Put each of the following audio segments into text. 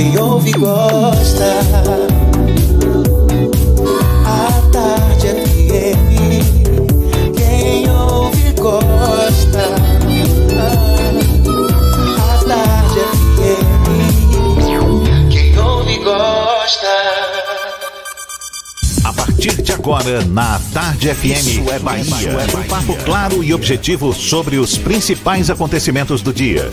quem ouve gosta. A Tarde FM, quem ouve gosta. A Tarde FM, quem ouve gosta. A partir de agora, na Tarde FM, Isso é Bahia. Um papo claro e objetivo sobre os principais acontecimentos do dia.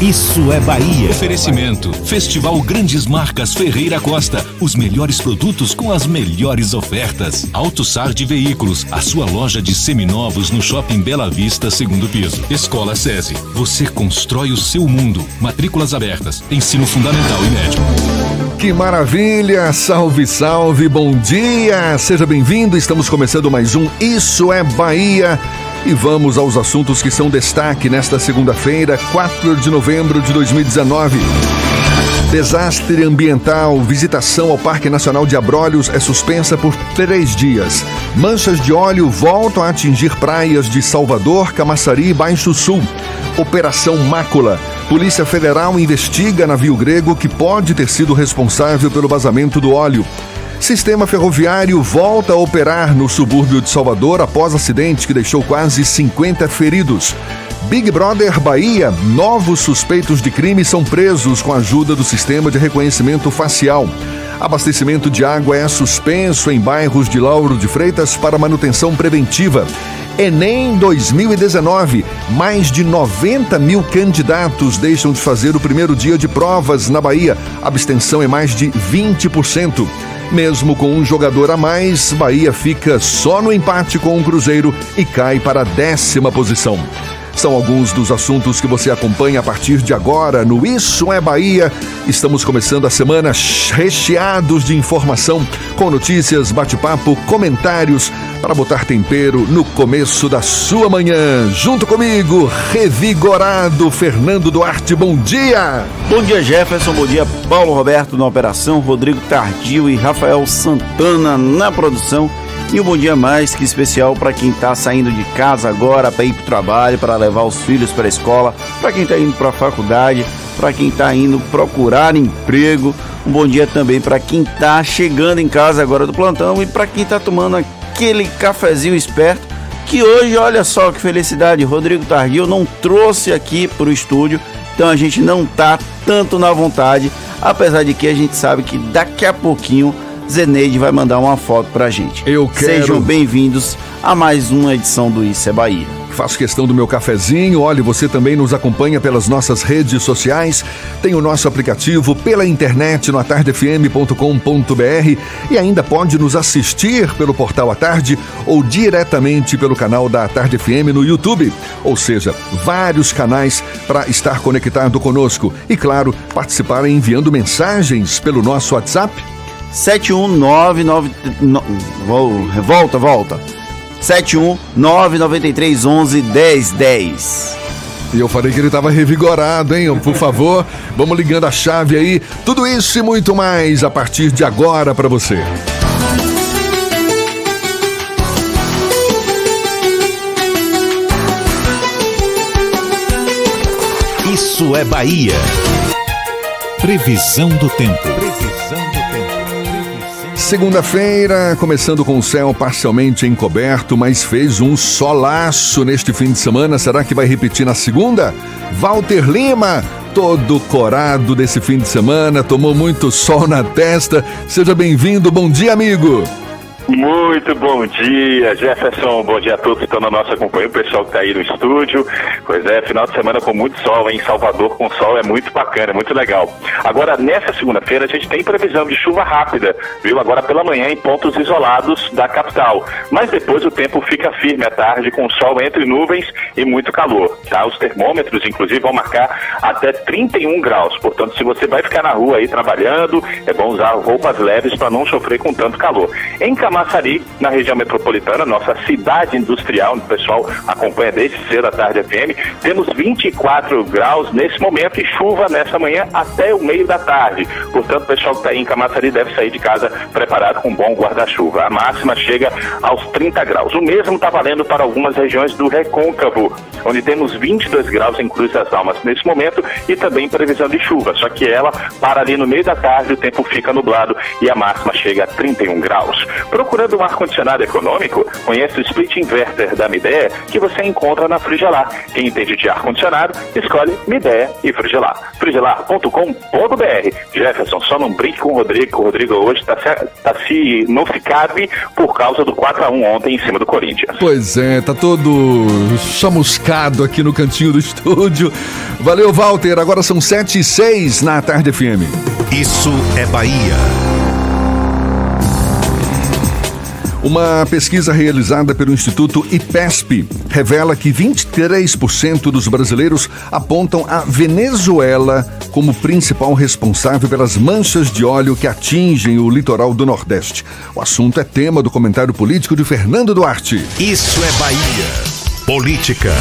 Isso é Bahia. Oferecimento: Festival Grandes Marcas Ferreira Costa. Os melhores produtos com as melhores ofertas. AutoSar de Veículos, a sua loja de seminovos no Shopping Bela Vista, segundo piso. Escola SESI. Você constrói o seu mundo. Matrículas abertas. Ensino fundamental e médio. Que maravilha! Salve, salve, bom dia! Seja bem-vindo, estamos começando mais um Isso é Bahia. E vamos aos assuntos que são destaque nesta segunda-feira, 4 de novembro de 2019. Desastre ambiental, visitação ao Parque Nacional de Abrolhos é suspensa por três dias. Manchas de óleo voltam a atingir praias de Salvador, Camaçari e Baixo Sul. Operação Mácula. Polícia Federal investiga navio grego que pode ter sido responsável pelo vazamento do óleo. Sistema ferroviário volta a operar no subúrbio de Salvador após acidente que deixou quase 50 feridos. Big Brother Bahia, novos suspeitos de crime são presos com a ajuda do sistema de reconhecimento facial. Abastecimento de água é suspenso em bairros de Lauro de Freitas para manutenção preventiva. Enem 2019. Mais de 90 mil candidatos deixam de fazer o primeiro dia de provas na Bahia. Abstenção é mais de 20%. Mesmo com um jogador a mais, Bahia fica só no empate com o Cruzeiro e cai para a décima posição. São alguns dos assuntos que você acompanha a partir de agora no Isso é Bahia. Estamos começando a semana recheados de informação, com notícias, bate-papo, comentários, para botar tempero no começo da sua manhã. Junto comigo, revigorado Fernando Duarte, bom dia! Bom dia, Jefferson, bom dia, Paulo Roberto na operação, Rodrigo Tardio e Rafael Santana na produção. E um bom dia mais que especial para quem está saindo de casa agora para ir para o trabalho, para levar os filhos para a escola, para quem está indo para a faculdade, para quem está indo procurar emprego. Um bom dia também para quem está chegando em casa agora do plantão e para quem está tomando aquele cafezinho esperto. Que hoje, olha só que felicidade, Rodrigo Tardio não trouxe aqui para o estúdio, então a gente não tá tanto na vontade, apesar de que a gente sabe que daqui a pouquinho Zeneide vai mandar uma foto pra gente. Eu quero. Sejam bem-vindos a mais uma edição do Isso é Bahia. Faço questão do meu cafezinho. Olha, você também nos acompanha pelas nossas redes sociais. Tem o nosso aplicativo pela internet no atardefm.com.br e ainda pode nos assistir pelo portal A Tarde ou diretamente pelo canal da Tarde FM no YouTube. Ou seja, vários canais para estar conectado conosco. E claro, participar enviando mensagens pelo nosso WhatsApp 71999 no, volta, volta. 7199311 1010. E eu falei que ele estava revigorado, hein? Por favor, vamos ligando a chave aí. Tudo isso e muito mais a partir de agora para você. Isso é Bahia. Previsão do tempo. Previsão Segunda-feira, começando com o céu parcialmente encoberto, mas fez um solaço neste fim de semana. Será que vai repetir na segunda? Walter Lima, todo corado desse fim de semana, tomou muito sol na testa. Seja bem-vindo, bom dia, amigo. Muito bom dia, Jefferson. Bom dia a todos que estão na nossa companhia, o pessoal que está aí no estúdio. Pois é, final de semana com muito sol? Em Salvador com sol é muito bacana, é muito legal. Agora, nessa segunda-feira, a gente tem previsão de chuva rápida, viu? Agora pela manhã em pontos isolados da capital. Mas depois o tempo fica firme à tarde, com sol entre nuvens e muito calor, tá? Os termômetros, inclusive, vão marcar até 31 graus. Portanto, se você vai ficar na rua aí trabalhando, é bom usar roupas leves para não sofrer com tanto calor. Em Camaçari, na região metropolitana, nossa cidade industrial, o pessoal acompanha desde cedo à tarde FM, temos 24 graus nesse momento e chuva nessa manhã até o meio da tarde. Portanto, o pessoal que está em Camaçari deve sair de casa preparado com um bom guarda-chuva. A máxima chega aos 30 graus. O mesmo está valendo para algumas regiões do Recôncavo, onde temos 22 graus em Cruz das Almas nesse momento e também previsão de chuva. Só que ela para ali no meio da tarde, o tempo fica nublado e a máxima chega a 31 graus. Procurando um ar-condicionado econômico, conheça o split inverter da Midea que você encontra na Frigelar. Quem entende de ar-condicionado, escolhe Midea e Frigelar. frigelar.com.br Jefferson, só não brinque com o Rodrigo, o Rodrigo hoje está se, tá se, não se cabe por causa do 4x1 ontem em cima do Corinthians. Pois é, tá todo chamuscado aqui no cantinho do estúdio. Valeu, Walter. Agora são 7 e 6 na tarde FM. Isso é Bahia. Uma pesquisa realizada pelo Instituto IPESP revela que 23% dos brasileiros apontam a Venezuela como principal responsável pelas manchas de óleo que atingem o litoral do Nordeste. O assunto é tema do comentário político de Fernando Duarte. Isso é Bahia. Política.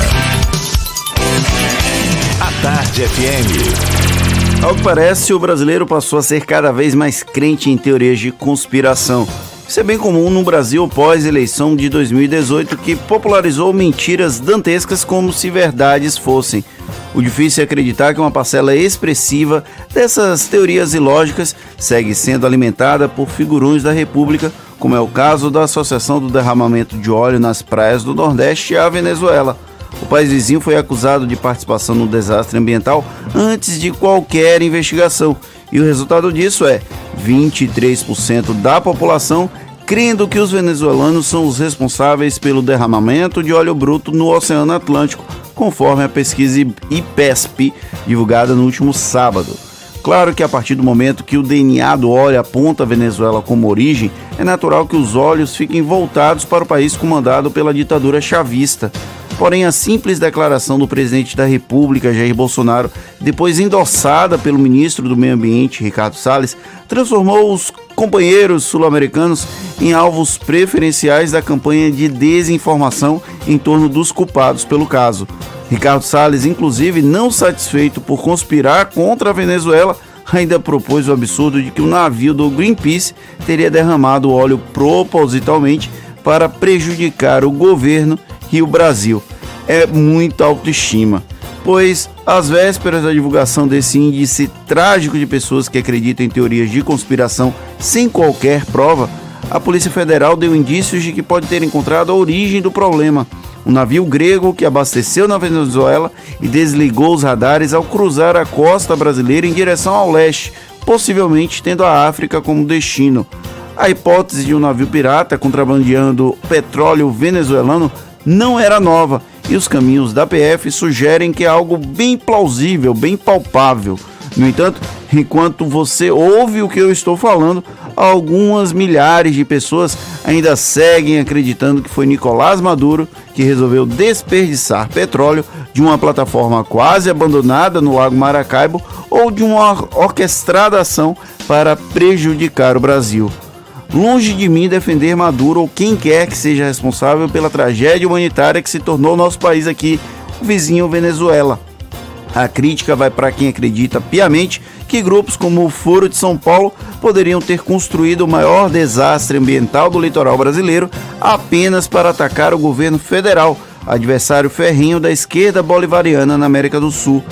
A Tarde FM. Ao que parece, o brasileiro passou a ser cada vez mais crente em teorias de conspiração. Isso é bem comum no Brasil pós-eleição de 2018, que popularizou mentiras dantescas como se verdades fossem. O difícil é acreditar que uma parcela expressiva dessas teorias ilógicas segue sendo alimentada por figurões da República, como é o caso da Associação do Derramamento de Óleo nas praias do Nordeste a Venezuela. O país vizinho foi acusado de participação no desastre ambiental antes de qualquer investigação, e o resultado disso é 23% da população crendo que os venezuelanos são os responsáveis pelo derramamento de óleo bruto no Oceano Atlântico, conforme a pesquisa IPESP divulgada no último sábado. Claro que a partir do momento que o DNA do óleo aponta a Venezuela como origem, é natural que os olhos fiquem voltados para o país comandado pela ditadura chavista. Porém, a simples declaração do presidente da República, Jair Bolsonaro, depois endossada pelo ministro do Meio Ambiente, Ricardo Salles, transformou os companheiros sul-americanos em alvos preferenciais da campanha de desinformação em torno dos culpados pelo caso. Ricardo Salles, inclusive, não satisfeito por conspirar contra a Venezuela, ainda propôs o absurdo de que o navio do Greenpeace teria derramado óleo propositalmente para prejudicar o governo e o Brasil. É muita autoestima, pois às vésperas da divulgação desse índice trágico de pessoas que acreditam em teorias de conspiração sem qualquer prova, a Polícia Federal deu indícios de que pode ter encontrado a origem do problema. Um navio grego que abasteceu na Venezuela e desligou os radares ao cruzar a costa brasileira em direção ao leste, possivelmente tendo a África como destino. A hipótese de um navio pirata contrabandeando petróleo venezuelano não era nova e os caminhos da PF sugerem que é algo bem plausível, bem palpável. No entanto, enquanto você ouve o que eu estou falando, algumas milhares de pessoas ainda seguem acreditando que foi Nicolás Maduro que resolveu desperdiçar petróleo de uma plataforma quase abandonada no Lago Maracaibo ou de uma orquestrada ação para prejudicar o Brasil. Longe de mim defender Maduro ou quem quer que seja responsável pela tragédia humanitária que se tornou nosso país aqui, o vizinho Venezuela. A crítica vai para quem acredita piamente que grupos como o Foro de São Paulo poderiam ter construído o maior desastre ambiental do litoral brasileiro apenas para atacar o governo federal, adversário ferrinho da esquerda bolivariana na América do Sul.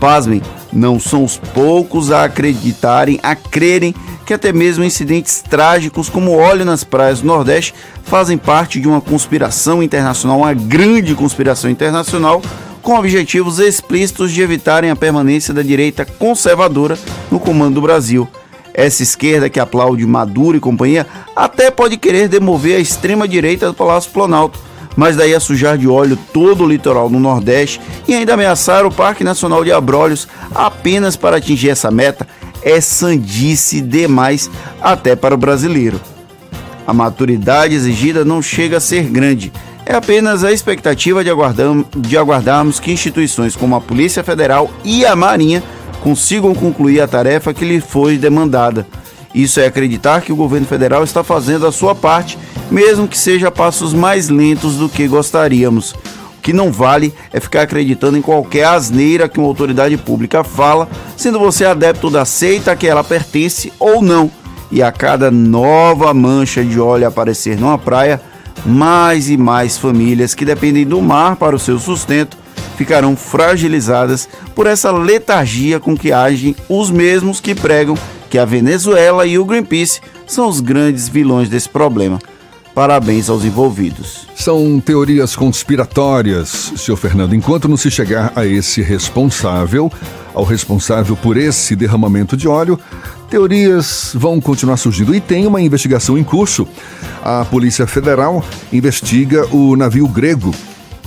Pasmem, não são os poucos a acreditarem, a crerem que até mesmo incidentes trágicos como óleo nas praias do Nordeste fazem parte de uma conspiração internacional, uma grande conspiração internacional, com objetivos explícitos de evitarem a permanência da direita conservadora no comando do Brasil. Essa esquerda que aplaude Maduro e companhia até pode querer demover a extrema-direita do Palácio Planalto, mas daí a sujar de óleo todo o litoral no Nordeste e ainda ameaçar o Parque Nacional de Abrolhos apenas para atingir essa meta é sandice demais até para o brasileiro. A maturidade exigida não chega a ser grande, é apenas a expectativa de, aguardam, de aguardarmos que instituições como a Polícia Federal e a Marinha consigam concluir a tarefa que lhe foi demandada. Isso é acreditar que o governo federal está fazendo a sua parte, mesmo que seja a passos mais lentos do que gostaríamos. O que não vale é ficar acreditando em qualquer asneira que uma autoridade pública fala, sendo você adepto da seita que ela pertence ou não. E a cada nova mancha de óleo aparecer numa praia, mais e mais famílias que dependem do mar para o seu sustento ficarão fragilizadas por essa letargia com que agem os mesmos que pregam que a Venezuela e o Greenpeace são os grandes vilões desse problema. Parabéns aos envolvidos. São teorias conspiratórias, senhor Fernando. Enquanto não se chegar a esse responsável, ao responsável por esse derramamento de óleo, teorias vão continuar surgindo. E tem uma investigação em curso. A Polícia Federal investiga o navio grego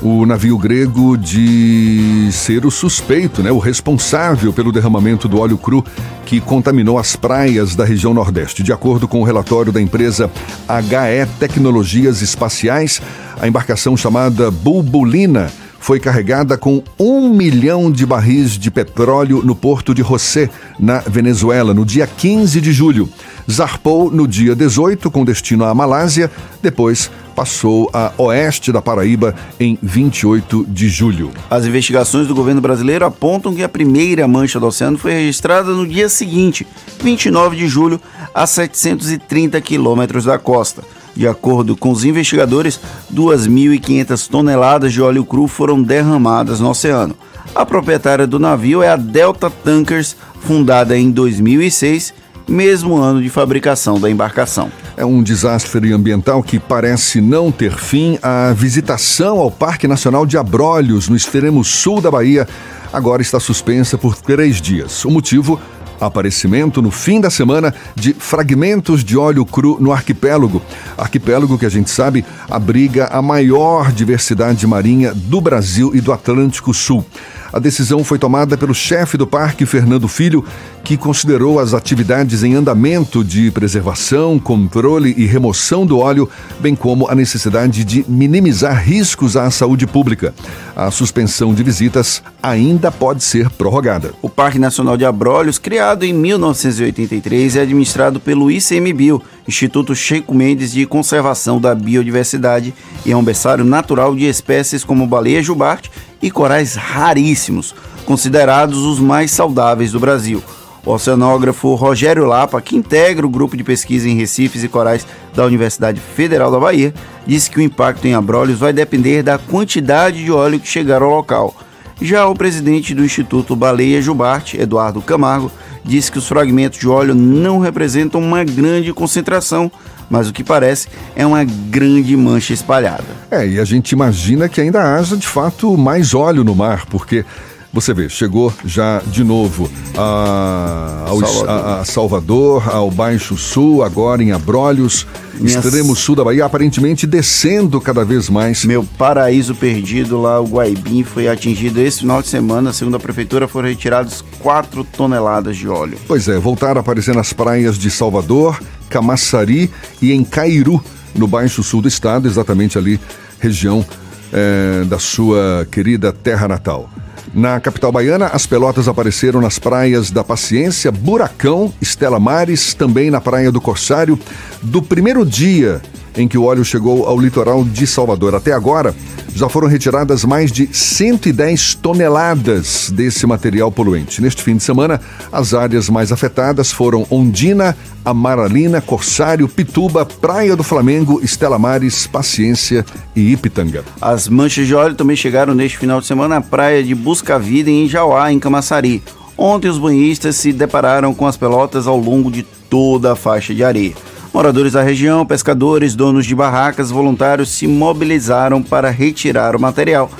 o navio grego de ser o suspeito, né, o responsável pelo derramamento do óleo cru que contaminou as praias da região Nordeste. De acordo com o relatório da empresa HE Tecnologias Espaciais, a embarcação chamada Bulbulina foi carregada com um milhão de barris de petróleo no porto de José, na Venezuela, no dia 15 de julho. Zarpou no dia 18 com destino à Malásia, depois passou a oeste da Paraíba em 28 de julho. As investigações do governo brasileiro apontam que a primeira mancha do oceano foi registrada no dia seguinte, 29 de julho, a 730 quilômetros da costa. De acordo com os investigadores, 2.500 toneladas de óleo cru foram derramadas no oceano. A proprietária do navio é a Delta Tankers, fundada em 2006, mesmo ano de fabricação da embarcação. É um desastre ambiental que parece não ter fim. A visitação ao Parque Nacional de Abrolhos, no extremo sul da Bahia, agora está suspensa por três dias. O motivo aparecimento no fim da semana de fragmentos de óleo cru no arquipélago. Arquipélago que a gente sabe abriga a maior diversidade marinha do Brasil e do Atlântico Sul. A decisão foi tomada pelo chefe do parque, Fernando Filho, que considerou as atividades em andamento de preservação, controle e remoção do óleo, bem como a necessidade de minimizar riscos à saúde pública. A suspensão de visitas ainda pode ser prorrogada. O Parque Nacional de Abrolhos, criado em 1983, é administrado pelo ICMBio, Instituto Chico Mendes de Conservação da Biodiversidade, e é um berçário natural de espécies como baleia jubarte e corais raríssimos, considerados os mais saudáveis do Brasil. O oceanógrafo Rogério Lapa, que integra o grupo de pesquisa em recifes e corais da Universidade Federal da Bahia, disse que o impacto em abrolhos vai depender da quantidade de óleo que chegar ao local. Já o presidente do Instituto Baleia Jubarte, Eduardo Camargo, disse que os fragmentos de óleo não representam uma grande concentração, mas o que parece é uma grande mancha espalhada. É, e a gente imagina que ainda haja de fato mais óleo no mar, porque você vê, chegou já de novo a, ao, Salvador. A, a Salvador, ao Baixo Sul, agora em Abrolhos, Minhas... extremo sul da Bahia, aparentemente descendo cada vez mais. Meu paraíso perdido lá, o Guaibim, foi atingido esse final de semana. Segundo a prefeitura, foram retirados 4 toneladas de óleo. Pois é, voltaram a aparecer nas praias de Salvador, Camaçari e em Cairu, no Baixo Sul do estado, exatamente ali, região é, da sua querida terra natal. Na capital baiana, as pelotas apareceram nas praias da Paciência, Buracão, Estela Mares, também na Praia do Corsário. Do primeiro dia em que o óleo chegou ao litoral de Salvador até agora, já foram retiradas mais de 110 toneladas desse material poluente. Neste fim de semana, as áreas mais afetadas foram Ondina, Amaralina, Corsário, Pituba, Praia do Flamengo, Estela Mares, Paciência e Ipitanga. As manchas de óleo também chegaram neste final de semana à praia de Busca Vida em Jauá, em Camaçari. Ontem os banhistas se depararam com as pelotas ao longo de toda a faixa de areia. Moradores da região, pescadores, donos de barracas, voluntários se mobilizaram para retirar o material.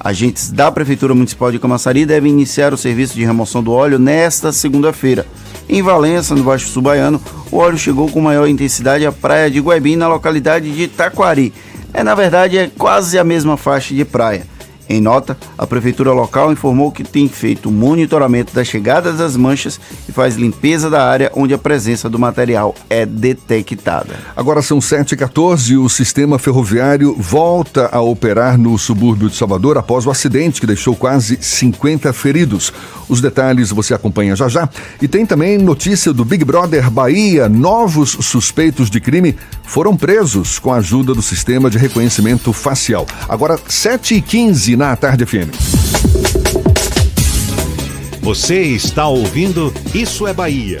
Agentes da Prefeitura Municipal de Camaçari devem iniciar o serviço de remoção do óleo nesta segunda-feira. Em Valença, no Baixo Sul Baiano, o óleo chegou com maior intensidade à praia de Guaibim, na localidade de Taquari. É, na verdade, é quase a mesma faixa de praia. Em nota, a prefeitura local informou que tem feito monitoramento da chegada das manchas e faz limpeza da área onde a presença do material é detectada. Agora são 7h14 e o sistema ferroviário volta a operar no subúrbio de Salvador após o acidente que deixou quase 50 feridos. Os detalhes você acompanha já já. E tem também notícia do Big Brother Bahia. Novos suspeitos de crime foram presos com a ajuda do sistema de reconhecimento facial. Agora, 7h15 na Tarde FM. Você está ouvindo Isso é Bahia.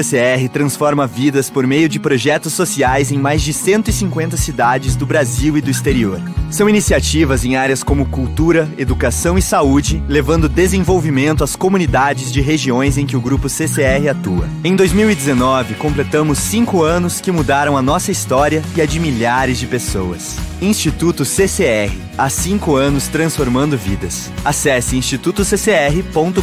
CCR transforma vidas por meio de projetos sociais em mais de 150 cidades do Brasil e do exterior. São iniciativas em áreas como cultura, educação e saúde, levando desenvolvimento às comunidades de regiões em que o grupo CCR atua. Em 2019, completamos cinco anos que mudaram a nossa história e a de milhares de pessoas. Instituto CCR, há cinco anos transformando vidas. Acesse institutoccr.com.br.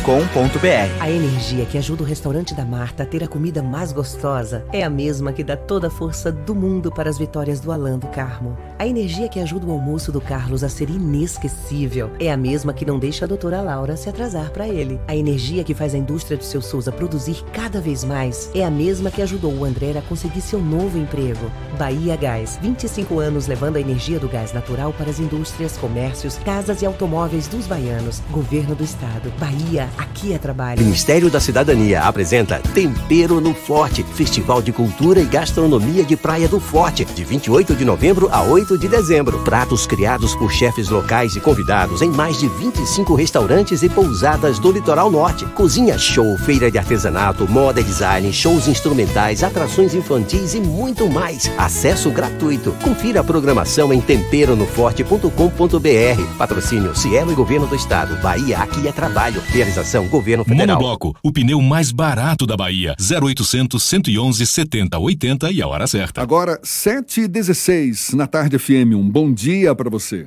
A energia que ajuda o restaurante da Marta a ter a comida mais gostosa é a mesma que dá toda a força do mundo para as vitórias do Alan do Carmo. A energia que ajuda o almoço do Carlos a ser inesquecível é a mesma que não deixa a doutora Laura se atrasar para ele. A energia que faz a indústria do seu Souza produzir cada vez mais é a mesma que ajudou o André a conseguir seu novo emprego. Bahia Gás, 25 anos levando a energia do gás natural para as indústrias, comércios, casas e automóveis dos baianos. Governo do Estado. Bahia, aqui é trabalho. Ministério da Cidadania apresenta Tempero no Forte, Festival de Cultura e Gastronomia de Praia do Forte, de 28 de novembro a 8 de dezembro. Pratos criados por chefes locais e convidados em mais de 25 restaurantes e pousadas do Litoral Norte. Cozinha show, feira de artesanato, moda e design, shows instrumentais, atrações infantis e muito mais. Acesso gratuito. Confira a programação em temperonoforte.com.br. Patrocínio Cielo e Governo do Estado. Bahia, aqui é trabalho. Realização Governo Federal. Monobloco, o pneu mais barato da Bahia. 0800 111 70 80 e a hora certa. Agora, 7h16 na Tarde FM. Um bom dia para você.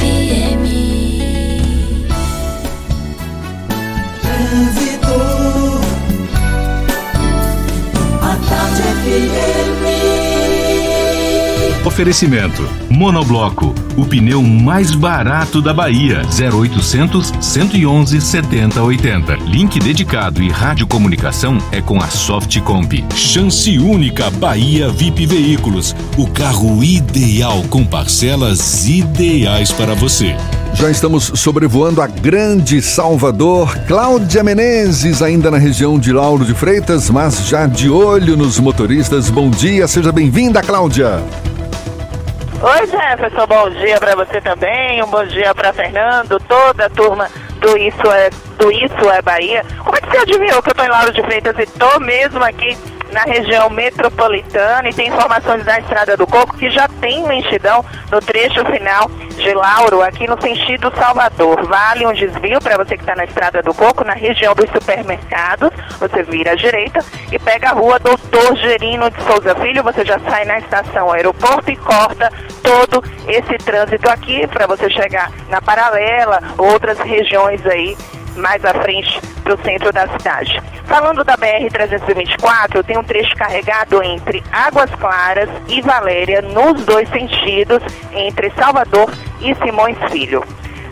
Oferecimento: Monobloco, o pneu mais barato da Bahia. 0800 111 7080. Link dedicado e radiocomunicação é com a Softcomp. Chance única Bahia VIP Veículos. O carro ideal com parcelas ideais para você. Já estamos sobrevoando a grande Salvador. Cláudia Menezes, ainda na região de Lauro de Freitas, mas já de olho nos motoristas. Bom dia, seja bem-vinda, Cláudia. Oi, Jefferson, bom dia para você também. Um bom dia para Fernando, toda a turma do Isso é, do Isso é Bahia. Como é que você adivinhou que eu tô em Lauro de Freitas e tô mesmo aqui na região metropolitana e tem informações da Estrada do Coco que já tem lentidão no trecho final de Lauro, aqui no sentido Salvador. Vale um desvio para você que está na Estrada do Coco, na região dos supermercados. Você vira à direita e pega a rua Doutor Gerino de Souza Filho. Você já sai na estação aeroporto e corta todo esse trânsito aqui para você chegar na paralela, outras regiões aí mais à frente para o centro da cidade. Falando da BR-324, tem um trecho carregado entre Águas Claras e Valéria, nos dois sentidos, entre Salvador e Simões Filho.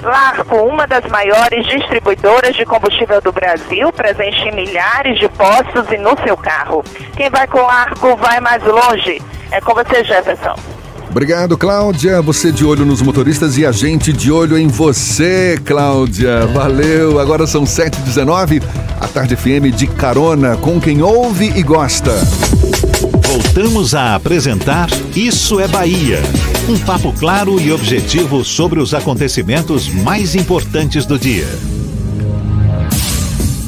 Larco, uma das maiores distribuidoras de combustível do Brasil, presente em milhares de postos e no seu carro. Quem vai com Larco vai mais longe. É com você, Jefferson. Obrigado, Cláudia. Você de olho nos motoristas e a gente de olho em você, Cláudia. Valeu. Agora são 7h19. A Tarde FM de carona com quem ouve e gosta. Voltamos a apresentar Isso é Bahia. Um papo claro e objetivo sobre os acontecimentos mais importantes do dia.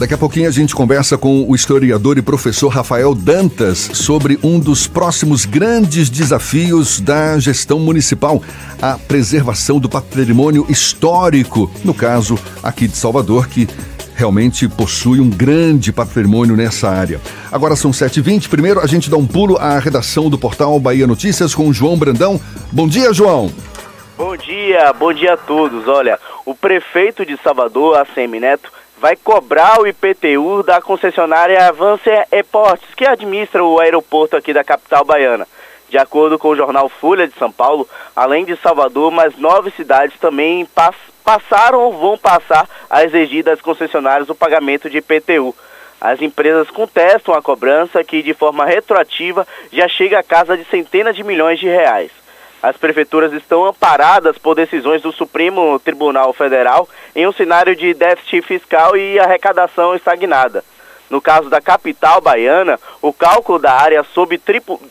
Daqui a pouquinho a gente conversa com o historiador e professor Rafael Dantas sobre um dos próximos grandes desafios da gestão municipal, a preservação do patrimônio histórico, no caso aqui de Salvador, que realmente possui um grande patrimônio nessa área. Agora são 7h20. Primeiro a gente dá um pulo à redação do portal Bahia Notícias com o João Brandão. Bom dia, João. Bom dia, bom dia a todos. Olha, o prefeito de Salvador, ACM Neto, vai cobrar o IPTU da concessionária Avance Eportes, que administra o aeroporto aqui da capital baiana. De acordo com o jornal Folha de São Paulo, além de Salvador, mais nove cidades também pass passaram ou vão passar a exigir das concessionárias o pagamento de IPTU. As empresas contestam a cobrança que, de forma retroativa, já chega a casa de centenas de milhões de reais. As prefeituras estão amparadas por decisões do Supremo Tribunal Federal em um cenário de déficit fiscal e arrecadação estagnada. No caso da capital baiana, o cálculo da área sob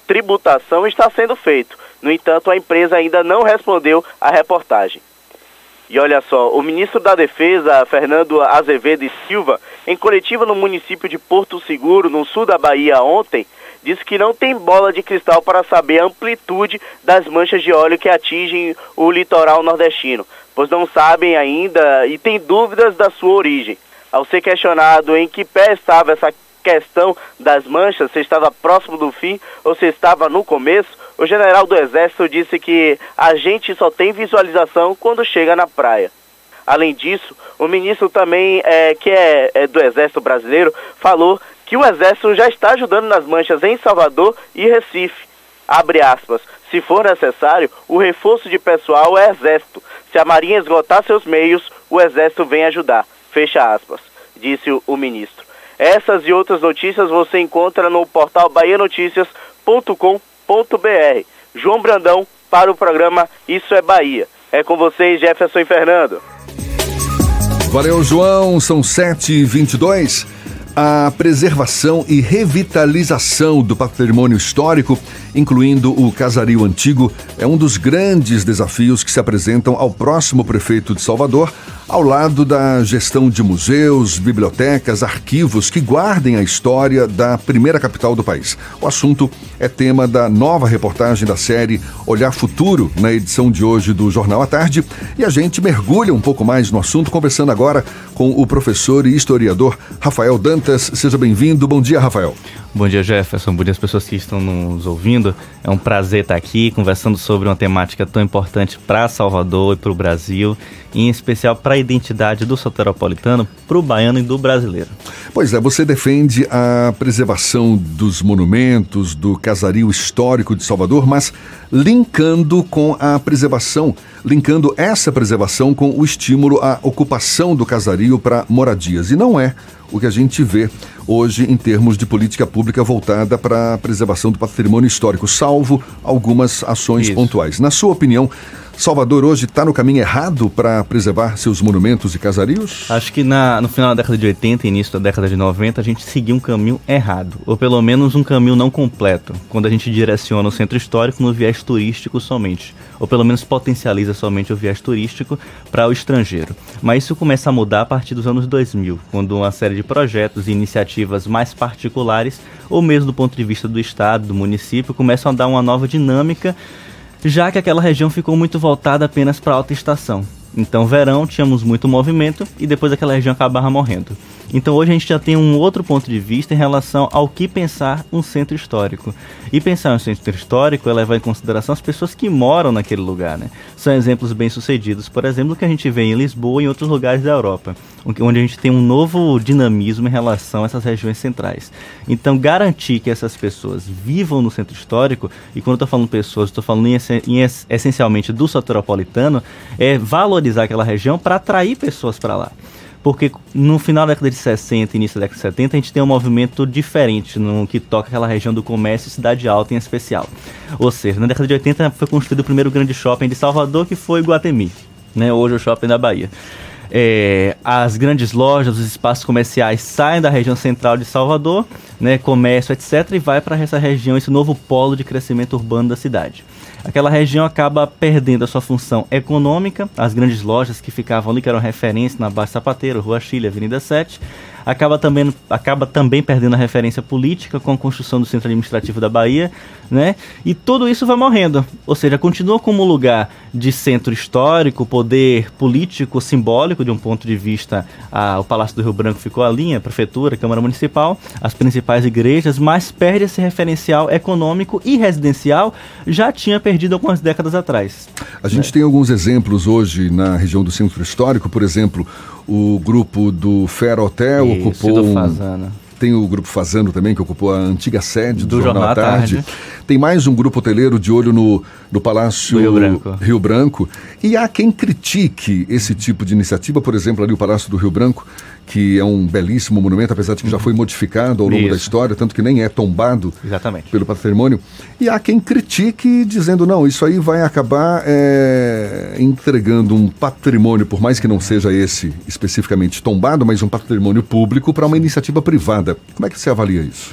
tributação está sendo feito. No entanto, a empresa ainda não respondeu à reportagem. E olha só, o ministro da Defesa, Fernando Azevedo e Silva, em coletiva no município de Porto Seguro, no sul da Bahia, ontem, disse que não tem bola de cristal para saber a amplitude das manchas de óleo que atingem o litoral nordestino, pois não sabem ainda e têm dúvidas da sua origem. Ao ser questionado em que pé estava essa questão das manchas, se estava próximo do fim ou se estava no começo, o general do Exército disse que a gente só tem visualização quando chega na praia. Além disso, o ministro também, é, que é, é do Exército Brasileiro, falou que o Exército já está ajudando nas manchas em Salvador e Recife. Abre aspas. Se for necessário, o reforço de pessoal é Exército. Se a Marinha esgotar seus meios, o Exército vem ajudar. Fecha aspas, disse o ministro. Essas e outras notícias você encontra no portal bahianoticias.com.br. João Brandão para o programa Isso é Bahia. É com vocês, Jefferson e Fernando. Valeu, João. São 7h22. A preservação e revitalização do patrimônio histórico, incluindo o casario antigo, é um dos grandes desafios que se apresentam ao próximo prefeito de Salvador, ao lado da gestão de museus, bibliotecas, arquivos que guardem a história da primeira capital do país. O assunto é tema da nova reportagem da série Olhar Futuro, na edição de hoje do Jornal à Tarde, e a gente mergulha um pouco mais no assunto, conversando agora com o professor e historiador Rafael Dantas. Seja bem-vindo. Bom dia, Rafael. Bom dia, Jefferson. Bom dia às pessoas que estão nos ouvindo. É um prazer estar aqui conversando sobre uma temática tão importante para Salvador e para o Brasil, em especial para a identidade do soteropolitano, para o baiano e do brasileiro. Pois é, você defende a preservação dos monumentos, do casario histórico de Salvador, mas linkando com a preservação, linkando essa preservação com o estímulo à ocupação do casario para moradias. E não é o que a gente vê hoje em termos de política pública voltada para a preservação do patrimônio histórico, salvo algumas ações Isso. pontuais. Na sua opinião, Salvador hoje está no caminho errado para preservar seus monumentos e casarios? Acho que na, no final da década de 80 e início da década de 90 a gente seguiu um caminho errado, ou pelo menos um caminho não completo, quando a gente direciona o centro histórico no viés turístico somente, ou pelo menos potencializa somente o viés turístico para o estrangeiro. Mas isso começa a mudar a partir dos anos 2000, quando uma série de projetos e iniciativas mais particulares, ou mesmo do ponto de vista do Estado, do município, começam a dar uma nova dinâmica já que aquela região ficou muito voltada apenas para alta estação. Então, verão, tínhamos muito movimento e depois aquela região acabava morrendo. Então hoje a gente já tem um outro ponto de vista em relação ao que pensar um centro histórico. E pensar um centro histórico é levar em consideração as pessoas que moram naquele lugar, né? São exemplos bem sucedidos, por exemplo, que a gente vê em Lisboa e em outros lugares da Europa, onde a gente tem um novo dinamismo em relação a essas regiões centrais. Então garantir que essas pessoas vivam no centro histórico, e quando eu estou falando pessoas, estou falando em, essencialmente do soteropolitano, é valorizar aquela região para atrair pessoas para lá porque no final da década de 60 início da década de 70 a gente tem um movimento diferente no que toca aquela região do comércio e cidade alta em especial. Ou seja, na década de 80 foi construído o primeiro grande shopping de Salvador, que foi Guatemi, né? hoje o shopping da Bahia. É, as grandes lojas, os espaços comerciais saem da região central de Salvador, né, comércio, etc., e vai para essa região, esse novo polo de crescimento urbano da cidade aquela região acaba perdendo a sua função econômica, as grandes lojas que ficavam ali, que eram referência na Baixa Sapateiro, Rua Chile, Avenida 7, acaba também, acaba também perdendo a referência política com a construção do centro administrativo da Bahia, né? E tudo isso vai morrendo. Ou seja, continua como lugar de centro histórico, poder político, simbólico, de um ponto de vista, a, o Palácio do Rio Branco ficou ali, a Prefeitura, a Câmara Municipal, as principais igrejas, mas perde esse referencial econômico e residencial, já tinha perdido algumas décadas atrás. A gente né? tem alguns exemplos hoje na região do centro histórico, por exemplo, o grupo do Fer Hotel ocupou. Tem o grupo Fazano também, que ocupou a antiga sede do, do Jornal, Jornal à Tarde. Tarde. Tem mais um grupo hoteleiro de olho no, no Palácio Rio Branco. Rio Branco. E há quem critique esse tipo de iniciativa, por exemplo, ali o Palácio do Rio Branco, que é um belíssimo monumento, apesar de que já foi modificado ao longo Isso. da história, tanto que nem é tombado Exatamente. pelo patrimônio. E há quem critique dizendo, não, isso aí vai acabar é, entregando um patrimônio, por mais que não seja esse especificamente tombado, mas um patrimônio público para uma iniciativa privada. Como é que você avalia isso?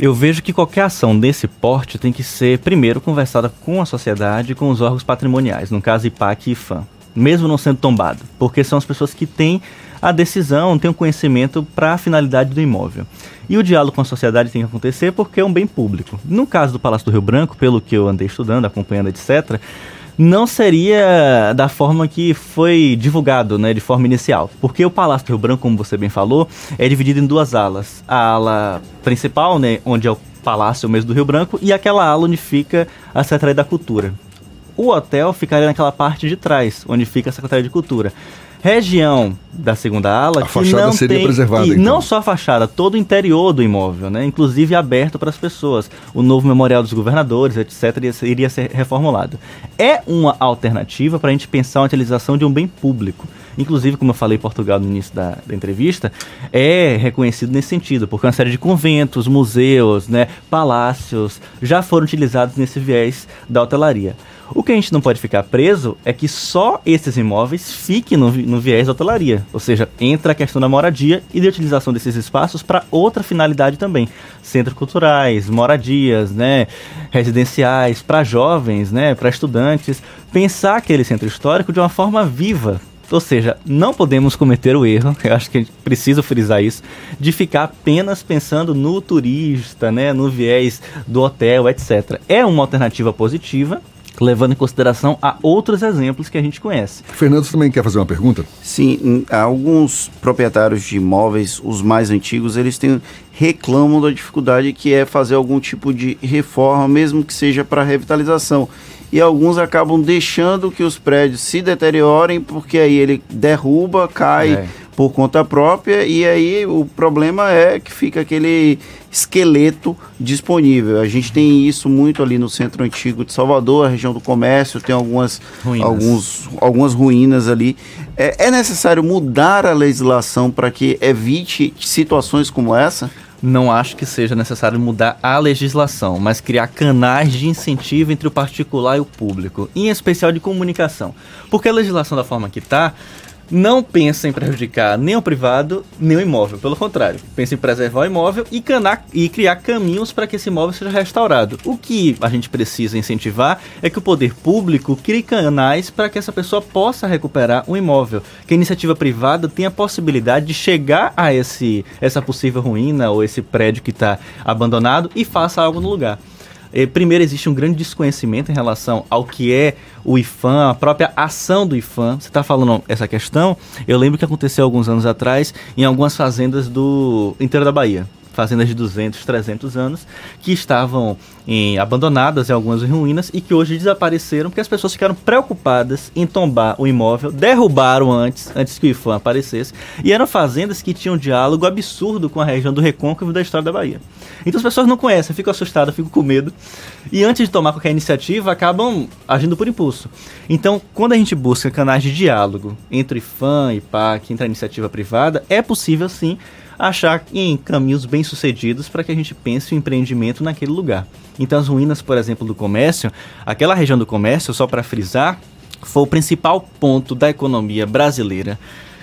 Eu vejo que qualquer ação desse porte tem que ser, primeiro, conversada com a sociedade e com os órgãos patrimoniais, no caso IPAC e IFAM, mesmo não sendo tombado, porque são as pessoas que têm a decisão, têm o conhecimento para a finalidade do imóvel. E o diálogo com a sociedade tem que acontecer porque é um bem público. No caso do Palácio do Rio Branco, pelo que eu andei estudando, acompanhando, etc., não seria da forma que foi divulgado, né, de forma inicial. Porque o Palácio do Rio Branco, como você bem falou, é dividido em duas alas. A ala principal, né, onde é o Palácio mesmo do Rio Branco, e aquela ala onde fica a Secretaria da Cultura. O hotel ficaria naquela parte de trás, onde fica a Secretaria de Cultura região da segunda ala a fachada não seria tem, preservada. E então. não só a fachada, todo o interior do imóvel, né? inclusive aberto para as pessoas. O novo memorial dos governadores, etc., iria ser reformulado. É uma alternativa para a gente pensar a utilização de um bem público. Inclusive, como eu falei em Portugal no início da, da, entrevista, é reconhecido nesse sentido, porque uma série de conventos, museus, né, palácios já foram utilizados nesse viés da hotelaria. O que a gente não pode ficar preso é que só esses imóveis fiquem no, no viés da hotelaria. Ou seja, entra a questão da moradia e de utilização desses espaços para outra finalidade também. Centros culturais, moradias, né, residenciais, para jovens, né, para estudantes. Pensar aquele centro histórico de uma forma viva, ou seja, não podemos cometer o erro, eu acho que a gente precisa frisar isso, de ficar apenas pensando no turista, né, no viés do hotel, etc. É uma alternativa positiva, levando em consideração a outros exemplos que a gente conhece. Fernando também quer fazer uma pergunta? Sim, alguns proprietários de imóveis, os mais antigos, eles têm reclamam da dificuldade que é fazer algum tipo de reforma, mesmo que seja para revitalização. E alguns acabam deixando que os prédios se deteriorem, porque aí ele derruba, cai. É por conta própria e aí o problema é que fica aquele esqueleto disponível. A gente tem isso muito ali no centro antigo de Salvador, a região do comércio, tem algumas ruínas, alguns, algumas ruínas ali. É, é necessário mudar a legislação para que evite situações como essa? Não acho que seja necessário mudar a legislação, mas criar canais de incentivo entre o particular e o público, em especial de comunicação. Porque a legislação da forma que está, não pensa em prejudicar nem o privado, nem o imóvel. Pelo contrário, pensa em preservar o imóvel e, canar, e criar caminhos para que esse imóvel seja restaurado. O que a gente precisa incentivar é que o poder público crie canais para que essa pessoa possa recuperar um imóvel. Que a iniciativa privada tenha a possibilidade de chegar a esse, essa possível ruína ou esse prédio que está abandonado e faça algo no lugar. Eh, primeiro, existe um grande desconhecimento em relação ao que é o IFAM, a própria ação do IFAM. Você está falando essa questão? Eu lembro que aconteceu alguns anos atrás em algumas fazendas do interior da Bahia fazendas de 200, 300 anos, que estavam em, abandonadas em algumas ruínas e que hoje desapareceram porque as pessoas ficaram preocupadas em tombar o imóvel, derrubaram antes, antes que o IFAM aparecesse, e eram fazendas que tinham um diálogo absurdo com a região do Recôncavo da história da Bahia. Então as pessoas não conhecem, ficam assustadas, ficam com medo, e antes de tomar qualquer iniciativa, acabam agindo por impulso. Então, quando a gente busca canais de diálogo entre IFAM e PAC, entre a iniciativa privada, é possível sim achar em caminhos bem sucedidos para que a gente pense o empreendimento naquele lugar. Então as ruínas, por exemplo, do comércio, aquela região do comércio, só para frisar, foi o principal ponto da economia brasileira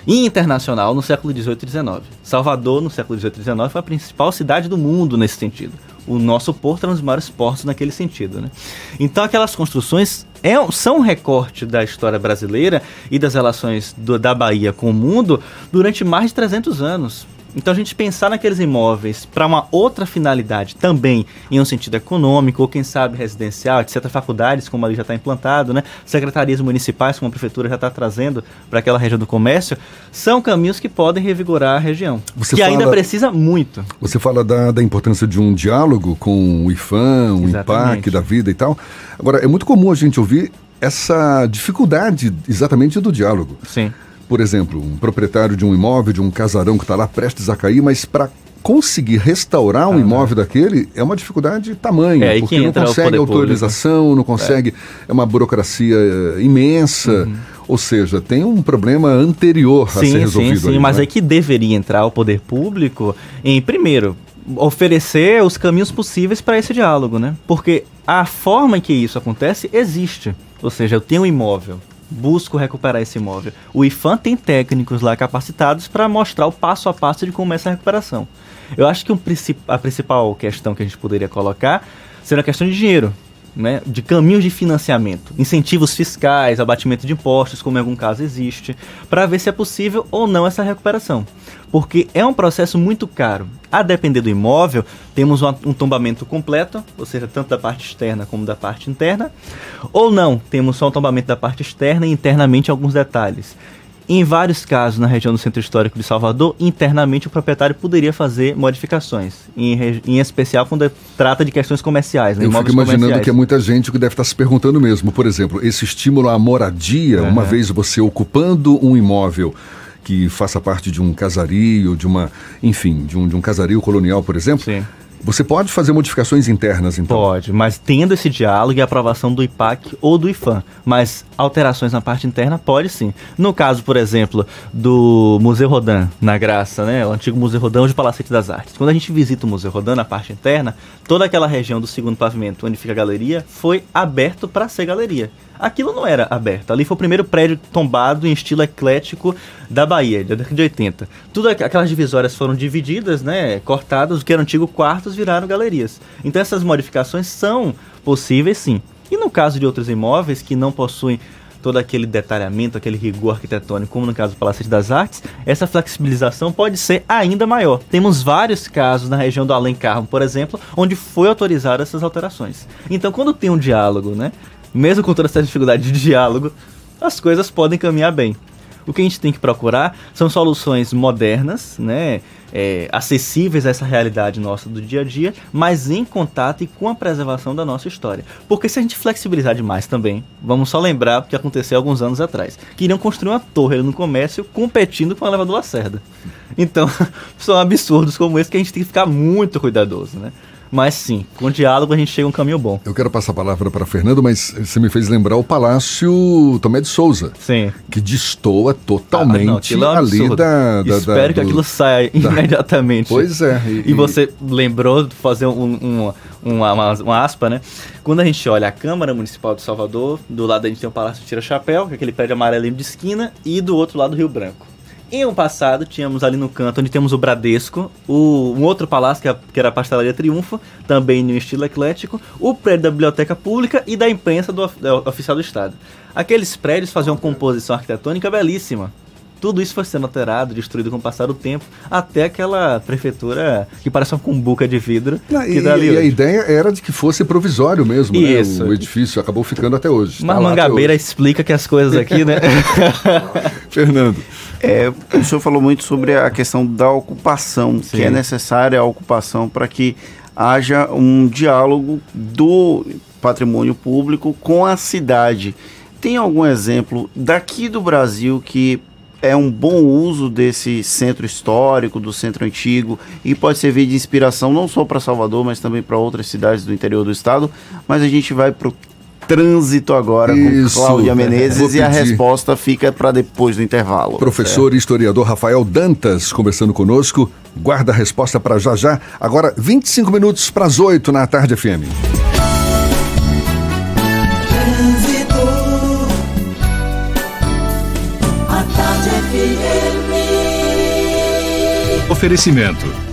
e internacional no século XVIII e XIX. Salvador, no século XVIII e XIX, foi a principal cidade do mundo nesse sentido. O nosso porto era um dos maiores portos naquele sentido. Né? Então, aquelas construções é, são um recorte da história brasileira e das relações do, da Bahia com o mundo durante mais de 300 anos. Então a gente pensar naqueles imóveis para uma outra finalidade também, em um sentido econômico, ou quem sabe residencial, etc. Faculdades, como ali já está implantado, né? secretarias municipais, como a prefeitura já está trazendo para aquela região do comércio, são caminhos que podem revigorar a região. Você que fala, ainda precisa muito. Você fala da, da importância de um diálogo com o IFAM, o IPAC da vida e tal. Agora, é muito comum a gente ouvir essa dificuldade exatamente do diálogo. Sim por exemplo, um proprietário de um imóvel, de um casarão que está lá prestes a cair, mas para conseguir restaurar um ah, imóvel daquele é uma dificuldade tamanha, é, porque não consegue autorização, público. não consegue, é. é. uma burocracia eh, imensa. Uhum. Ou seja, tem um problema anterior sim, a ser resolvido. Sim, sim, ali, mas né? é que deveria entrar o poder público em, primeiro, oferecer os caminhos possíveis para esse diálogo, né? Porque a forma em que isso acontece existe. Ou seja, eu tenho um imóvel, busco recuperar esse imóvel. O IFAM tem técnicos lá capacitados para mostrar o passo a passo de como é essa recuperação. Eu acho que um, a principal questão que a gente poderia colocar seria a questão de dinheiro né, de caminhos de financiamento, incentivos fiscais, abatimento de impostos, como em algum caso existe, para ver se é possível ou não essa recuperação. Porque é um processo muito caro. A depender do imóvel, temos um, tombamento completo, ou seja, tanto da parte externa como da parte interna, ou não, temos só um tombamento da parte externa e internamente alguns detalhes. Em vários casos, na região do Centro Histórico de Salvador, internamente o proprietário poderia fazer modificações, em, em especial quando trata de questões comerciais. Né, Eu fico imaginando que é muita gente que deve estar se perguntando mesmo. Por exemplo, esse estímulo à moradia, uhum. uma vez você ocupando um imóvel que faça parte de um casario, de uma, enfim, de um, de um casario colonial, por exemplo. Sim você pode fazer modificações internas, então? Pode, mas tendo esse diálogo e aprovação do IPAC ou do IFAM. Mas alterações na parte interna pode sim. No caso, por exemplo, do Museu Rodin, na Graça, né? O antigo Museu Rodin, hoje Palacete das Artes. Quando a gente visita o Museu Rodin, na parte interna, toda aquela região do segundo pavimento, onde fica a galeria, foi aberto para ser galeria aquilo não era aberto. Ali foi o primeiro prédio tombado em estilo eclético da Bahia, da década de 80. Tudo aquelas divisórias foram divididas, né, cortadas, o que eram antigos quartos viraram galerias. Então essas modificações são possíveis sim. E no caso de outros imóveis que não possuem todo aquele detalhamento, aquele rigor arquitetônico, como no caso do Palacete das Artes, essa flexibilização pode ser ainda maior. Temos vários casos na região do Além por exemplo, onde foi autorizada essas alterações. Então, quando tem um diálogo, né, mesmo com toda essa dificuldade de diálogo, as coisas podem caminhar bem. O que a gente tem que procurar são soluções modernas, né, é, acessíveis a essa realidade nossa do dia a dia, mas em contato e com a preservação da nossa história. Porque se a gente flexibilizar demais também, vamos só lembrar o que aconteceu alguns anos atrás. Queriam construir uma torre no comércio competindo com a Leva do Lacerda. Então, são absurdos como esse que a gente tem que ficar muito cuidadoso, né? Mas sim, com diálogo a gente chega a um caminho bom. Eu quero passar a palavra para Fernando, mas você me fez lembrar o Palácio Tomé de Souza. Sim. Que destoa totalmente ah, não, é um ali da, da, Espero da, que do, aquilo saia da... imediatamente. Pois é. E, e, você lembrou de fazer um, um, uma, uma, uma, aspa, né? Quando a gente olha a Câmara Municipal de Salvador, do lado a gente tem o Palácio Tira Chapéu, que é aquele prédio amarelinho de esquina, e do outro lado o Rio Branco. Em um passado, tínhamos ali no canto, onde temos o Bradesco, o, um outro palácio, que, é, que era a Pastelaria Triunfo, também no estilo eclético, o prédio da Biblioteca Pública e da imprensa do, do Oficial do Estado. Aqueles prédios faziam uma composição arquitetônica belíssima tudo isso foi sendo alterado, destruído com o passar do tempo, até aquela prefeitura que parece uma cumbuca de vidro. Que e, ali e a ideia era de que fosse provisório mesmo, né? O edifício acabou ficando até hoje. Mas Tá Mangabeira explica que as coisas aqui, né? Fernando. É, o senhor falou muito sobre a questão da ocupação, Sim. que é necessária a ocupação para que haja um diálogo do patrimônio público com a cidade. Tem algum exemplo daqui do Brasil que é um bom uso desse centro histórico, do centro antigo, e pode servir de inspiração não só para Salvador, mas também para outras cidades do interior do estado. Mas a gente vai para o trânsito agora Isso. com Cláudia Menezes e a resposta fica para depois do intervalo. Professor e historiador Rafael Dantas conversando conosco. Guarda a resposta para já já. Agora, 25 minutos para as 8 na tarde FM. Trânsito. A tarde FM. Oferecimento: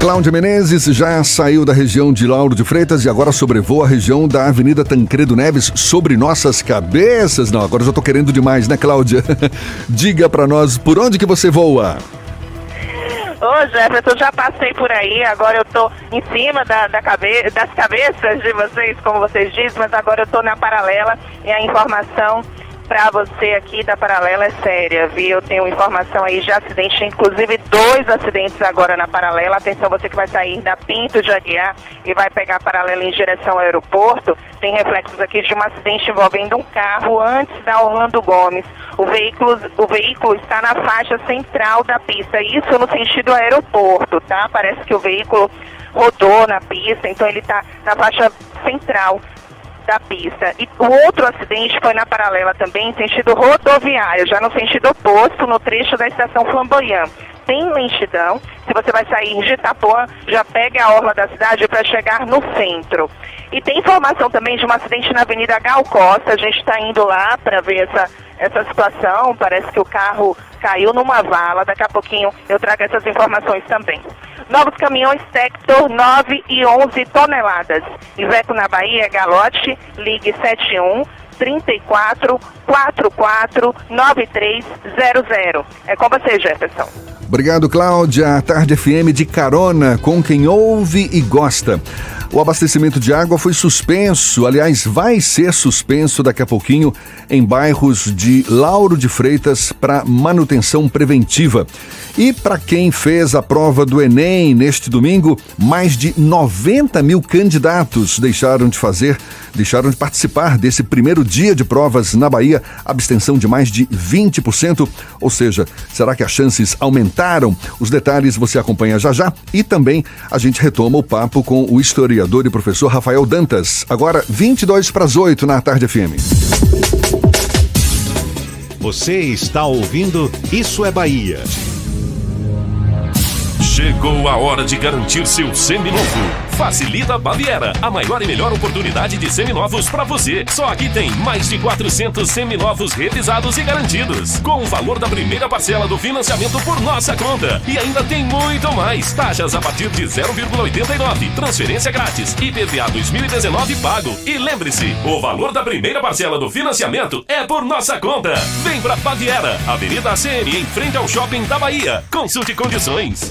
Cláudia Menezes já saiu da região de Lauro de Freitas e agora sobrevoa a região da Avenida Tancredo Neves sobre nossas cabeças. Não, agora já tô querendo demais, né, Cláudia? Diga pra nós por onde que você voa. Ô Jefferson, já passei por aí, agora eu tô em cima da, da cabe das cabeças de vocês, como vocês dizem, mas agora eu tô na paralela e a informação pra você aqui da paralela é séria, viu? Eu tenho informação aí de acidente, inclusive dois acidentes agora na paralela. Atenção, você que vai sair da Pinto de Aguiar e vai pegar a paralela em direção ao aeroporto, tem reflexos aqui de um acidente envolvendo um carro antes da Orlando Gomes. O veículo, o veículo está na faixa central da pista, isso no sentido aeroporto, tá? Parece que o veículo rodou na pista, então ele está na faixa central da pista. E o outro acidente foi na paralela também, sentido rodoviário, já no sentido oposto, no trecho da estação Flamboyant. Tem lentidão, se você vai sair de Itapuã, já pega a orla da cidade para chegar no centro. E tem informação também de um acidente na Avenida Gal Costa, a gente está indo lá para ver essa, essa situação, parece que o carro caiu numa vala, daqui a pouquinho eu trago essas informações também. Novos caminhões Sector 9 e 11 toneladas. Iveco na Bahia, Galote, ligue 71 34 44 9300. É com você, Jefferson. Obrigado, Cláudia. Tarde FM de carona com quem ouve e gosta. O abastecimento de água foi suspenso, aliás, vai ser suspenso daqui a pouquinho em bairros de Lauro de Freitas para manutenção preventiva. E para quem fez a prova do Enem neste domingo, mais de 90 mil candidatos deixaram de fazer, deixaram de participar desse primeiro dia de provas na Bahia, abstenção de mais de 20%. Ou seja, será que as chances aumentaram? Os detalhes você acompanha já já e também a gente retoma o papo com o historiador e professor Rafael Dantas. Agora, 22 para as 8 na Tarde FM. Você está ouvindo Isso é Bahia. Chegou a hora de garantir seu seminovo. Facilita Baviera, a maior e melhor oportunidade de seminovos para você. Só aqui tem mais de 400 seminovos revisados e garantidos, com o valor da primeira parcela do financiamento por nossa conta. E ainda tem muito mais. Taxas a partir de 0,89, transferência grátis, IPVA 2019 pago. E lembre-se, o valor da primeira parcela do financiamento é por nossa conta. Vem pra Baviera, Avenida ACM, em frente ao Shopping da Bahia. Consulte condições.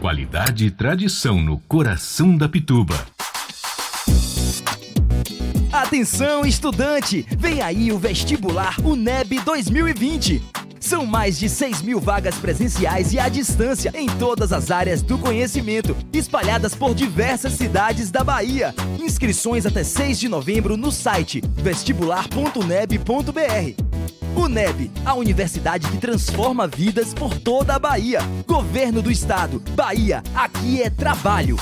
Qualidade e tradição no coração da Pituba. Atenção, estudante! Vem aí o vestibular UNEB 2020. São mais de 6 mil vagas presenciais e à distância em todas as áreas do conhecimento, espalhadas por diversas cidades da Bahia. Inscrições até 6 de novembro no site vestibular.uneb.br. UNEB, a universidade que transforma vidas por toda a Bahia. Governo do Estado. Bahia, aqui é trabalho.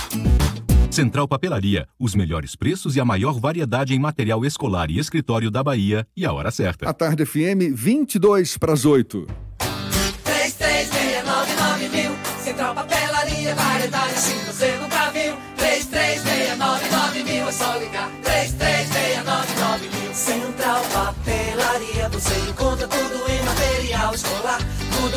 Central Papelaria, os melhores preços e a maior variedade em material escolar e escritório da Bahia e a hora certa. A tarde FM 22 para as 8. 3369 mil. Central Papelaria, variedade assim você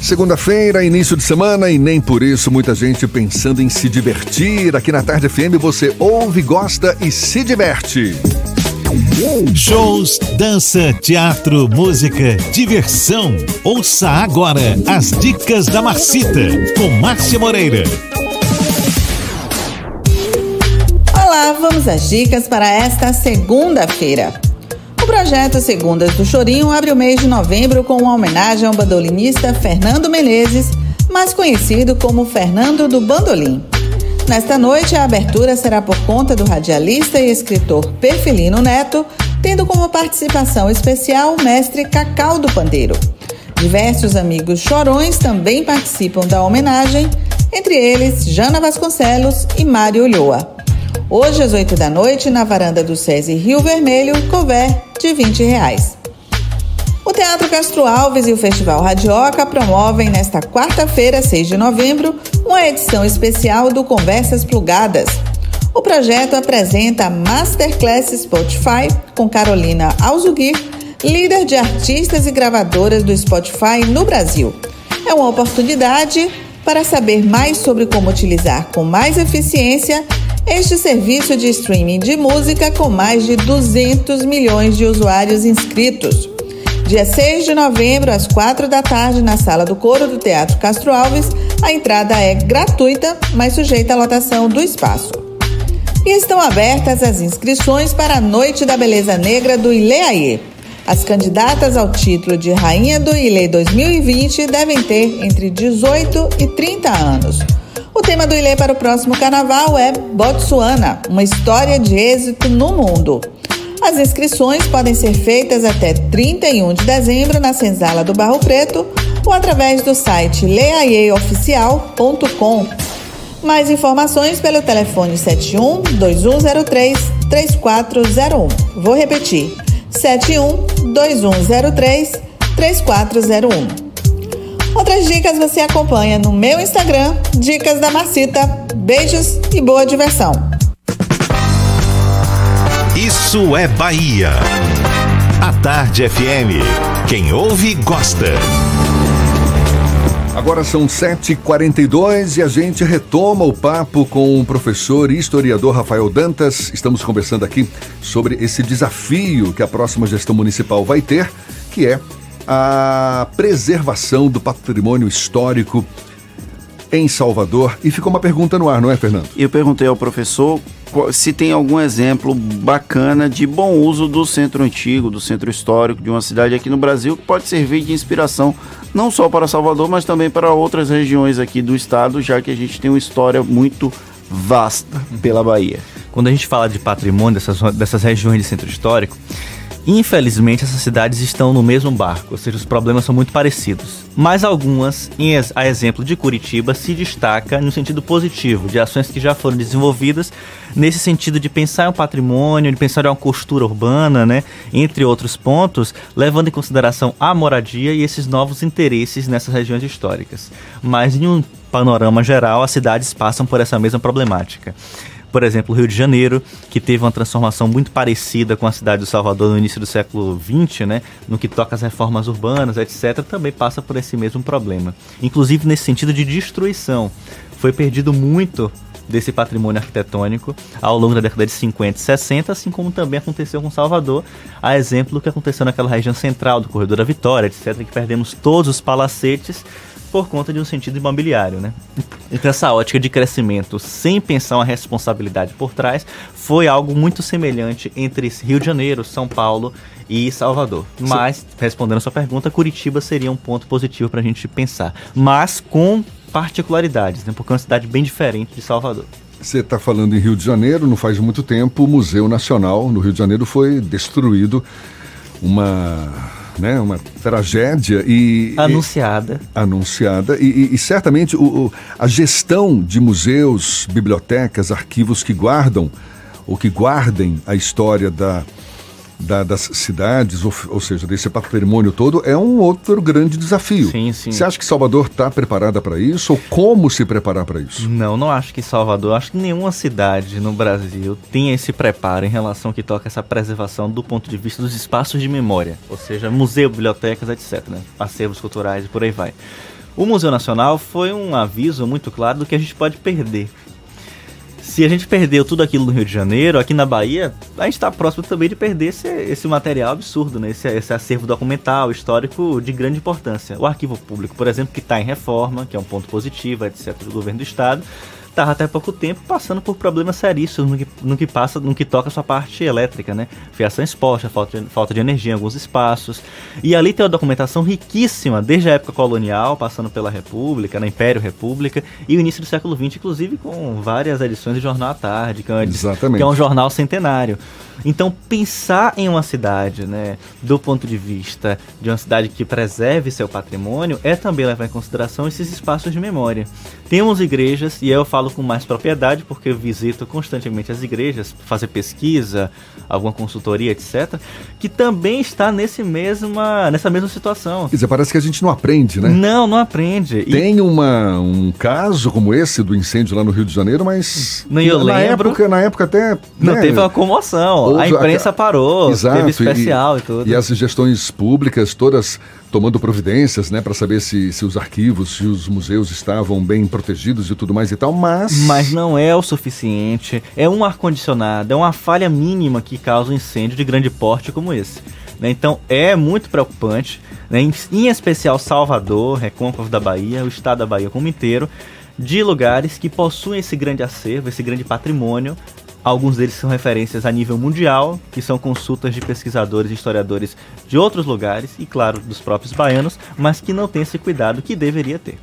Segunda-feira, início de semana e nem por isso muita gente pensando em se divertir. Aqui na Tarde FM você ouve, gosta e se diverte. Shows, dança, teatro, música, diversão. Ouça agora as dicas da Marcita com Márcia Moreira. Olá, vamos às dicas para esta segunda-feira. O projeto Segundas do Chorinho abre o mês de novembro com uma homenagem ao bandolinista Fernando Menezes, mais conhecido como Fernando do Bandolim. Nesta noite, a abertura será por conta do radialista e escritor Perfilino Neto, tendo como participação especial o mestre Cacau do Pandeiro. Diversos amigos chorões também participam da homenagem, entre eles Jana Vasconcelos e Mário Ulloa. Hoje, às 8 da noite, na varanda do SESI Rio Vermelho, cover de 20 reais. O Teatro Castro Alves e o Festival Radioca promovem nesta quarta-feira, 6 de novembro, uma edição especial do Conversas Plugadas. O projeto apresenta a Masterclass Spotify com Carolina Alzugir, líder de artistas e gravadoras do Spotify no Brasil. É uma oportunidade para saber mais sobre como utilizar com mais eficiência este serviço de streaming de música com mais de 200 milhões de usuários inscritos. Dia 6 de novembro, às 4 da tarde, na Sala do Coro do Teatro Castro Alves, a entrada é gratuita, mas sujeita à lotação do espaço. E estão abertas as inscrições para a Noite da Beleza Negra do Ileaê. As candidatas ao título de Rainha do Ilê 2020 devem ter entre 18 e 30 anos. O tema do Ilê para o próximo carnaval é Botsuana, uma história de êxito no mundo. As inscrições podem ser feitas até 31 de dezembro na Senzala do Barro Preto ou através do site leaieoficial.com. Mais informações pelo telefone 71 2103 3401. Vou repetir: 71 2103 3401. Outras dicas você acompanha no meu Instagram, Dicas da Marcita. Beijos e boa diversão. Isso é Bahia. A Tarde FM. Quem ouve, gosta. Agora são 7h42 e a gente retoma o papo com o professor e historiador Rafael Dantas. Estamos conversando aqui sobre esse desafio que a próxima gestão municipal vai ter, que é a preservação do patrimônio histórico em Salvador. E ficou uma pergunta no ar, não é, Fernando? Eu perguntei ao professor se tem algum exemplo bacana de bom uso do centro antigo, do centro histórico de uma cidade aqui no Brasil, que pode servir de inspiração não só para Salvador, mas também para outras regiões aqui do estado, já que a gente tem uma história muito vasta pela Bahia. Quando a gente fala de patrimônio dessas, dessas regiões de centro histórico, Infelizmente, essas cidades estão no mesmo barco, ou seja, os problemas são muito parecidos. Mas algumas, a exemplo de Curitiba, se destaca no sentido positivo, de ações que já foram desenvolvidas nesse sentido de pensar em um patrimônio, de pensar em uma costura urbana, né, entre outros pontos, levando em consideração a moradia e esses novos interesses nessas regiões históricas. Mas em um panorama geral, as cidades passam por essa mesma problemática por exemplo, o Rio de Janeiro, que teve uma transformação muito parecida com a cidade do Salvador no início do século XX, né, no que toca às reformas urbanas, etc., também passa por esse mesmo problema. Inclusive nesse sentido de destruição. Foi perdido muito desse patrimônio arquitetônico ao longo da década de 50 e 60, assim como também aconteceu com Salvador, a exemplo do que aconteceu naquela região central do Corredor da Vitória, etc., que perdemos todos os palacetes por conta de um sentido imobiliário, né? Então essa ótica de crescimento sem pensar uma responsabilidade por trás foi algo muito semelhante entre Rio de Janeiro, São Paulo e Salvador. Mas, respondendo a sua pergunta, Curitiba seria um ponto positivo para a gente pensar, mas com particularidades, né? Porque é uma cidade bem diferente de Salvador. Você está falando em Rio de Janeiro, não faz muito tempo, o Museu Nacional no Rio de Janeiro foi destruído. Uma né, uma tragédia e anunciada, e, anunciada. E, e, e certamente o, o, a gestão de museus, bibliotecas, arquivos que guardam ou que guardem a história da da, das cidades, ou, ou, seja, desse patrimônio todo, é um outro grande desafio. Sim, sim. Você acha que Salvador está preparada para isso? Ou como se preparar para isso? Não, não acho que Salvador, acho que nenhuma cidade no Brasil tem esse preparo em relação ao que toca essa preservação do ponto de vista dos espaços de memória, ou seja, museu, bibliotecas, etc., né? acervos culturais e por aí vai. O Museu Nacional foi um aviso muito claro do que a gente pode perder se a gente perdeu tudo aquilo no Rio de Janeiro, aqui na Bahia, a gente está próximo também de perder esse, esse material absurdo, né? Esse, esse, acervo documental, histórico de grande importância. O arquivo público, por exemplo, que está em reforma, que é um ponto positivo, etc., do governo do estado, até pouco tempo passando por problemas seríssimos no que, no que passa, no que toca a sua parte elétrica, né? Fiação exposta, falta de, falta de energia em alguns espaços. E ali tem uma documentação riquíssima, desde a época colonial, passando pela República, na Império República, e o início do século XX, inclusive com várias edições de Jornal à Tarde, que é, uma, que é um jornal centenário. Então, pensar em uma cidade, né, do ponto de vista de uma cidade que preserve seu patrimônio, é também levar em consideração esses espaços de memória. Temos igrejas, e eu falo com mais propriedade porque eu visito constantemente as igrejas, fazer pesquisa, alguma consultoria, etc., que também está nesse mesma, nessa mesma situação. Quer dizer, parece que a gente não aprende, né? Não, não aprende. Tem uma, um caso como esse do incêndio lá no Rio de Janeiro, mas não, eu na lembro, época, na época até não né, teve uma comoção. a imprensa parou, exato, teve especial e, e tudo. E as gestões públicas todas tomando providências, né, para saber se, se os arquivos, se os museus estavam bem protegidos e tudo mais e tal, mas... Mas não é o suficiente, é um ar-condicionado, é uma falha mínima que causa um incêndio de grande porte como esse. Né? Então é muito preocupante, né? em, em especial Salvador, Recôncavo da Bahia, o estado da Bahia como inteiro, de lugares que possuem esse grande acervo, esse grande patrimônio, Alguns deles são referências a nível mundial, que são consultas de pesquisadores e historiadores de outros lugares e, claro, dos próprios baianos, mas que não tem esse cuidado que deveria ter.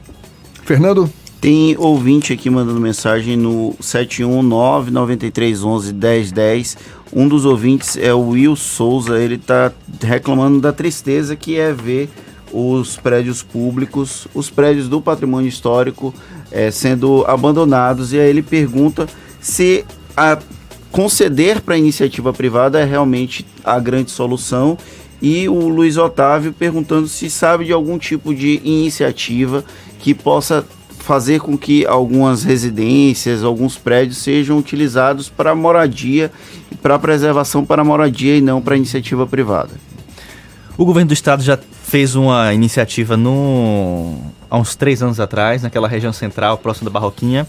Fernando? Tem ouvinte aqui mandando mensagem no 71993111010. Um dos ouvintes é o Will Souza, ele está reclamando da tristeza que é ver os prédios públicos, os prédios do patrimônio histórico é, sendo abandonados. E aí ele pergunta se a conceder para a iniciativa privada é realmente a grande solução. E o Luiz Otávio perguntando se sabe de algum tipo de iniciativa que possa fazer com que algumas residências, alguns prédios sejam utilizados para moradia, para preservação para moradia e não para iniciativa privada. O governo do estado já fez uma iniciativa no, há uns três anos atrás, naquela região central, próximo da Barroquinha,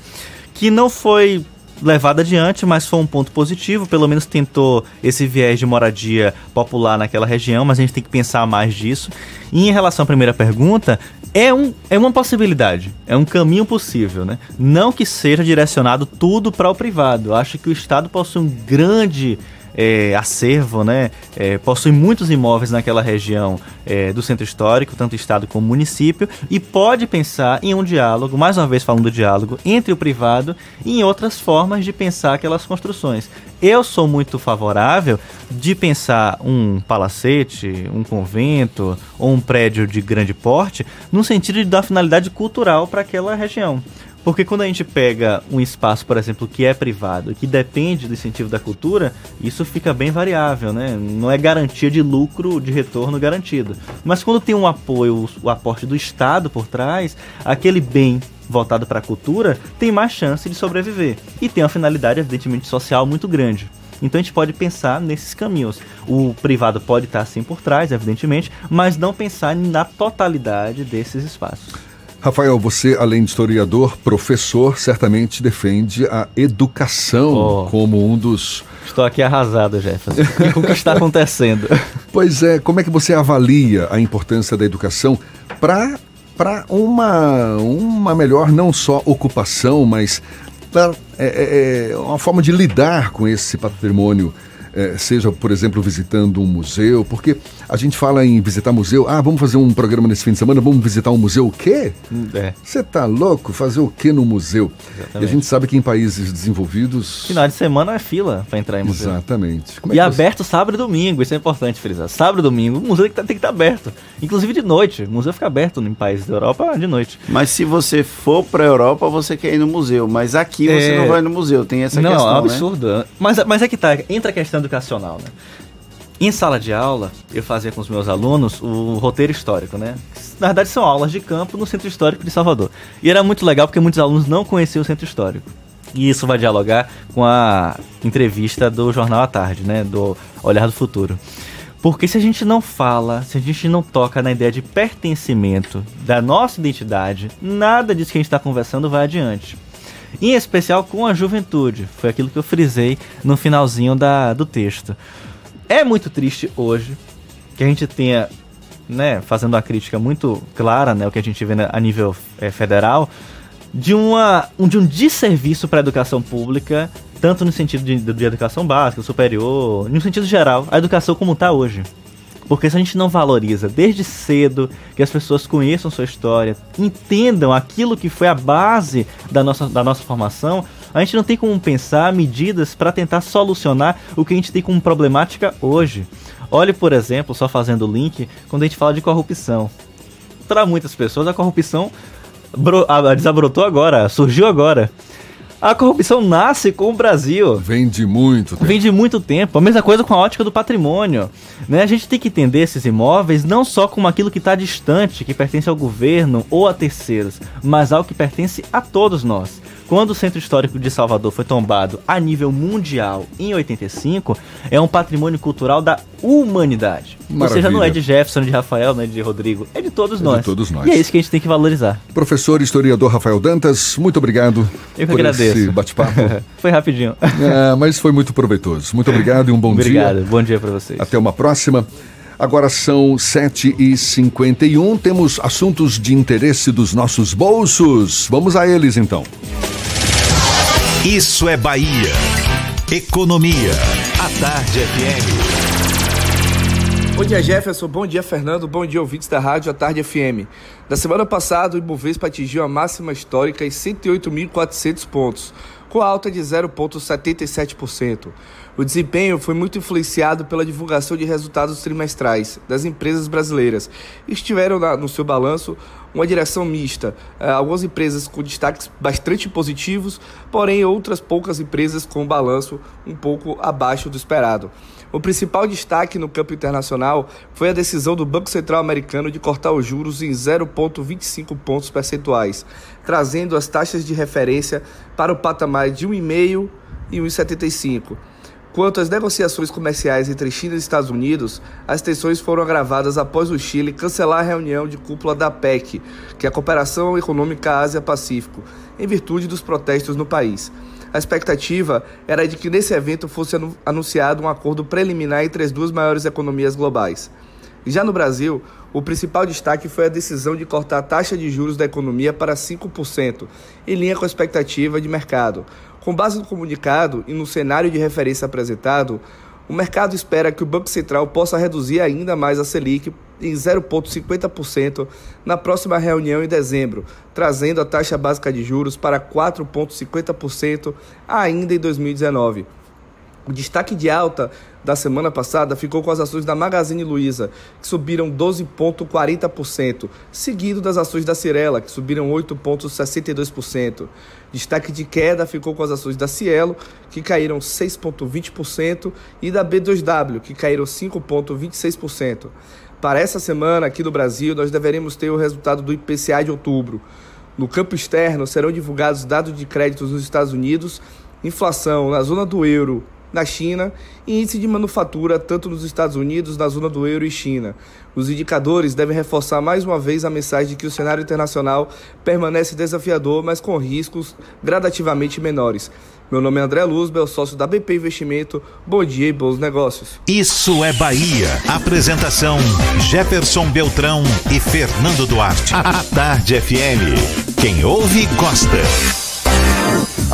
que não foi levado adiante, mas foi um ponto positivo, pelo menos tentou esse viés de moradia popular naquela região, mas a gente tem que pensar mais disso. E em relação à primeira pergunta, é, um, é uma possibilidade, é um caminho possível, né? Não que seja direcionado tudo para o privado. Eu acho que o Estado possui um grande é, acervo, né? É, possui muitos imóveis naquela região é, do centro histórico, tanto estado como município, e pode pensar em um diálogo, mais uma vez falando do diálogo, entre o privado e em outras formas de pensar aquelas construções. Eu sou muito favorável de pensar um palacete, um convento ou um prédio de grande porte no sentido de dar finalidade cultural para aquela região. Porque quando a gente pega um espaço, por exemplo, que é privado, que depende do incentivo da cultura, isso fica bem variável, né? Não é garantia de lucro, de retorno garantido. Mas quando tem um apoio, o aporte do Estado por trás, aquele bem voltado para a cultura tem mais chance de sobreviver. E tem uma finalidade, evidentemente, social muito grande. Então a gente pode pensar nesses caminhos. O privado pode estar assim por trás, evidentemente, mas não pensar na totalidade desses espaços. Rafael, você, além de historiador, professor, certamente defende a educação Oh. como um dos. Estou aqui arrasado, Jefferson. o que está acontecendo? Pois é, como é que você avalia a importância da educação para para uma, uma melhor não só ocupação, mas para é, é, uma forma de lidar com esse patrimônio, é, seja, por exemplo, visitando um museu, porque a gente fala em visitar museu, ah, vamos fazer um programa nesse fim de semana, vamos visitar um museu, o quê? É. Você tá louco? Fazer o quê no museu? E a Exatamente. gente sabe que em países desenvolvidos... Final de semana é fila para entrar em museu. Exatamente. Como é E que você- aberto sábado e domingo, isso é importante frisar. Sábado e domingo, o museu tem que tá- tem que estar aberto. Inclusive de noite. O museu fica aberto em países da Europa de noite. Mas se você for pra Europa, você quer ir no museu. Mas aqui você É. não vai no museu, tem essa não, questão, é um né? absurdo. Mas, mas é que tá, entra a questão educacional, né? Em sala de aula, eu fazia com os meus alunos o roteiro histórico, né? Na verdade, são aulas de campo no Centro Histórico de Salvador. E era muito legal porque muitos alunos não conheciam o Centro Histórico. E isso vai dialogar com a entrevista do Jornal à Tarde, né? Do Olhar do Futuro. Porque se a gente não fala, se a gente não toca na ideia de pertencimento da nossa identidade, nada disso que a gente está conversando vai adiante. Em especial com a juventude. Foi aquilo que eu frisei no finalzinho da, do texto. É muito triste hoje que a gente tenha, né, fazendo uma crítica muito clara, né, o que a gente vê a nível eh, federal, de, uma, um, de um desserviço para a educação pública, tanto no sentido de, de educação básica, superior, no sentido geral, a educação como está hoje. Porque se a gente não valoriza desde cedo que as pessoas conheçam sua história, entendam aquilo que foi a base da nossa, da nossa formação, a gente não tem como pensar medidas para tentar solucionar o que a gente tem como problemática hoje. Olhe, por exemplo, só fazendo o link, quando a gente fala de corrupção. Para muitas pessoas, a corrupção bro- desabrotou agora, surgiu agora. A corrupção nasce com o Brasil. Vem de muito tempo. Vem de muito tempo. A mesma coisa com a ótica do patrimônio. Né? A gente tem que entender esses imóveis não só como aquilo que está distante, que pertence ao governo ou a terceiros, mas algo que pertence a todos nós. Quando o Centro Histórico de Salvador foi tombado a nível mundial em 85, é um patrimônio cultural da humanidade. Ou seja, não é Maravilha. de Jefferson, de Rafael, não é de Rodrigo, é de todos É de nós. todos nós. E é isso que a gente tem que valorizar. Professor historiador Rafael Dantas, muito obrigado Eu que por agradeço. esse bate-papo. foi rapidinho. É, mas foi muito proveitoso. Muito obrigado e um bom Obrigado, dia. bom dia para vocês. Até uma próxima. Agora são 7h51. Temos assuntos de interesse dos nossos bolsos. Vamos a eles então. Isso é Bahia. Economia. A Tarde FM. Bom dia, Jefferson. Bom dia, Fernando. Bom dia, ouvintes da Rádio à Tarde FM. Da semana passada, o Ibovespa atingiu a máxima histórica em 108.400 pontos, com alta de 0,77%. O desempenho foi muito influenciado pela divulgação de resultados trimestrais das empresas brasileiras. Estiveram no seu balanço uma direção mista. Eh, algumas empresas com destaques bastante positivos, porém outras poucas empresas com balanço um pouco abaixo do esperado. O principal destaque no campo internacional foi a decisão do Banco Central americano de cortar os juros em 0,25 pontos percentuais, trazendo as taxas de referência para o patamar de 1,5 e 1,75. Quanto às negociações comerciais entre China e Estados Unidos, as tensões foram agravadas após o Chile cancelar a reunião de cúpula da PEC, que é a Cooperação Econômica Ásia-Pacífico, em virtude dos protestos no país. A expectativa era de que nesse evento fosse anu- anunciado um acordo preliminar entre as duas maiores economias globais. Já no Brasil, o principal destaque foi a decisão de cortar a taxa de juros da economia para 5%, em linha com a expectativa de mercado. Com base no comunicado e no cenário de referência apresentado, o mercado espera que o Banco Central possa reduzir ainda mais a Selic em 0,50% na próxima reunião em dezembro, trazendo a taxa básica de juros para 4,50% ainda em 2019. O destaque de alta da semana passada ficou com as ações da Magazine Luiza, que subiram 12,40%, seguido das ações da Cirela, que subiram 8,62%. Destaque de queda ficou com as ações da Cielo, que caíram 6,20%, e da B2W, que caíram 5,26%. Para essa semana, aqui no Brasil, nós deveremos ter o resultado do IPCA de outubro. No campo externo, serão divulgados dados de créditos nos Estados Unidos, inflação na zona do euro na China e índice de manufatura tanto nos Estados Unidos, na zona do euro e China. Os indicadores devem reforçar mais uma vez a mensagem de que o cenário internacional permanece desafiador, mas com riscos gradativamente menores. Meu nome é André Luzbel, sócio da BP Investimento. Bom dia e bons negócios. Isso é Bahia. Apresentação: Jefferson Beltrão e Fernando Duarte. A Tarde FM. Quem ouve, gosta.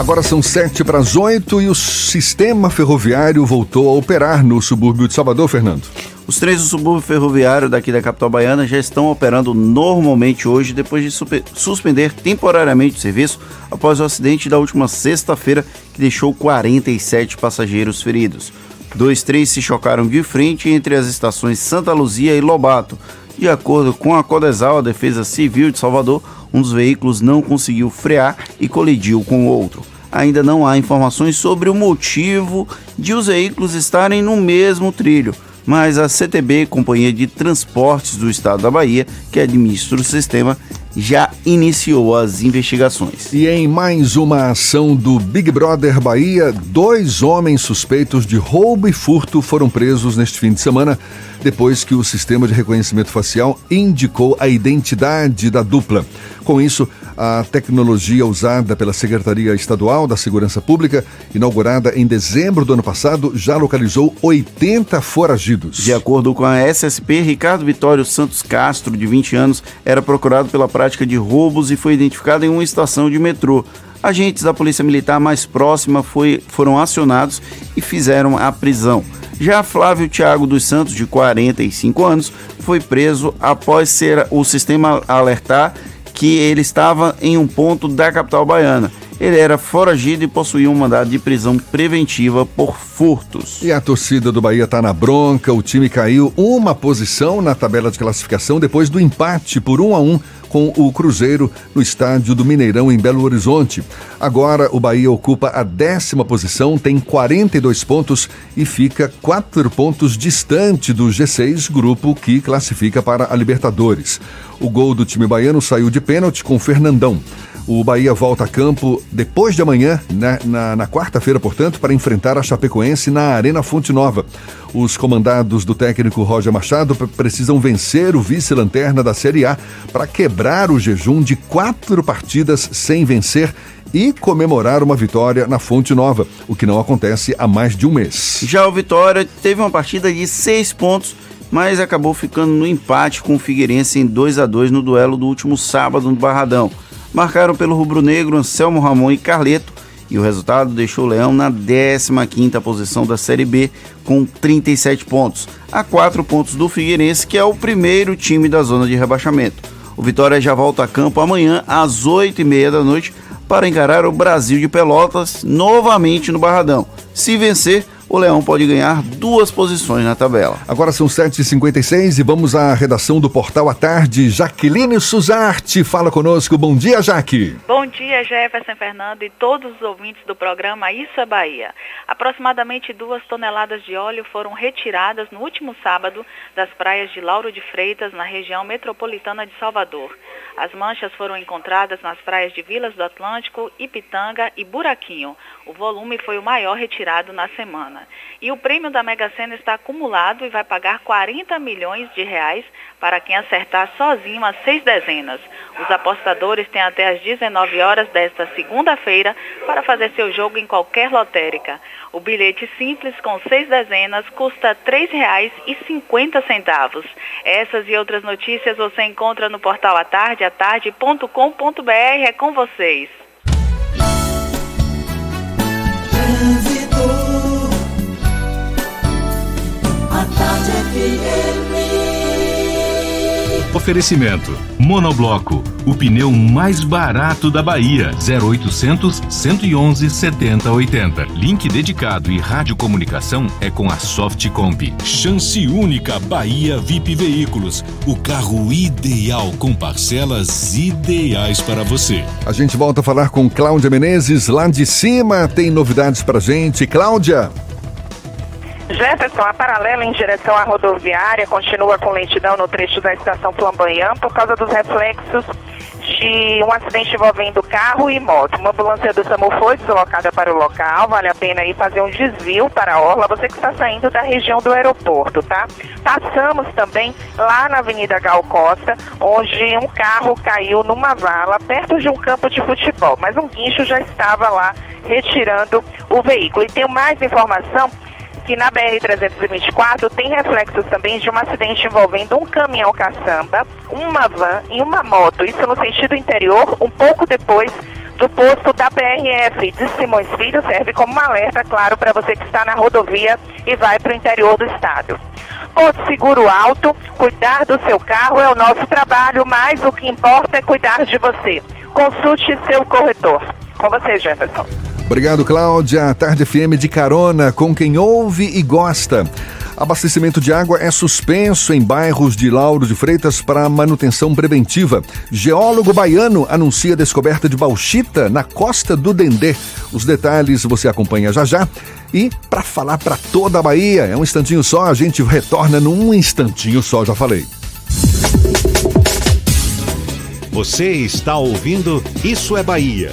Agora são sete para as oito e o sistema ferroviário voltou a operar no subúrbio de Salvador, Fernando. Os trens do subúrbio ferroviário daqui da capital baiana já estão operando normalmente hoje, depois de suspender temporariamente o serviço após o acidente da última sexta-feira, que deixou 47 passageiros feridos. Dois trens se chocaram de frente entre as estações Santa Luzia e Lobato. De acordo com a Codesal, a Defesa Civil de Salvador, um dos veículos não conseguiu frear e colidiu com o outro. Ainda não há informações sobre o motivo de os veículos estarem no mesmo trilho mas a CTB, Companhia de Transportes do Estado da Bahia, que administra o sistema, já iniciou as investigações. E em mais uma ação do Big Brother Bahia, dois homens suspeitos de roubo e furto foram presos neste fim de semana, depois que o sistema de reconhecimento facial indicou a identidade da dupla. Com isso, a tecnologia usada pela Secretaria Estadual da Segurança Pública, inaugurada em dezembro do ano passado, já localizou 80 foragidos. De acordo com a SSP, Ricardo Vitório Santos Castro, de 20 anos, era procurado pela prática de roubos e foi identificado em uma estação de metrô. Agentes da Polícia Militar mais próxima foi, foram acionados e fizeram a prisão. Já Flávio Thiago dos Santos, de 45 anos, foi preso após ser o sistema alertar que ele estava em um ponto da capital baiana. Ele era foragido e possuía um mandado de prisão preventiva por furtos. E a torcida do Bahia está na bronca. O time caiu uma posição na tabela de classificação depois do empate por um a um com o Cruzeiro no estádio do Mineirão em Belo Horizonte. Agora o Bahia ocupa a décima posição, tem 42 pontos e fica quatro pontos distante do G6, grupo que classifica para a Libertadores. O gol do time baiano saiu de pênalti com Fernandão. O Bahia volta a campo depois de amanhã, na, na, na quarta-feira, portanto, para enfrentar a Chapecoense na Arena Fonte Nova. Os comandados do técnico Roger Machado pre- precisam vencer o vice-lanterna da Série A para quebrar o jejum de quatro partidas sem vencer e comemorar uma vitória na Fonte Nova, o que não acontece há mais de um mês. Já o Vitória teve uma partida de seis pontos, mas acabou ficando no empate com o Figueirense em 2 a 2 no duelo do último sábado no Barradão. Marcaram pelo rubro-negro Anselmo Ramon e Carleto, e o resultado deixou o Leão na 15ª posição da Série B com 37 pontos, a 4 pontos do Figueirense, que é o primeiro time da zona de rebaixamento. O Vitória já volta a campo amanhã às 8h30 da noite para encarar o Brasil de Pelotas novamente no Barradão. Se vencer, o Leão pode ganhar duas posições na tabela. Agora são 7h56 e vamos à redação do Portal à Tarde. Jaqueline Suzarte fala conosco. Bom dia, Jaque. Bom dia, Jefferson Fernando e todos os ouvintes do programa Isso é Bahia. Aproximadamente duas toneladas de óleo foram retiradas no último sábado das praias de Lauro de Freitas, na região metropolitana de Salvador. As manchas foram encontradas nas praias de Vilas do Atlântico, Ipitanga e Buraquinho. O volume foi o maior retirado na semana. E o prêmio da Mega Sena está acumulado e vai pagar 40 milhões de reais para quem acertar sozinho as seis dezenas. Os apostadores têm até às 19 horas desta segunda-feira para fazer seu jogo em qualquer lotérica. O bilhete simples com seis dezenas custa R$ 3,50. Essas e outras notícias você encontra no portal atarde, atarde.com.br. É com vocês. Oferecimento: Monobloco, o pneu mais barato da Bahia. 0800 111 7080. Link dedicado e radiocomunicação é com a Softcomp. Chance única Bahia VIP Veículos. O carro ideal com parcelas ideais para você. A gente volta a falar com Cláudia Menezes lá de cima. Tem novidades pra gente. Cláudia. Jefferson, a paralela em direção à rodoviária continua com lentidão no trecho da estação Flamboyant por causa dos reflexos de um acidente envolvendo carro e moto. Uma ambulância do SAMU foi deslocada para o local, vale a pena aí fazer um desvio para a Orla, você que está saindo da região do aeroporto, tá? Passamos também lá na Avenida Gal Costa, onde um carro caiu numa vala perto de um campo de futebol, mas um guincho já estava lá retirando o veículo. E tenho mais informação que na BR-324 tem reflexos também de um acidente envolvendo um caminhão caçamba, uma van e uma moto. Isso no sentido interior, um pouco depois do posto da PRF de Simões Filho, serve como um alerta, claro, para você que está na rodovia e vai para o interior do estado. Porto Seguro Alto, cuidar do seu carro é o nosso trabalho, mas o que importa é cuidar de você. Consulte seu corretor. Com você, Jefferson. Obrigado, Cláudia. Tarde FM de carona com quem ouve e gosta. Abastecimento de água é suspenso em bairros de Lauro de Freitas para manutenção preventiva. Geólogo baiano anuncia descoberta de bauxita na costa do Dendê. Os detalhes você acompanha já já. E para falar para toda a Bahia, é um instantinho só, a gente retorna num instantinho só, já falei. Você está ouvindo Isso é Bahia.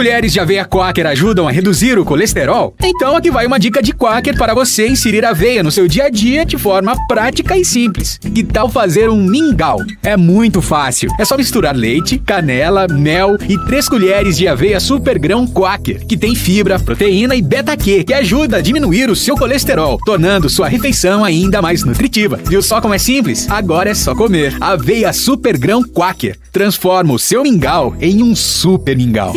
colheres de aveia Quaker ajudam a reduzir o colesterol? Então aqui vai uma dica de Quaker para você inserir aveia no seu dia a dia de forma prática e simples. Que tal fazer um mingau? É muito fácil. É só misturar leite, canela, mel e três colheres de aveia super grão Quaker, que tem fibra, proteína e beta-Q, que ajuda a diminuir o seu colesterol, tornando sua refeição ainda mais nutritiva. Viu só como é simples? Agora é só comer. Aveia super grão Quaker. Transforma o seu mingau em um super mingau.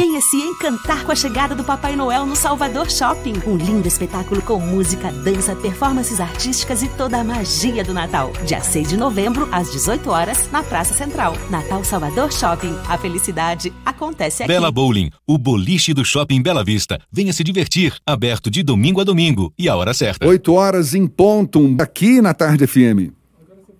Encantar com a chegada do Papai Noel no Salvador Shopping. Um lindo espetáculo com música, dança, performances artísticas e toda a magia do Natal. Dia 6 de novembro, às 18 horas, na Praça Central. Natal Salvador Shopping. A felicidade acontece aqui. Bela Bowling, o boliche do Shopping Bela Vista. Venha se divertir. Aberto de domingo a domingo e a hora certa. 8 horas em ponto, aqui na Tarde FM.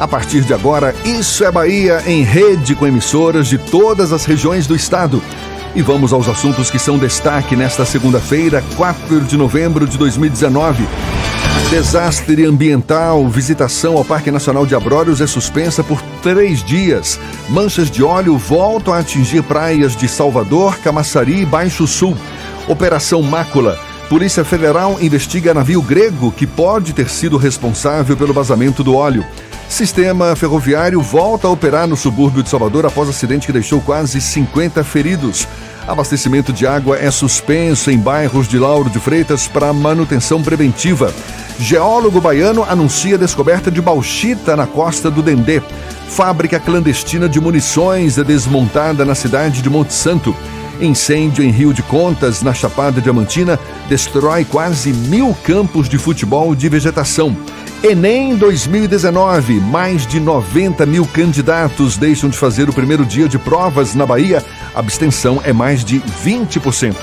A partir de agora, Isso é Bahia em rede com emissoras de todas as regiões do estado. E vamos aos assuntos que são destaque nesta segunda-feira, 4 de novembro de 2019. Desastre ambiental, visitação ao Parque Nacional de Abrolhos é suspensa por três dias. Manchas de óleo voltam a atingir praias de Salvador, Camaçari e Baixo Sul. Operação Mácula. Polícia Federal investiga navio grego que pode ter sido responsável pelo vazamento do óleo. Sistema ferroviário volta a operar no subúrbio de Salvador após acidente que deixou quase 50 feridos. Abastecimento de água é suspenso em bairros de Lauro de Freitas para manutenção preventiva. Geólogo baiano anuncia descoberta de bauxita na costa do Dendê. Fábrica clandestina de munições é desmontada na cidade de Monte Santo. Incêndio em Rio de Contas, na Chapada Diamantina, destrói quase mil campos de futebol de vegetação. Enem 2019, mais de 90 mil candidatos deixam de fazer o primeiro dia de provas na Bahia. A abstenção é mais de 20%.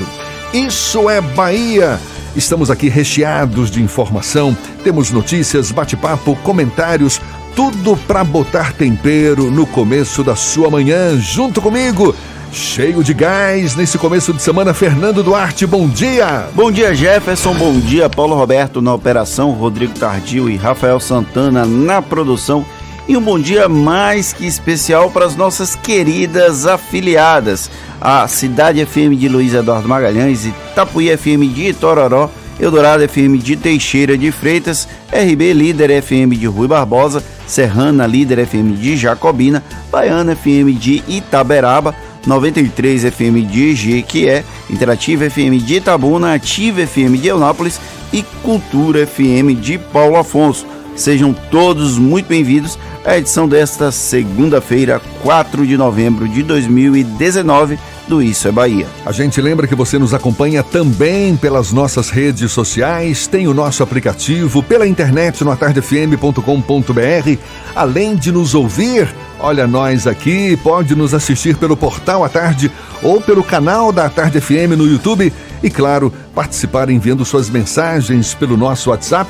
Isso é Bahia! Estamos aqui recheados de informação, temos notícias, bate-papo, comentários, tudo para botar tempero no começo da sua manhã, junto comigo. Cheio de gás nesse começo de semana, Fernando Duarte, bom dia! Bom dia, Jefferson. Bom dia, Paulo Roberto na operação, Rodrigo Tardio e Rafael Santana na produção. E um bom dia mais que especial para as nossas queridas afiliadas, a Cidade FM de Luiz Eduardo Magalhães e Tapuí FM de Itororó, Eldorado FM de Teixeira de Freitas, RB Líder FM de Rui Barbosa, Serrana Líder FM de Jacobina, Baiana FM de Itaberaba, 93 FM de Jequié, Interativa FM de Itabuna, Ativa FM de Eunápolis e Cultura FM de Paulo Afonso. Sejam todos muito bem-vindos à edição desta segunda-feira, 4 de novembro de 2019 do Isso é Bahia. A gente lembra que você nos acompanha também pelas nossas redes sociais, tem o nosso aplicativo, pela internet no atardefm.com.br, além de nos ouvir. Olha nós aqui, pode nos assistir pelo portal à tarde ou pelo canal da Tarde FM no YouTube e, claro, participar enviando suas mensagens pelo nosso WhatsApp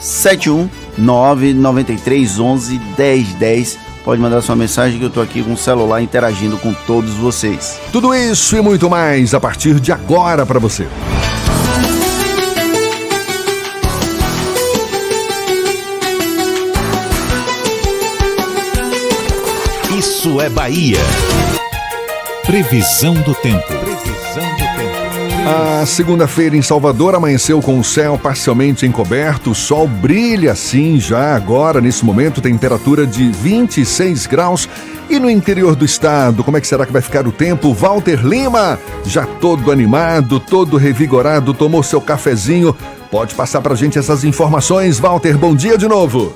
7199311 1010 pode mandar sua mensagem que eu estou aqui com o celular interagindo com todos vocês. Tudo isso e muito mais a partir de agora para você. Isso é Bahia. Previsão do tempo. Previsão do tempo. A segunda-feira em Salvador amanheceu com o céu parcialmente encoberto, o sol brilha assim já agora, nesse momento, temperatura de 26 graus. E no interior do estado, como é que será que vai ficar o tempo? Walter Lima, já todo animado, todo revigorado, tomou seu cafezinho. Pode passar pra gente essas informações, Walter. Bom dia de novo.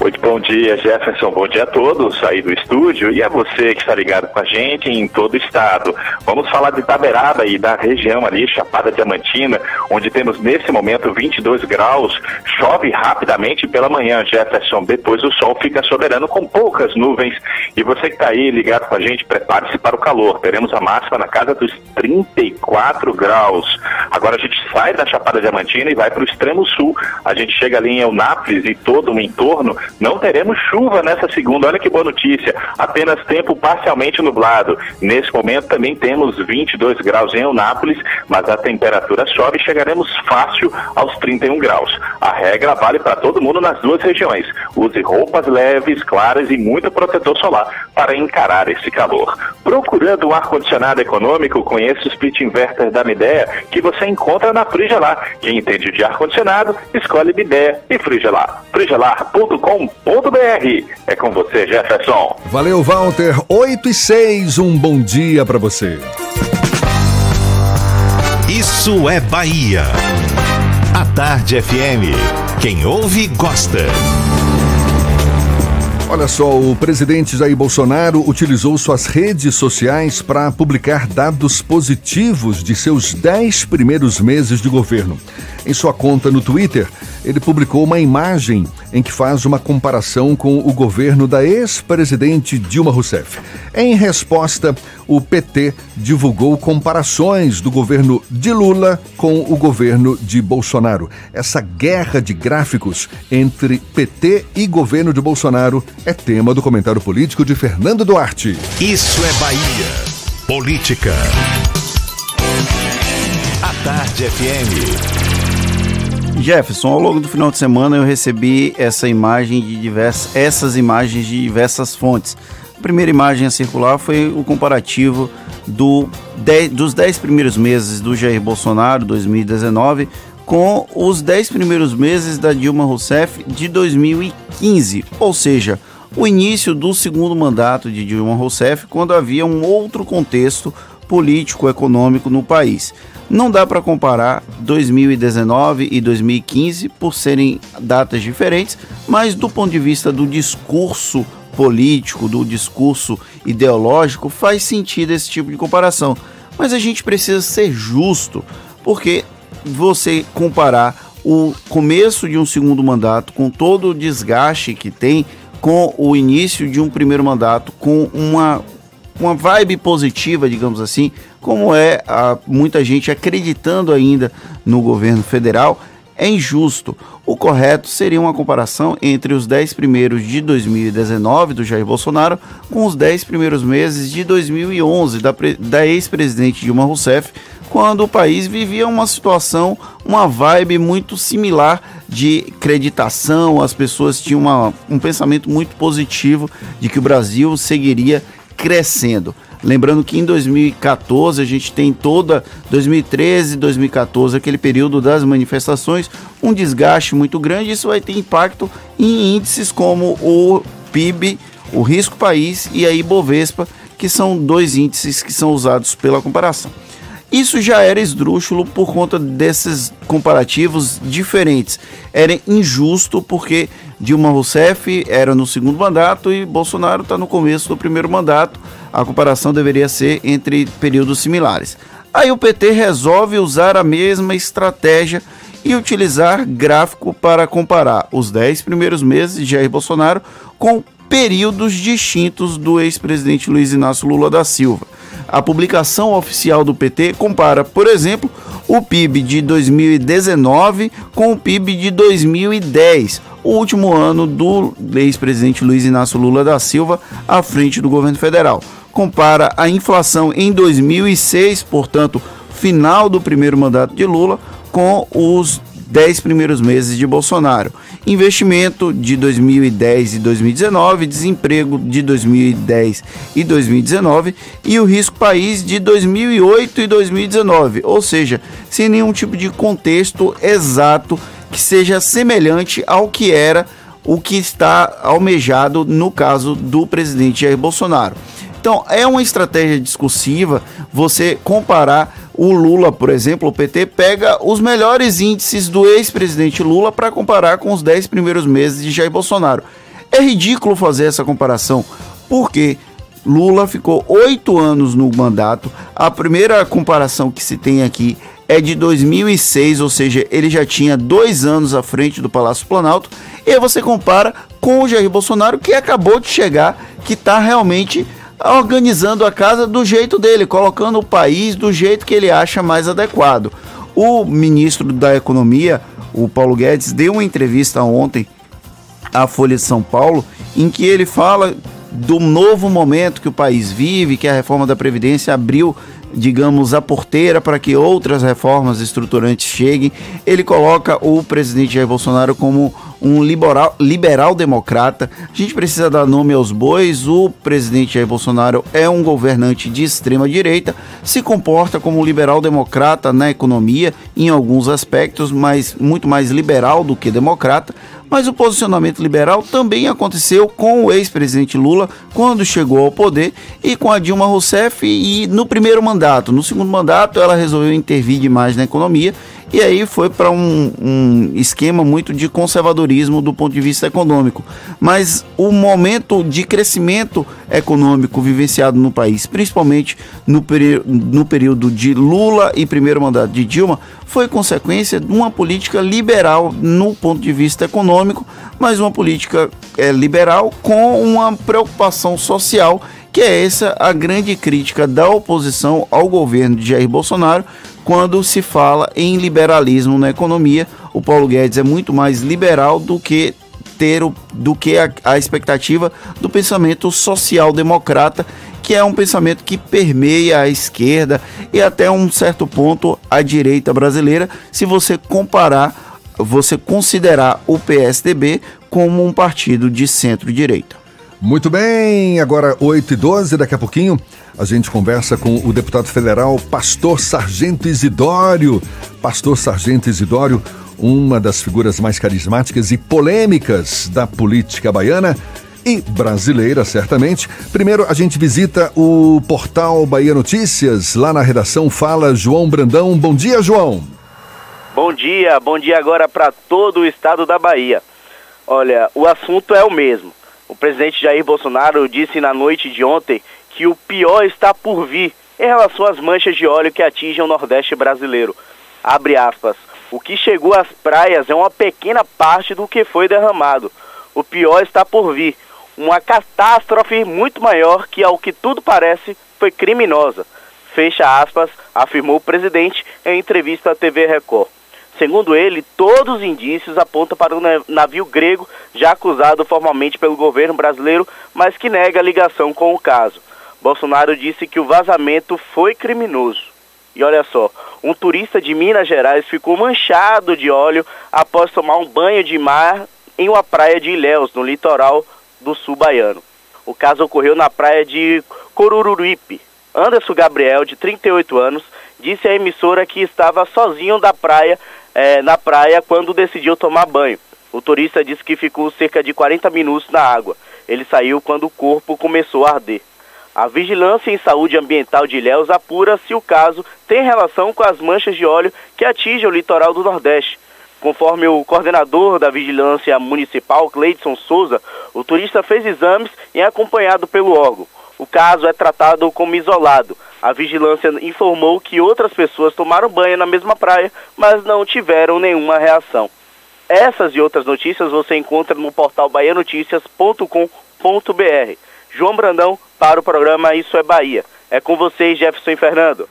Muito bom dia, Jefferson. Bom dia a todos aí do estúdio e a você que está ligado com a gente em todo o estado. Vamos falar de Itaberaba e da região ali, Chapada Diamantina, onde temos nesse momento 22 graus. Chove rapidamente pela manhã, Jefferson. Depois o sol fica soberano com poucas nuvens. E você que está aí ligado com a gente, prepare-se para o calor. Teremos a máxima na casa dos 34 graus. Agora a gente sai da Chapada Diamantina e vai para o extremo sul. A gente chega ali em Eunápolis e todo o entorno não teremos chuva nessa segunda. Olha que boa notícia. Apenas tempo parcialmente nublado. Nesse momento também temos 22 graus em Eunápolis, mas a temperatura sobe e chegaremos fácil aos 31 graus. A regra vale para todo mundo nas duas regiões. Use roupas leves, claras e muito protetor solar para encarar esse calor. Procurando um ar-condicionado econômico, conheça o split inverter da Midea que você encontra na Frigelar. Quem entende de ar-condicionado, escolhe Midea e Frigelar. frigelar.com.br É com você, Jefferson. Valeu, Walter. 8 e 6, um bom dia para você. Isso é Bahia. A Tarde FM. Quem ouve, gosta. Olha só, o presidente Jair Bolsonaro utilizou suas redes sociais para publicar dados positivos de seus 10 primeiros meses de governo. Em sua conta no Twitter, ele publicou uma imagem em que faz uma comparação com o governo da ex-presidente Dilma Rousseff. Em resposta, o PT divulgou comparações do governo de Lula com o governo de Bolsonaro. Essa guerra de gráficos entre PT e governo de Bolsonaro é tema do comentário político de Fernando Duarte. Isso é Bahia. Política. A Tarde FM. Jefferson, ao longo do final de semana eu recebi essa imagem de diversas, essas imagens de diversas fontes. A primeira imagem a circular foi o comparativo do, de, dos 10 primeiros meses do Jair Bolsonaro, 2019, com os 10 primeiros meses da Dilma Rousseff de 2015, ou seja, o início do segundo mandato de Dilma Rousseff, quando havia um outro contexto político-econômico no país. Não dá para comparar 2019 e 2015 por serem datas diferentes, mas do ponto de vista do discurso político, do discurso ideológico, faz sentido esse tipo de comparação. Mas a gente precisa ser justo, porque você comparar o começo de um segundo mandato com todo o desgaste que tem com o início de um primeiro mandato com uma uma vibe positiva, digamos assim, como é a, muita gente acreditando ainda no governo federal, é injusto. O correto seria uma comparação entre os 10 primeiros de 2019 do Jair Bolsonaro com os 10 primeiros meses de 2011 da, da ex-presidente Dilma Rousseff, quando o país vivia uma situação, uma vibe muito similar de creditação, as pessoas tinham uma, um pensamento muito positivo de que o Brasil seguiria crescendo. Lembrando que em 2014 a gente tem toda 2013, 2014, aquele período das manifestações, um desgaste muito grande. Isso vai ter impacto em índices como o PIB, o risco país e a Ibovespa, que são dois índices que são usados pela comparação. Isso já era esdrúxulo por conta desses comparativos diferentes. Era injusto porque Dilma Rousseff era no segundo mandato e Bolsonaro está no começo do primeiro mandato. A comparação deveria ser entre períodos similares. Aí o PT resolve usar a mesma estratégia e utilizar gráfico para comparar os 10 primeiros meses de Jair Bolsonaro com períodos distintos do ex-presidente Luiz Inácio Lula da Silva. A publicação oficial do PT compara, por exemplo, o PIB de 2019 com o PIB de 2010, o último ano do ex-presidente Luiz Inácio Lula da Silva à frente do governo federal. Compara a inflação em 2006, portanto, final do primeiro mandato de Lula, com os 10 primeiros meses de Bolsonaro. Investimento de 2010 e 2019, desemprego de 2010 e 2019 e o risco país de 2008 e 2019, ou seja, sem nenhum tipo de contexto exato que seja semelhante ao que era o que está almejado no caso do presidente Jair Bolsonaro. Então, é uma estratégia discursiva você comparar o Lula, por exemplo, o PT pega os melhores índices do ex-presidente Lula para comparar com os 10 primeiros meses de Jair Bolsonaro. É ridículo fazer essa comparação, porque Lula ficou oito anos no mandato. A primeira comparação que se tem aqui é de 2006, ou seja, ele já tinha dois anos à frente do Palácio Planalto. E você compara com o Jair Bolsonaro, que acabou de chegar, que está realmente organizando a casa do jeito dele, colocando o país do jeito que ele acha mais adequado. O ministro da Economia, o Paulo Guedes, deu uma entrevista ontem à Folha de São Paulo em que ele fala do novo momento que o país vive, que a reforma da Previdência abriu digamos, a porteira para que outras reformas estruturantes cheguem. Ele coloca o presidente Jair Bolsonaro como um liberal, liberal democrata. A gente precisa dar nome aos bois. O presidente Jair Bolsonaro é um governante de extrema direita, se comporta como um liberal democrata na economia, em alguns aspectos, mas muito mais liberal do que democrata. Mas o posicionamento liberal também aconteceu com o ex-presidente Lula quando chegou ao poder e com a Dilma Rousseff e no primeiro mandato. No segundo mandato, ela resolveu intervir demais na economia e aí foi para um, um, esquema muito de conservadorismo do ponto de vista econômico. Mas o momento de crescimento econômico vivenciado no país, principalmente no, no período de Lula e primeiro mandato de Dilma, foi consequência de uma política liberal no ponto de vista econômico, mas uma política é, liberal com uma preocupação social que é essa a grande crítica da oposição ao governo de Jair Bolsonaro, quando se fala em liberalismo na economia. O Paulo Guedes é muito mais liberal do que ter o, do que a, a expectativa do pensamento social-democrata, que é um pensamento que permeia a esquerda e até um certo ponto a direita brasileira, se você comparar, você considerar o PSDB como um partido de centro-direita. Muito bem, agora 8 e 12 daqui a pouquinho a gente conversa com o deputado federal Pastor Sargento Isidório. Pastor Sargento Isidório, uma das figuras mais carismáticas e polêmicas da política baiana e brasileira, certamente. Primeiro, a gente visita o portal Bahia Notícias. Lá na redação fala João Brandão. Bom dia, João. Bom dia, bom dia agora para todo o estado da Bahia. Olha, o assunto é o mesmo. O presidente Jair Bolsonaro disse na noite de ontem que o pior está por vir em relação às manchas de óleo que atingem o Nordeste brasileiro. Abre aspas. O que chegou às praias é uma pequena parte do que foi derramado. O pior está por vir. Uma catástrofe muito maior que, ao que tudo parece, foi criminosa. Fecha aspas, afirmou o presidente em entrevista à TV Record. Segundo ele, todos os indícios apontam para o navio grego já acusado formalmente pelo governo brasileiro, mas que nega a ligação com o caso. Bolsonaro disse que o vazamento foi criminoso. E olha só, um turista de Minas Gerais ficou manchado de óleo após tomar um banho de mar em uma praia de Ilhéus, no litoral do sul baiano. O caso ocorreu na praia de Corururipe. Anderson Gabriel, de 38 anos, disse à emissora que estava sozinho da praia é, na praia quando decidiu tomar banho. O turista disse que ficou cerca de 40 minutos na água. Ele saiu quando o corpo começou a arder. A Vigilância em Saúde Ambiental de Ilhéus apura se o caso tem relação com as manchas de óleo que atingem o litoral do Nordeste. Conforme o coordenador da Vigilância Municipal, Cleidson Souza, o turista fez exames e é acompanhado pelo órgão. O caso é tratado como isolado. A vigilância informou que outras pessoas tomaram banho na mesma praia, mas não tiveram nenhuma reação. Essas e outras notícias você encontra no portal baianoticias.com.br. João Brandão para o programa Isso é Bahia. É com vocês, Jefferson Fernando.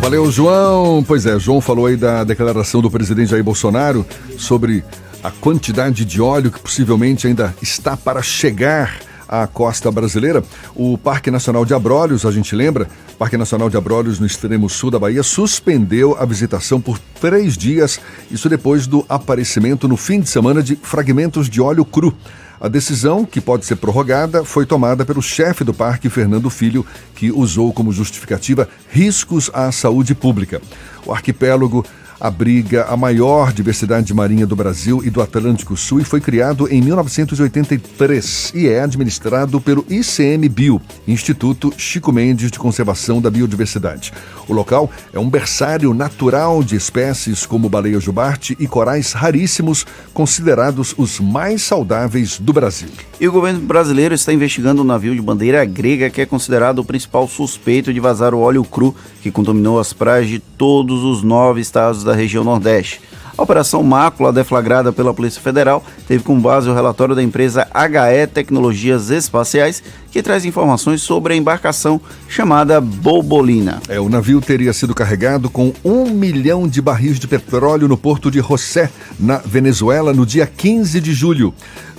Valeu, João. Pois é, João falou aí da declaração do presidente Jair Bolsonaro sobre a quantidade de óleo que possivelmente ainda está para chegar à costa brasileira. O Parque Nacional de Abrolhos, a gente lembra, Parque Nacional de Abrolhos, no extremo sul da Bahia, suspendeu a visitação por três dias, isso depois do aparecimento no fim de semana de fragmentos de óleo cru. A decisão, que pode ser prorrogada, foi tomada pelo chefe do parque, Fernando Filho, que usou como justificativa riscos à saúde pública. O arquipélago abriga a maior diversidade marinha do Brasil e do Atlântico Sul e foi criado em 1983 e é administrado pelo ICMBio, Instituto Chico Mendes de Conservação da Biodiversidade. O local é um berçário natural de espécies como baleia jubarte e corais raríssimos, considerados os mais saudáveis do Brasil. E o governo brasileiro está investigando um navio de bandeira grega que é considerado o principal suspeito de vazar o óleo cru que contaminou as praias de todos os nove estados da região Nordeste. A Operação Mácula, deflagrada pela Polícia Federal, teve como base o relatório da empresa HE Tecnologias Espaciais, que traz informações sobre a embarcação chamada Bobolina. É, o navio teria sido carregado com um milhão de barris de petróleo no porto de José, na Venezuela, no dia 15 de julho.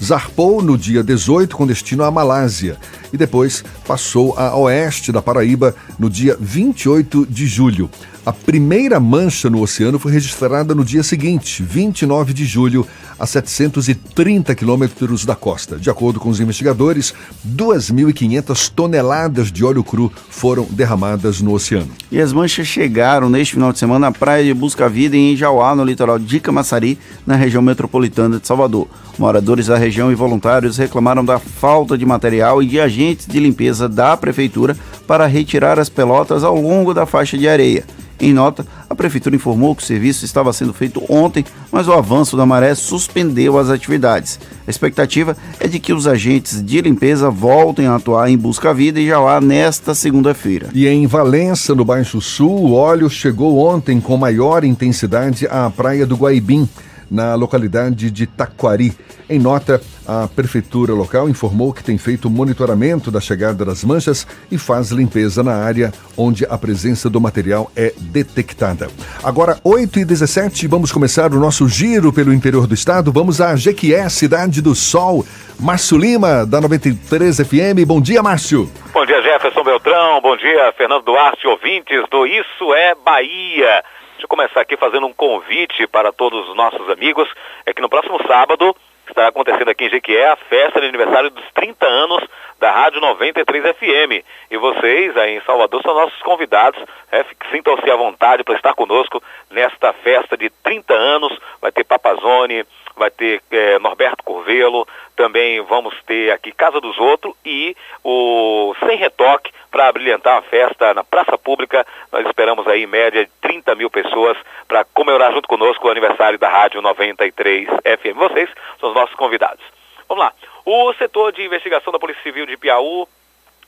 Zarpou no dia 18 com destino à Malásia e depois passou a oeste da Paraíba no dia 28 de julho. A primeira mancha no oceano foi registrada no dia seguinte, 29 de julho, a 730 quilômetros da costa. De acordo com os investigadores, 2.500 toneladas de óleo cru foram derramadas no oceano. E as manchas chegaram neste final de semana na praia de Busca Vida em Jauá, no litoral de Camaçari, na região metropolitana de Salvador. Moradores da região e voluntários reclamaram da falta de material e de agentes de limpeza da prefeitura para retirar as pelotas ao longo da faixa de areia. Em nota, a prefeitura informou que o serviço estava sendo feito ontem, mas o avanço da maré suspendeu as atividades. A expectativa é de que os agentes de limpeza voltem a atuar em Busca Vida e Jauá nesta segunda-feira. E em Valença, no Baixo Sul, o óleo chegou ontem com maior intensidade à praia do Guaibim na localidade de Taquari. Em nota, a prefeitura local informou que tem feito monitoramento da chegada das manchas e faz limpeza na área onde a presença do material é detectada. Agora, 8 e 17 vamos começar o nosso giro pelo interior do estado. Vamos a Jequié, Cidade do Sol. Márcio Lima, da 93 FM. Bom dia, Márcio. Bom dia, Jefferson Beltrão. Bom dia, Fernando Duarte, ouvintes do Isso é Bahia. Deixa eu começar aqui fazendo um convite para todos os nossos amigos. É que no próximo sábado Está acontecendo aqui em Jequié a festa de aniversário dos 30 anos da Rádio 93 FM. E vocês aí em Salvador são nossos convidados. É, Sintam-se à vontade para estar conosco nesta festa de 30 anos. Vai ter Papazone, vai ter é, Norberto Curvelo, também vamos ter aqui Casa dos Outros e o Sem Retoque para brilhantar a festa na Praça Pública. Nós esperamos aí em média de 30 mil pessoas para comemorar junto conosco o aniversário da Rádio 93 FM. Vocês são os nossos convidados. Vamos lá. O setor de investigação da Polícia Civil de Piauí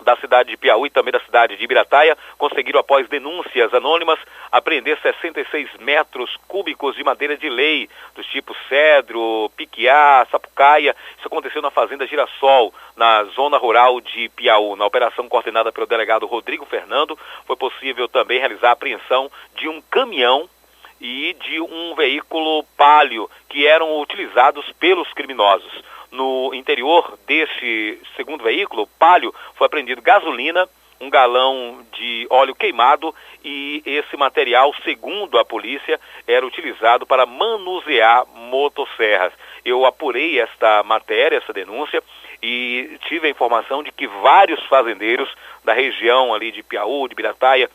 da cidade de Piauí e também da cidade de Ibirataia conseguiram, após denúncias anônimas, apreender 66 metros cúbicos de madeira de lei, dos tipos cedro, piquiá, sapucaia. Isso aconteceu na fazenda Girassol, na zona rural de Piauí. Na operação coordenada pelo delegado Rodrigo Fernando, foi possível também realizar a apreensão de um caminhão e de um veículo palio que eram utilizados pelos criminosos no interior desse segundo veículo, Palio, foi apreendido gasolina, um galão de óleo queimado e esse material, segundo a polícia, era utilizado para manusear motosserras. Eu apurei esta matéria, essa denúncia, e tive a informação de que vários fazendeiros da região ali de Piauí, de Birataia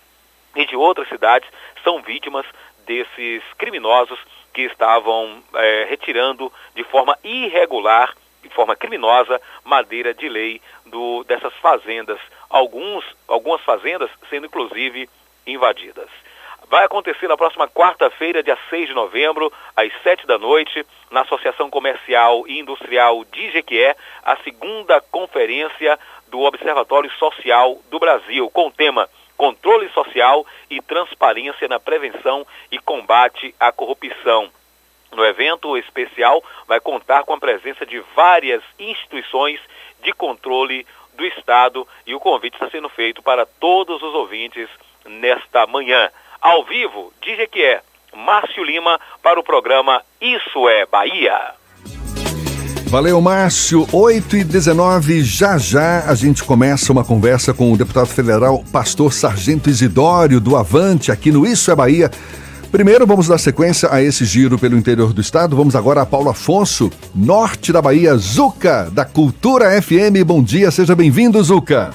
e de outras cidades são vítimas desses criminosos que estavam é, retirando de forma irregular de forma criminosa madeira de lei do, dessas fazendas, alguns, algumas fazendas sendo inclusive invadidas. Vai acontecer na próxima quarta-feira, dia 6 de novembro, às 7 da noite, na Associação Comercial e Industrial de Jequié, a segunda conferência do Observatório Social do Brasil, com o tema Controle Social e Transparência na Prevenção e Combate à Corrupção. No evento especial, vai contar com a presença de várias instituições de controle do Estado e o convite está sendo feito para todos os ouvintes nesta manhã. Ao vivo, de Jequié, Márcio Lima para o programa Isso é Bahia. Valeu, Márcio. 8 e 19 já já a gente começa uma conversa com o deputado federal Pastor Sargento Isidório do Avante aqui no Isso é Bahia. Primeiro, vamos dar sequência a esse giro pelo interior do estado. Vamos agora a Paulo Afonso, norte da Bahia, Zuca, da Cultura FM. Bom dia, seja bem-vindo, Zuca.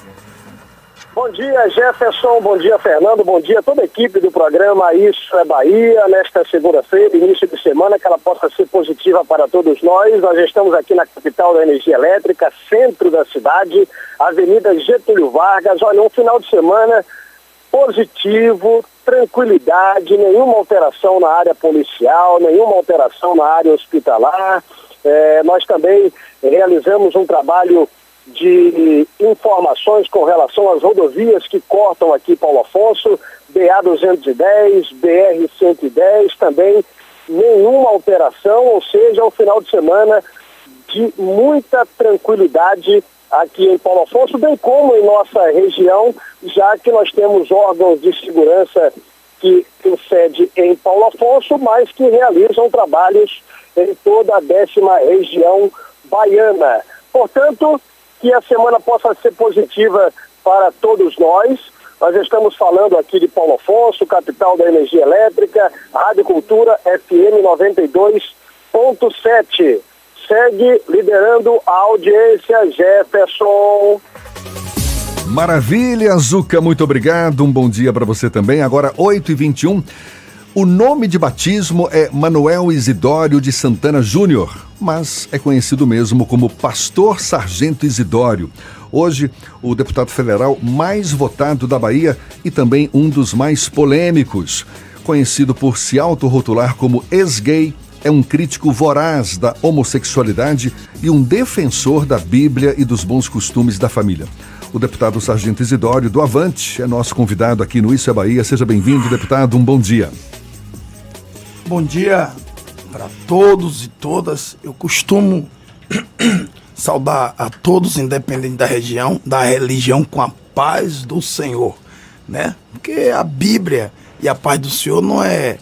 Bom dia, Jefferson. Bom dia, Fernando. Bom dia toda a equipe do programa Isso é Bahia. Nesta segunda-feira, início de semana, que ela possa ser positiva para todos nós. Nós estamos aqui na capital da energia elétrica, centro da cidade, Avenida Getúlio Vargas. Olha, um final de semana positivo, tranquilidade, nenhuma alteração na área policial, nenhuma alteração na área hospitalar. É, nós também realizamos um trabalho de informações com relação às rodovias que cortam aqui Paulo Afonso, BA-210, BR-110, também nenhuma alteração, ou seja, um final de semana de muita tranquilidade aqui em Paulo Afonso, bem como em nossa região, já que nós temos órgãos de segurança que têm sede em Paulo Afonso, mas que realizam trabalhos em toda a décima região baiana. Portanto, que a semana possa ser positiva para todos nós. Nós estamos falando aqui de Paulo Afonso, capital da energia elétrica, Rádio Cultura FM 92.7 segue liderando a audiência Jefferson. Maravilha, Zuca, muito obrigado. Um bom dia para você também. Agora, 8h21. O nome de batismo é Manuel Isidório de Santana Júnior, mas é conhecido mesmo como Pastor Sargento Isidório. Hoje, o deputado federal mais votado da Bahia e também um dos mais polêmicos. Conhecido por se autorrotular como ex-gay, é um crítico voraz da homossexualidade e um defensor da Bíblia e dos bons costumes da família. O deputado Sargento Isidório do Avante é nosso convidado aqui no Isso é Bahia. Seja bem-vindo, deputado. Um bom dia. Bom dia para todos e todas. Eu costumo saudar a todos, independente da região, da religião, com a paz do Senhor, né? Porque a Bíblia e a paz do Senhor não é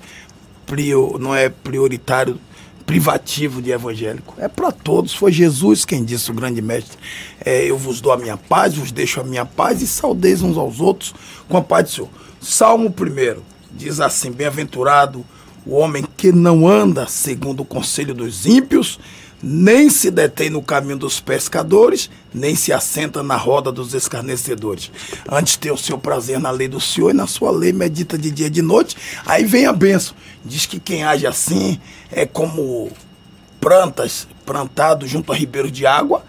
prior, não é prioritário privativo de evangélico. É para todos. Foi Jesus quem disse, o grande mestre. É, eu vos dou a minha paz, vos deixo a minha paz e saudeis uns aos outros com a paz do Senhor. Salmo 1 diz assim: Bem-aventurado o homem que não anda segundo o conselho dos ímpios, nem se detém no caminho dos pescadores, nem se assenta na roda dos escarnecedores. Antes ter o seu prazer na lei do Senhor e na sua lei medita de dia e de noite. Aí vem a benção. Diz que quem age assim é como plantas plantado junto a ribeiros de água,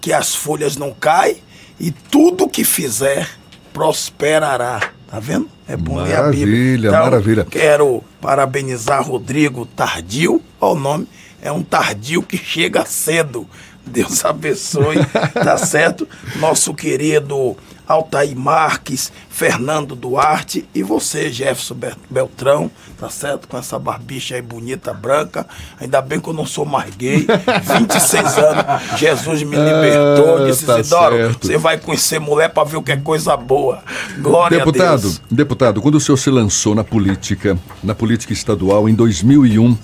que as folhas não caem e tudo que fizer prosperará. Tá vendo? É bom ler a Bíblia. Maravilha, Então, maravilha. Quero parabenizar Rodrigo Tardio, olha o nome, é um tardio que chega cedo. Deus abençoe, tá certo? Nosso querido Altair Marques, Fernando Duarte e você, Jefferson Be- Beltrão, tá certo? Com essa barbicha aí bonita, branca. Ainda bem que eu não sou mais gay. 26 anos, Jesus me libertou. Ah, Disse, tá Isidoro, você vai conhecer mulher pra ver o que é coisa boa. Glória a deputado, Deus. deputado, quando o senhor se lançou na política, na política estadual em 2001,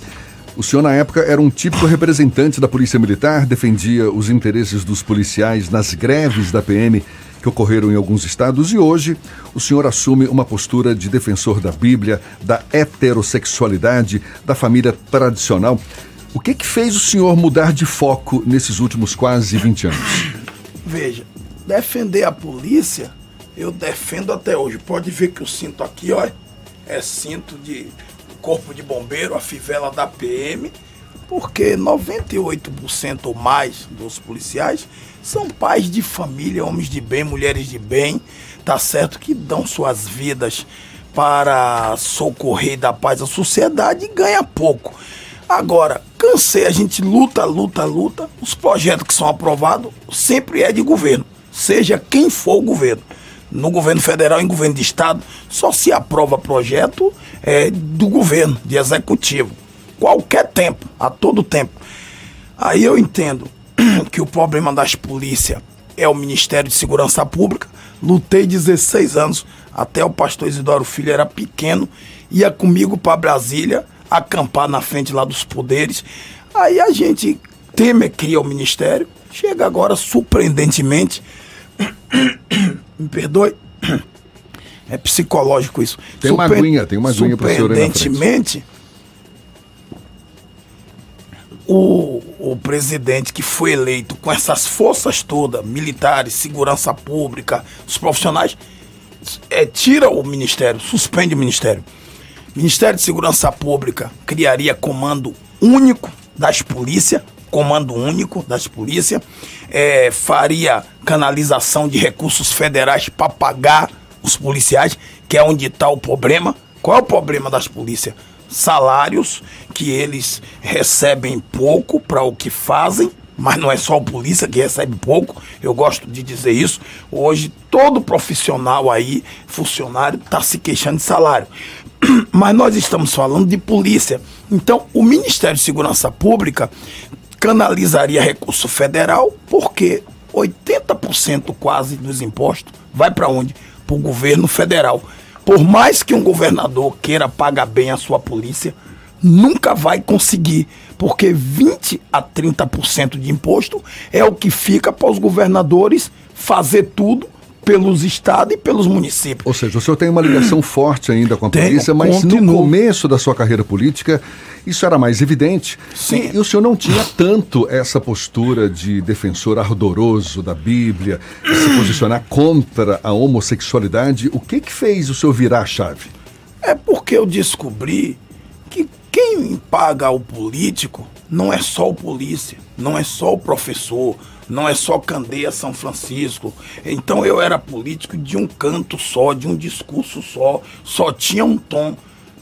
o senhor na época era um típico representante da Polícia Militar, defendia os interesses dos policiais nas greves da PM que ocorreram em alguns estados e hoje o senhor assume uma postura de defensor da Bíblia, da heterossexualidade, da família tradicional. O que que fez o senhor mudar de foco nesses últimos quase 20 anos? Veja, defender a polícia, eu defendo até hoje. Pode ver que o cinto aqui, ó, é cinto de corpo de bombeiro, a fivela da PM, porque 98% ou mais dos policiais são pais de família, homens de bem, mulheres de bem, tá certo? Que dão suas vidas para socorrer dar paz à sociedade e ganha pouco. Agora, cansei, a gente luta, luta, luta. Os projetos que são aprovados sempre é de governo, seja quem for o governo. No governo federal e em governo de estado, só se aprova projeto é, do governo, de executivo. Qualquer tempo, a todo tempo. Aí eu entendo que o problema das polícias é o Ministério de Segurança Pública. Lutei 16 anos, até o pastor Isidoro Filho era pequeno, ia comigo para Brasília, acampar na frente lá dos poderes. Aí a gente, Temer cria o Ministério, chega agora surpreendentemente, me perdoe, é psicológico isso. Tem uma aguinha, tem uma aguinha pro senhor aí. Surpreendentemente, o, o presidente que foi eleito com essas forças todas, militares, segurança pública, os profissionais, é, tira o ministério, suspende o ministério. Ministério de Segurança Pública criaria comando único das polícias, comando único das polícias, é, faria canalização de recursos federais para pagar os policiais, que é onde está o problema. Qual é o problema das polícias? Salários que eles recebem pouco para o que fazem, mas não é só o polícia que recebe pouco, eu gosto de dizer isso. Hoje, todo profissional aí, funcionário, está se queixando de salário. Mas nós estamos falando de polícia. Então, o Ministério de Segurança Pública canalizaria recurso federal, porque 80% quase dos impostos vai para onde? Para o governo federal. Por mais que um governador queira pagar bem a sua polícia, nunca vai conseguir, porque 20 a 30% de imposto é o que fica para os governadores fazer tudo pelos estados e pelos municípios. Ou seja, o senhor tem uma ligação forte ainda com a Tenho, polícia, mas no continuo. começo da sua carreira política, isso era mais evidente. Sim. E, e o senhor não tinha tanto essa postura de defensor ardoroso da Bíblia, de se posicionar contra a homossexualidade. O que que fez o senhor virar a chave? É porque eu descobri que quem paga o político não é só o polícia, não é só o professor, não é só Candeia São Francisco. Então eu era político de um canto só, de um discurso só, só tinha um tom.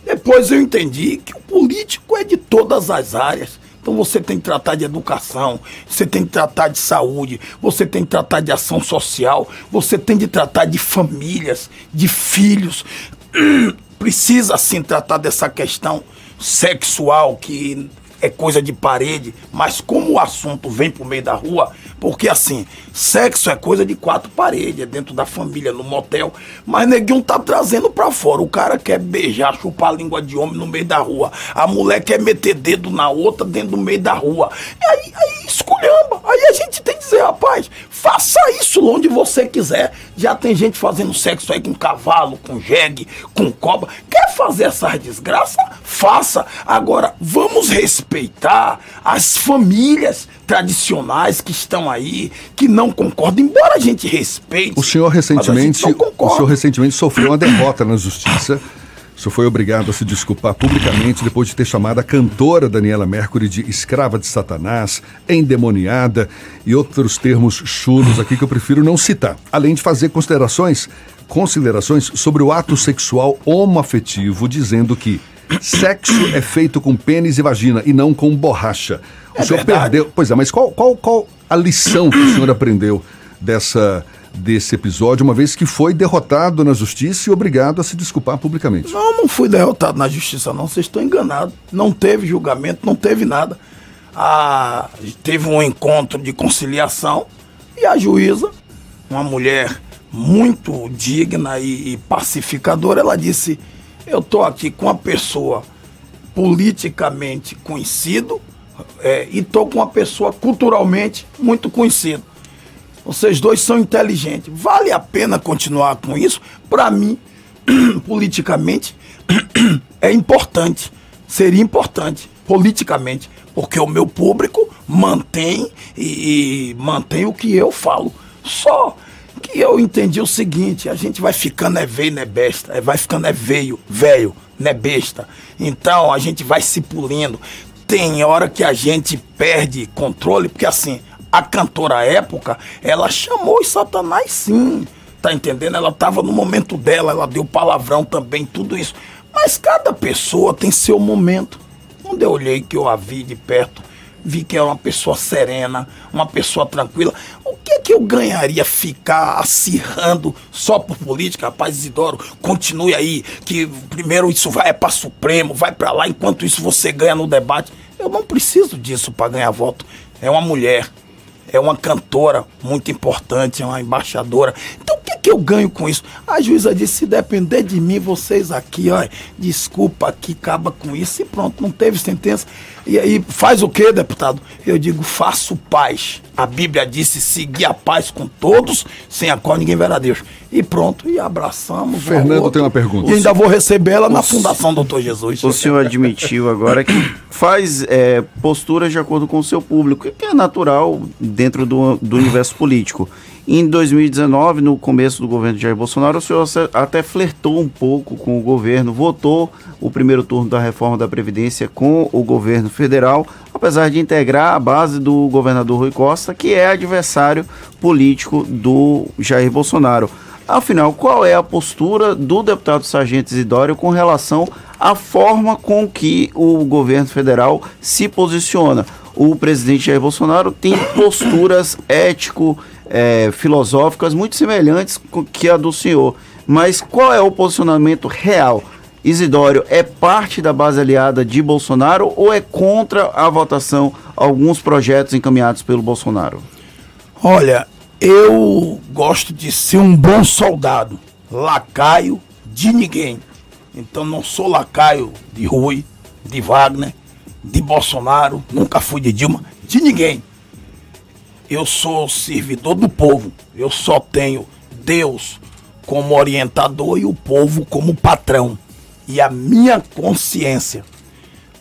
Depois eu entendi que o político é de todas as áreas. Então você tem que tratar de educação, você tem que tratar de saúde, você tem que tratar de ação social, você tem de tratar de famílias, de filhos. Precisa sim tratar dessa questão sexual que é coisa de parede, mas como o assunto vem pro meio da rua, porque assim, sexo é coisa de quatro paredes, é dentro da família, no motel, mas neguinho tá trazendo pra fora. O cara quer beijar, chupar a língua de homem no meio da rua. A mulher quer meter dedo na outra dentro do meio da rua. E aí, aí esculhamba. Aí a gente tem que dizer, rapaz, faça isso onde você quiser. Já tem gente fazendo sexo aí com cavalo, com jegue, com cobra. Quer fazer essas desgraças? Faça. Agora, vamos respeitar respeitar as famílias tradicionais que estão aí, que não concordam, embora a gente respeite. O senhor recentemente, o senhor recentemente sofreu uma derrota na justiça. O senhor foi obrigado a se desculpar publicamente depois de ter chamado a cantora Daniela Mercury de escrava de Satanás, endemoniada e outros termos chulos aqui que eu prefiro não citar. Além de fazer considerações, considerações sobre o ato sexual homoafetivo, dizendo que sexo é feito com pênis e vagina e não com borracha. O É senhor verdade. perdeu. Pois é, mas qual, qual, qual a lição que o senhor aprendeu dessa, desse episódio, uma vez que foi derrotado na justiça e obrigado a se desculpar publicamente? Não, não fui derrotado na justiça, não. Vocês estão enganados. Não teve julgamento, não teve nada. Ah, teve um encontro de conciliação e a juíza, uma mulher muito digna e, e pacificadora, ela disse: Eu estou aqui com uma pessoa politicamente conhecido é, e estou com uma pessoa culturalmente muito conhecida. Vocês dois são inteligentes. Vale a pena continuar com isso? Para mim, politicamente, é importante. Seria importante, politicamente, porque o meu público mantém e, e mantém o que eu falo. Só que eu entendi o seguinte: a gente vai ficando é veio, não é besta, é, vai ficando é veio, velho, não é besta. Então a gente vai se pulindo. Tem hora que a gente perde controle, porque assim, a cantora época, ela chamou os satanás sim. Tá entendendo? Ela tava no momento dela, ela deu palavrão também, tudo isso. Mas cada pessoa tem seu momento. Quando eu olhei que eu a vi de perto, vi que era uma pessoa serena, uma pessoa tranquila. O que que eu ganharia ficar acirrando só por política? Rapaz, Isidoro, continue aí, que primeiro isso vai é para Supremo, vai para lá, enquanto isso você ganha no debate. Eu não preciso disso para ganhar voto. É uma mulher, é uma cantora muito importante, é uma embaixadora. Então o que, que eu ganho com isso? A juíza disse: se depender de mim, vocês aqui, ó, desculpa aqui, acaba com isso e pronto, não teve sentença. E aí faz o que, deputado? Eu digo: faço paz. A Bíblia disse: seguir a paz com todos, sem a qual ninguém verá Deus. E pronto, e abraçamos. um Fernando outro. tem uma pergunta. E ainda vou receber ela na Fundação Doutor Jesus. O senhor admitiu agora que faz é, posturas de acordo com o seu público, que é natural dentro do, do universo político. Em 2019, no começo do governo de Jair Bolsonaro, o senhor até flertou um pouco com o governo, votou o primeiro turno da reforma da Previdência com o governo federal, apesar de integrar a base do governador Rui Costa, que é adversário político do Jair Bolsonaro. Afinal, qual é a postura do deputado Sargento Isidório com relação à forma com que o governo federal se posiciona? O presidente Jair Bolsonaro tem posturas ético, eh, filosóficas muito semelhantes com que a do senhor. Mas qual é o posicionamento real? Isidório é parte da base aliada de Bolsonaro ou é contra a votação alguns projetos encaminhados pelo Bolsonaro? Olha, eu gosto de ser um bom soldado, lacaio de ninguém. Então não sou lacaio de Rui, de Wagner, de Bolsonaro, nunca fui de Dilma, de ninguém. Eu sou servidor do povo. Eu só tenho Deus como orientador e o povo como patrão. E a minha consciência.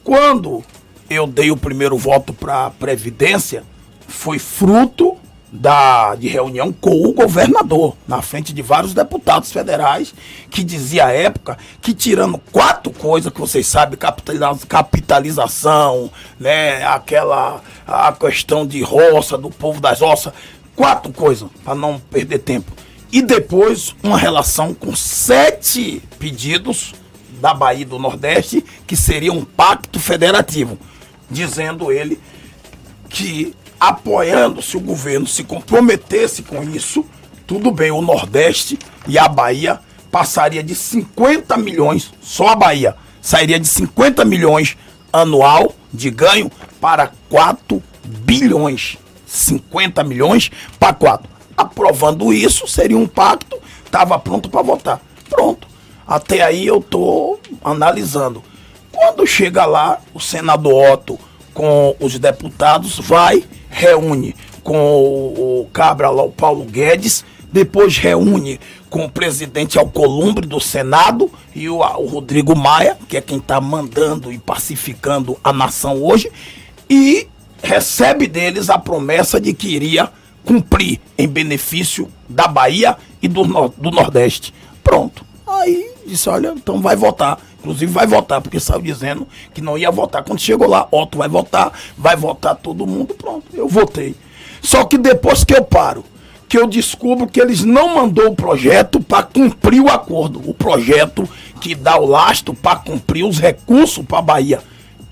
Quando eu dei o primeiro voto para a Previdência, foi fruto da, de reunião com o governador, na frente de vários deputados federais, que dizia à época que tirando quatro coisas que vocês sabem, capitaliza- capitalização, né, aquela a questão de roça, do povo das roças, quatro coisas, para não perder tempo. E depois uma relação com sete pedidos da Bahia do Nordeste, que seria um pacto federativo, dizendo ele que apoiando se o governo se comprometesse com isso, tudo bem, o Nordeste e a Bahia passaria de 50 milhões, só a Bahia, sairia de 50 milhões anual de ganho para 4 bilhões. 50 milhões para 4. Aprovando isso, seria um pacto, estava pronto para votar. Pronto. Até aí eu tô analisando. Quando chega lá, o senador Otto com os deputados vai, reúne com o, cabra lá, o Paulo Guedes, depois reúne com o presidente Alcolumbre do Senado e o, o Rodrigo Maia, que é quem está mandando e pacificando a nação hoje, e recebe deles a promessa de que iria cumprir em benefício da Bahia e do, do Nordeste. Pronto. Aí disse, olha, então vai votar. Inclusive vai votar, porque saiu dizendo que não ia votar. Quando chegou lá, Otto vai votar, vai votar todo mundo, pronto. Eu votei. Só que depois que eu paro, que eu descubro que eles não mandou o projeto para cumprir o acordo. O projeto que dá o lastro para cumprir os recursos para a Bahia.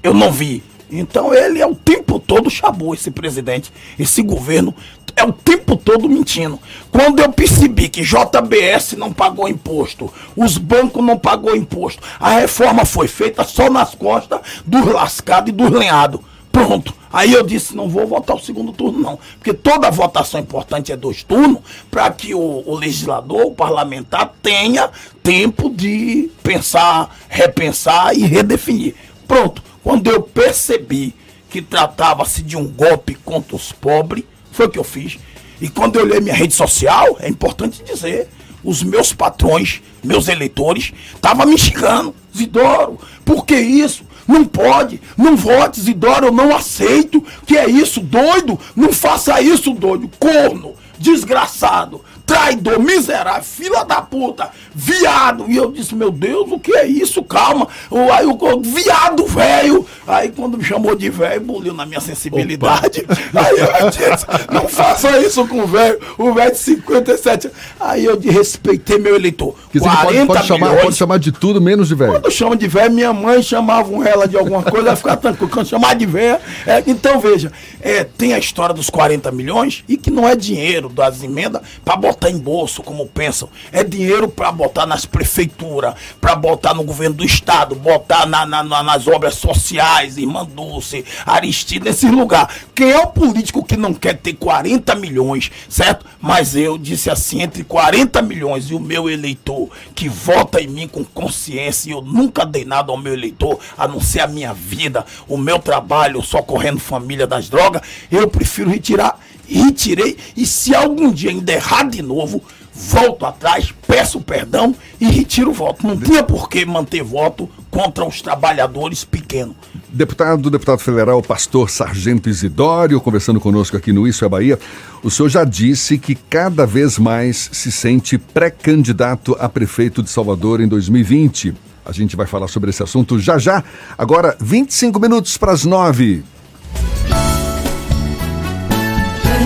Eu não vi. Então ele é o tempo todo chabou esse presidente, esse governo é o tempo todo mentindo. Quando eu percebi que JBS não pagou imposto, os bancos não pagou imposto, a reforma foi feita só nas costas dos lascados e dos lenhados. Pronto. Aí eu disse, não vou votar o segundo turno, não. Porque toda votação importante é dois turnos, para que o, o legislador, o parlamentar, tenha tempo de pensar, repensar e redefinir. Pronto. Quando eu percebi que tratava-se de um golpe contra os pobres, foi o que eu fiz. E quando eu olhei minha rede social, é importante dizer, os meus patrões, meus eleitores, estavam me xingando. Zidoro, por que isso? Não pode, não vote, Zidoro, eu não aceito. Que é isso, doido? Não faça isso, doido. Corno, desgraçado, traidor, miserável, fila da puta, viado. E eu disse, meu Deus, o que é isso? Calma. Aí o viado velho. Aí quando me chamou de velho, buliu na minha sensibilidade. Aí eu disse, não faça isso com o velho. O velho de 57. Aí eu de- respeitei meu eleitor. Quer dizer que pode, pode chamar, pode chamar de tudo menos de velho. Quando chama de velha, minha mãe chamava ela de alguma coisa, ela ficava tranquila. Quando chamar de velha, é, então veja, é, tem a história dos 40 milhões e que não é dinheiro das emendas para botar em bolso, como pensam. É dinheiro para botar nas prefeituras, para botar no governo do estado, botar na- na- na- nas obras sociais, Irmã Dulce, Aristide, nesses lugares. Quem é o político que não quer ter 40 milhões, certo? Mas eu disse assim, entre 40 milhões e o meu eleitor que vota em mim com consciência, e eu nunca dei nada ao meu eleitor, a não ser a minha vida, o meu trabalho, socorrendo família das drogas, eu prefiro retirar. Retirei, e se algum dia ainda errar de novo, volto atrás, peço perdão e retiro o voto. Não tinha por que manter voto contra os trabalhadores pequenos. Deputado, deputado federal, pastor Sargento Isidório, conversando conosco aqui no Isso é Bahia. O senhor já disse que cada vez mais se sente pré-candidato a prefeito de Salvador em 2020. A gente vai falar sobre esse assunto já já. Agora, 25 minutos para as 9.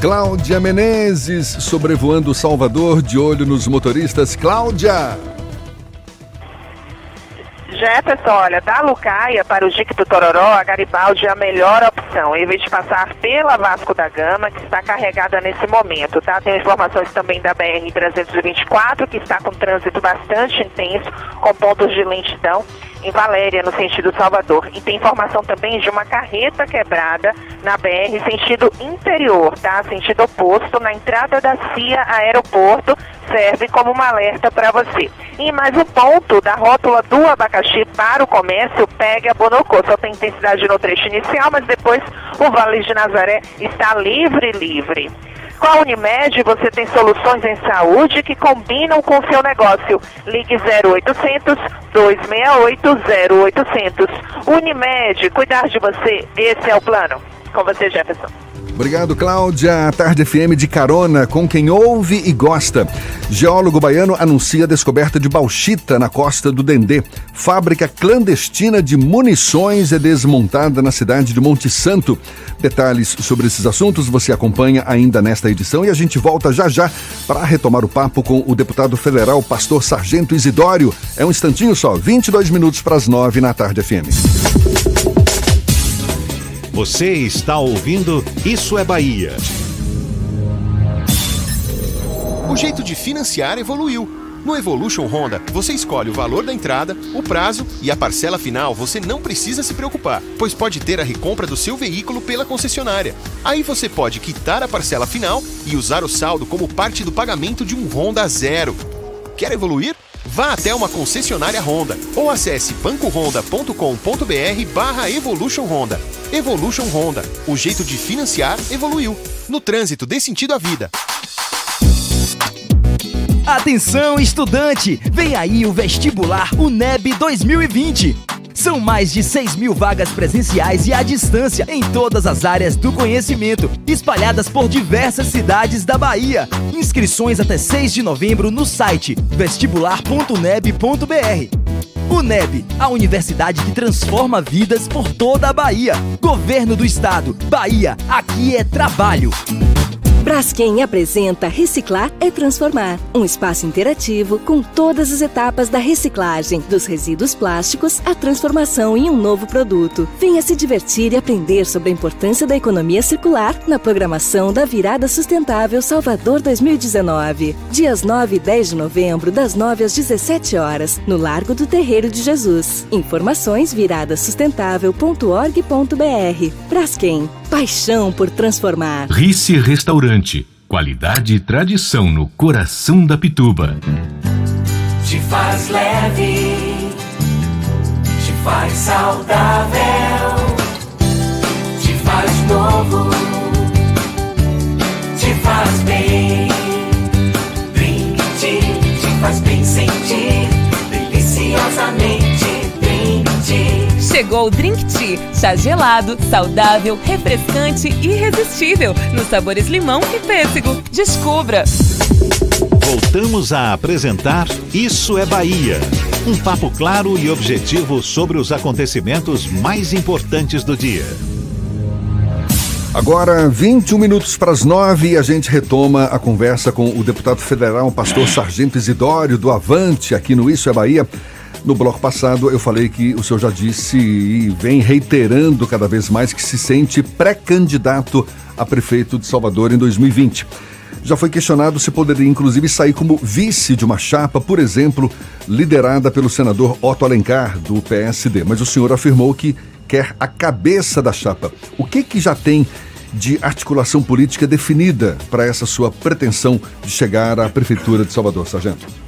Cláudia Menezes, sobrevoando Salvador, de olho nos motoristas. Cláudia! Jefferson, olha, da Lucaia para o Jique do Tororó, a Garibaldi é a melhor opção, em vez de passar pela Vasco da Gama, que está carregada nesse momento, tá? Tem informações também da BR-324, que está com trânsito bastante intenso, com pontos de lentidão em Valéria, no sentido Salvador. E tem informação também de uma carreta quebrada na BR, sentido interior, tá? Sentido oposto, na entrada da CIA Aeroporto, serve como um alerta para você. E mais um ponto da rótula do abacaxi para o comércio, pega Bonocô. Só tem intensidade no trecho inicial, mas depois o Vale de Nazaré está livre, livre. Com a Unimed, você tem soluções em saúde que combinam com o seu negócio. Ligue 0800 268 0800. Unimed, cuidar de você, esse é o plano. Com você, Jefferson. Obrigado, Cláudia. Tarde FM de carona com quem ouve e gosta. Geólogo baiano anuncia a descoberta de bauxita na costa do Dendê. Fábrica clandestina de munições é desmontada na cidade de Monte Santo. Detalhes sobre esses assuntos você acompanha ainda nesta edição e a gente volta já já para retomar o papo com o deputado federal Pastor Sargento Isidório. É um instantinho só, 22 minutos para as 9 na Tarde FM. Você está ouvindo Isso é Bahia. O jeito de financiar evoluiu. No Evolution Honda, você escolhe o valor da entrada, o prazo e a parcela final você não precisa se preocupar, pois pode ter a recompra do seu veículo pela concessionária. Aí você pode quitar a parcela final e usar o saldo como parte do pagamento de um Honda zero. Quer evoluir? Vá até uma concessionária Honda ou acesse bancohonda.com.br barra Evolution Honda. Evolution Honda, o jeito de financiar evoluiu. No trânsito dê sentido à vida. Atenção, estudante! Vem aí o vestibular UNEB 2020. São mais de 6 mil vagas presenciais e à distância em todas as áreas do conhecimento, espalhadas por diversas cidades da Bahia. Inscrições até 6 de novembro no site vestibular.uneb.br. UNEB, a universidade que transforma vidas por toda a Bahia. Governo do Estado. Bahia, aqui é trabalho. Braskem apresenta Reciclar é Transformar, um espaço interativo com todas as etapas da reciclagem, dos resíduos plásticos à transformação em um novo produto. Venha se divertir e aprender sobre a importância da economia circular na programação da Virada Sustentável Salvador 2019. Dias 9 e 10 de novembro, das 9 às 17 horas, no Largo do Terreiro de Jesus. Informações viradasustentável.org.br. Braskem, paixão por transformar. Rice Restaurante. Qualidade e tradição no coração da Pituba. Te faz leve, te faz saudável, Chegou o Drink Tea, chá gelado, saudável, refrescante e irresistível, nos sabores limão e pêssego. Descubra! Voltamos a apresentar Isso é Bahia. Um papo claro e objetivo sobre os acontecimentos mais importantes do dia. Agora, 21 minutos para as 9 e a gente retoma a conversa com o deputado federal, pastor Sargento Isidório, do Avante, aqui no Isso é Bahia. No bloco passado eu falei que o senhor já disse e vem reiterando cada vez mais que se sente pré-candidato a prefeito de Salvador em 2020. Já foi questionado se poderia inclusive sair como vice de uma chapa, por exemplo, liderada pelo senador Otto Alencar, do PSD. Mas o senhor afirmou que quer a cabeça da chapa. O que que já tem de articulação política definida para essa sua pretensão de chegar à prefeitura de Salvador, sargento?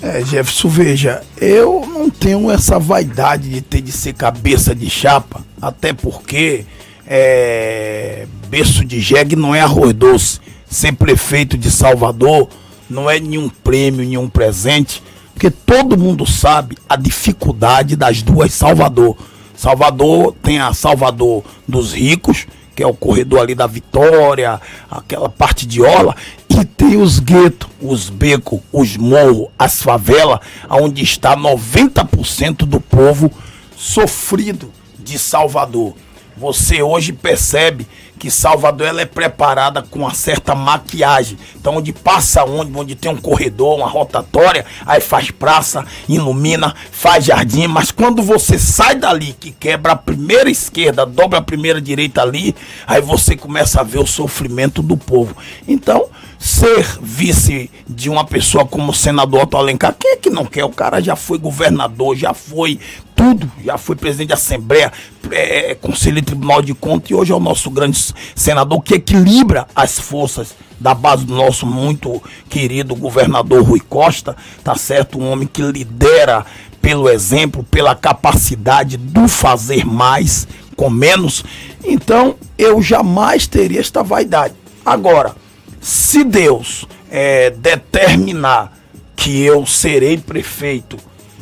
É, Jefferson, veja, eu não tenho essa vaidade de ter de ser cabeça de chapa, até porque é, berço de jegue não é arroz doce. Ser prefeito de Salvador não é nenhum prêmio, nenhum presente, porque todo mundo sabe a dificuldade das duas Salvador. Salvador tem a Salvador dos ricos, que é o corredor ali da Vitória, aquela parte de Ola, e tem os guetos, os becos, os morros, as favelas, onde está 90% do povo sofrido de Salvador. Você hoje percebe que Salvador ela é preparada com uma certa maquiagem. Então, onde passa onde, onde tem um corredor, uma rotatória, aí faz praça, ilumina, faz jardim. Mas quando você sai dali, que quebra a primeira esquerda, dobra a primeira direita ali, aí você começa a ver o sofrimento do povo. Então, ser vice de uma pessoa como o senador Otto Alencar, quem é que não quer? O cara já foi governador, já foi tudo, já foi presidente da Assembleia, é, Conselho Tribunal de Contas e hoje é o nosso grande senador que equilibra as forças da base do nosso muito querido governador Rui Costa, tá certo? Um homem que lidera pelo exemplo, pela capacidade do fazer mais com menos. Então, eu jamais teria esta vaidade. Agora, se Deus é, determinar que eu serei prefeito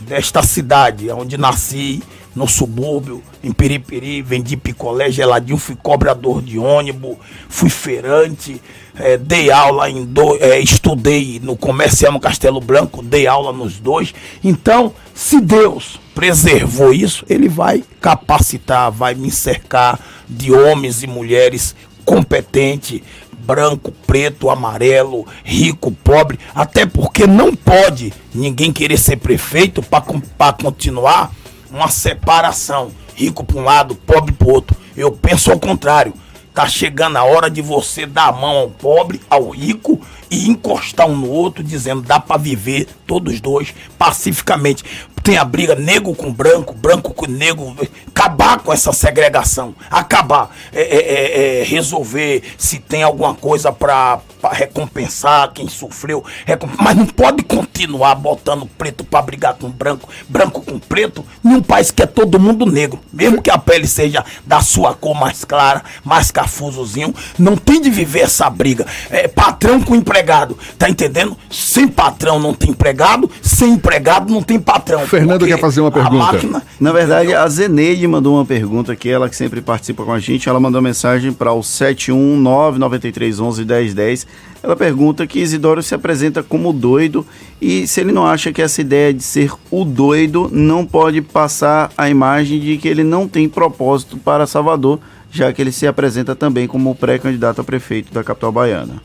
desta cidade onde nasci, no subúrbio, em Periperi, vendi picolé geladinho, fui cobrador de ônibus, fui feirante, é, dei aula em dois, é, estudei no comercial no Castelo Branco, dei aula nos dois. Então, se Deus preservou isso, ele vai capacitar, vai me cercar de homens e mulheres competentes, branco, preto, amarelo, rico, pobre, até porque não pode ninguém querer ser prefeito para continuar uma separação, rico para um lado, pobre para outro. Eu penso ao contrário. Tá chegando a hora de você dar a mão ao pobre, ao rico e encostar um no outro, dizendo dá para viver todos dois pacificamente. Tem a briga negro com branco, branco com negro, acabar com essa segregação, acabar, é, é, é, é resolver se tem alguma coisa para recompensar quem sofreu, recomp... mas não pode continuar botando preto para brigar com branco, branco com preto, em um país que é todo mundo negro, mesmo que a pele seja da sua cor mais clara, mais cafusozinho, não tem de viver essa briga. É patrão com empregado, tá entendendo? Sem patrão não tem empregado, sem empregado não tem patrão. Fernando quer fazer uma pergunta. Máquina, Na verdade, a Zeneide mandou uma pergunta aqui, ela que sempre participa com a gente, ela mandou mensagem para o 71993111010. Ela pergunta que Isidoro se apresenta como doido e se ele não acha que essa ideia de ser o doido não pode passar a imagem de que ele não tem propósito para Salvador, já que ele se apresenta também como pré-candidato a prefeito da capital baiana.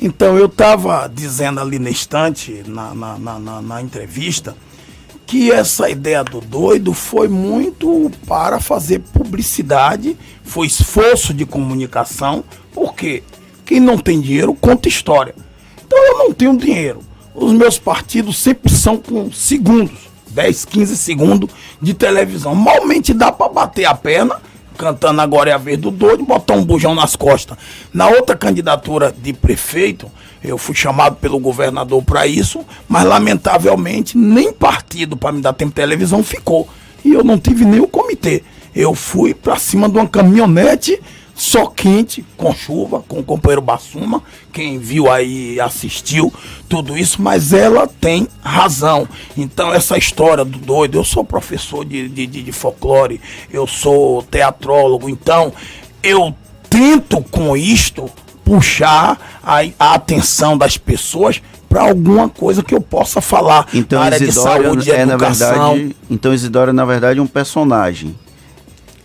Então, eu estava dizendo ali na estante, na, na, na, na entrevista, que essa ideia do doido foi muito para fazer publicidade, foi esforço de comunicação, porque quem não tem dinheiro conta história. Então eu não tenho dinheiro. Os meus partidos sempre são com segundos, 10, 15 segundos de televisão. Malmente dá para bater a perna, cantando agora é a vez do doido, botar um bujão nas costas. Na outra candidatura de prefeito, eu fui chamado pelo governador para isso, mas lamentavelmente nem partido para me dar tempo de televisão ficou. E eu não tive nem o comitê. Eu fui para cima de uma caminhonete só quente, com chuva, com o companheiro Bassuma. Quem viu aí assistiu tudo isso, mas ela tem razão. Então, essa história do doido, eu sou professor de, de, de folclore, eu sou teatrólogo, então eu tento com isto puxar a, a atenção das pessoas para alguma coisa que eu possa falar então, área Isidoro de saúde, é, educação. Na verdade, então Isidoro é na verdade um personagem.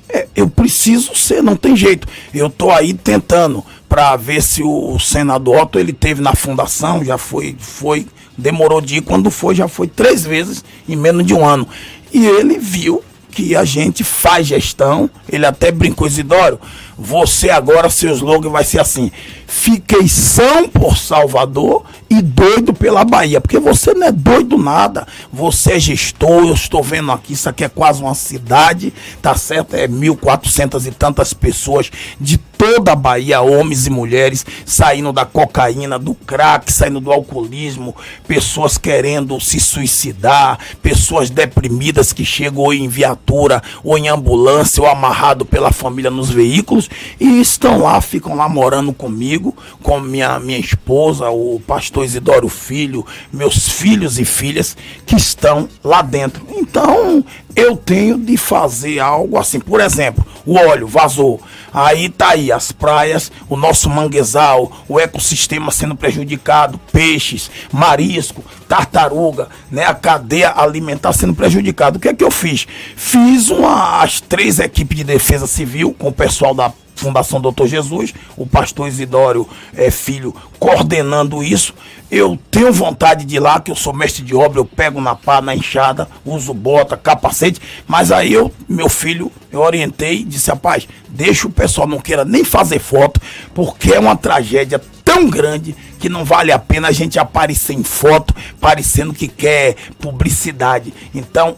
É, eu preciso ser, não tem jeito. Eu tô aí tentando para ver se o senador Otto ele teve na fundação, já foi, foi, demorou de ir, quando foi, já foi três vezes em menos de um ano. E ele viu que a gente faz gestão, ele até brincou, Isidoro, você agora, seu slogan vai ser assim: fiquei são por Salvador e doido pela Bahia. Porque você não é doido nada. Você é gestor, eu estou vendo aqui, isso aqui é quase uma cidade, tá certo? É 1.400 e tantas pessoas de toda a Bahia, homens e mulheres, saindo da cocaína, do crack, saindo do alcoolismo, pessoas querendo se suicidar, pessoas deprimidas que chegam ou em viatura, ou em ambulância, ou amarrado pela família nos veículos e estão lá, ficam lá morando comigo, com minha, minha esposa, o pastor Isidoro Filho, meus filhos e filhas que estão lá dentro. Então, eu tenho de fazer algo assim. Por exemplo, o óleo vazou. Aí tá aí as praias, o nosso manguezal, o ecossistema sendo prejudicado, peixes, marisco, tartaruga, né? A cadeia alimentar sendo prejudicada. O que é que eu fiz? Fiz uma, as três equipes de defesa civil com o pessoal da Fundação Doutor Jesus, o pastor Isidório é, Filho coordenando isso. Eu tenho vontade de ir lá, que eu sou mestre de obra, eu pego na pá, na enxada, uso bota, capacete, mas aí eu, meu filho, eu orientei disse, rapaz, deixa o pessoal não queira nem fazer foto, porque é uma tragédia tão grande que não vale a pena a gente aparecer em foto parecendo que quer publicidade. Então,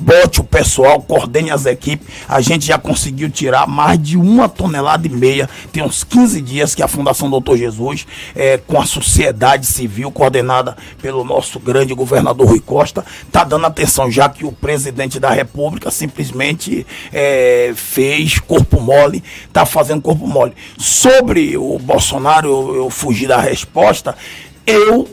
bote o pessoal, coordene as equipes. A gente já conseguiu tirar mais de uma tonelada e meia. Tem uns 15 dias que a Fundação Doutor Jesus, é, com a sociedade civil, coordenada pelo nosso grande governador Rui Costa, está dando atenção, já que o presidente da República simplesmente é, fez corpo mole, está fazendo corpo mole. Sobre o Bolsonaro, eu, eu fugi da resposta. Eu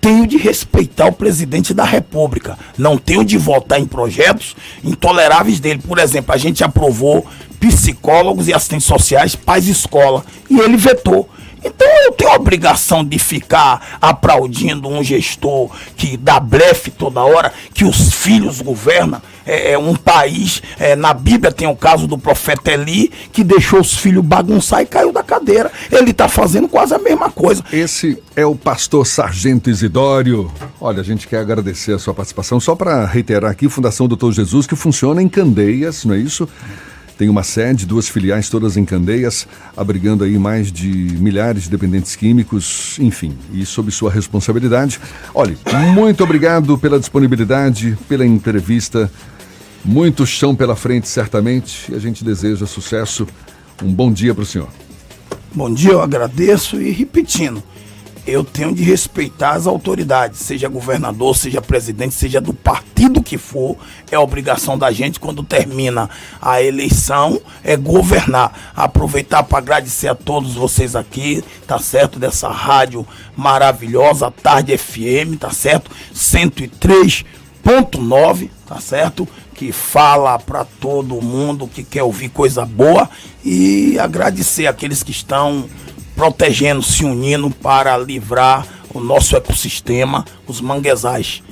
tenho de respeitar o presidente da República. Não tenho de votar em projetos intoleráveis dele. Por exemplo, a gente aprovou psicólogos e assistentes sociais, pais escola, e ele vetou. Então eu tenho a obrigação de ficar aplaudindo um gestor que dá blefe toda hora, que os filhos governam. É, é um país, é, na Bíblia tem o caso do profeta Eli, que deixou os filhos bagunçar e caiu da cadeira. Ele está fazendo quase a mesma coisa. Esse é o pastor Sargento Isidório. Olha, a gente quer agradecer a sua participação. Só para reiterar aqui, Fundação Doutor Jesus, que funciona em Candeias, não é isso? Tem uma sede, duas filiais, todas em Candeias, abrigando aí mais de milhares de dependentes químicos, enfim, e sob sua responsabilidade. Olhe, muito obrigado pela disponibilidade, pela entrevista. Muito chão pela frente, certamente, e a gente deseja sucesso. Um bom dia para o senhor. Bom dia, eu agradeço e repetindo, eu tenho de respeitar as autoridades, seja governador, seja presidente, seja do partido que for, é obrigação da gente quando termina a eleição é governar. Aproveitar para agradecer a todos vocês aqui, tá certo? Dessa rádio maravilhosa, Tarde FM, tá certo? 103.9, tá certo? Que fala para todo mundo que quer ouvir coisa boa e agradecer aqueles que estão protegendo, se unindo para livrar o nosso ecossistema, os manguezais.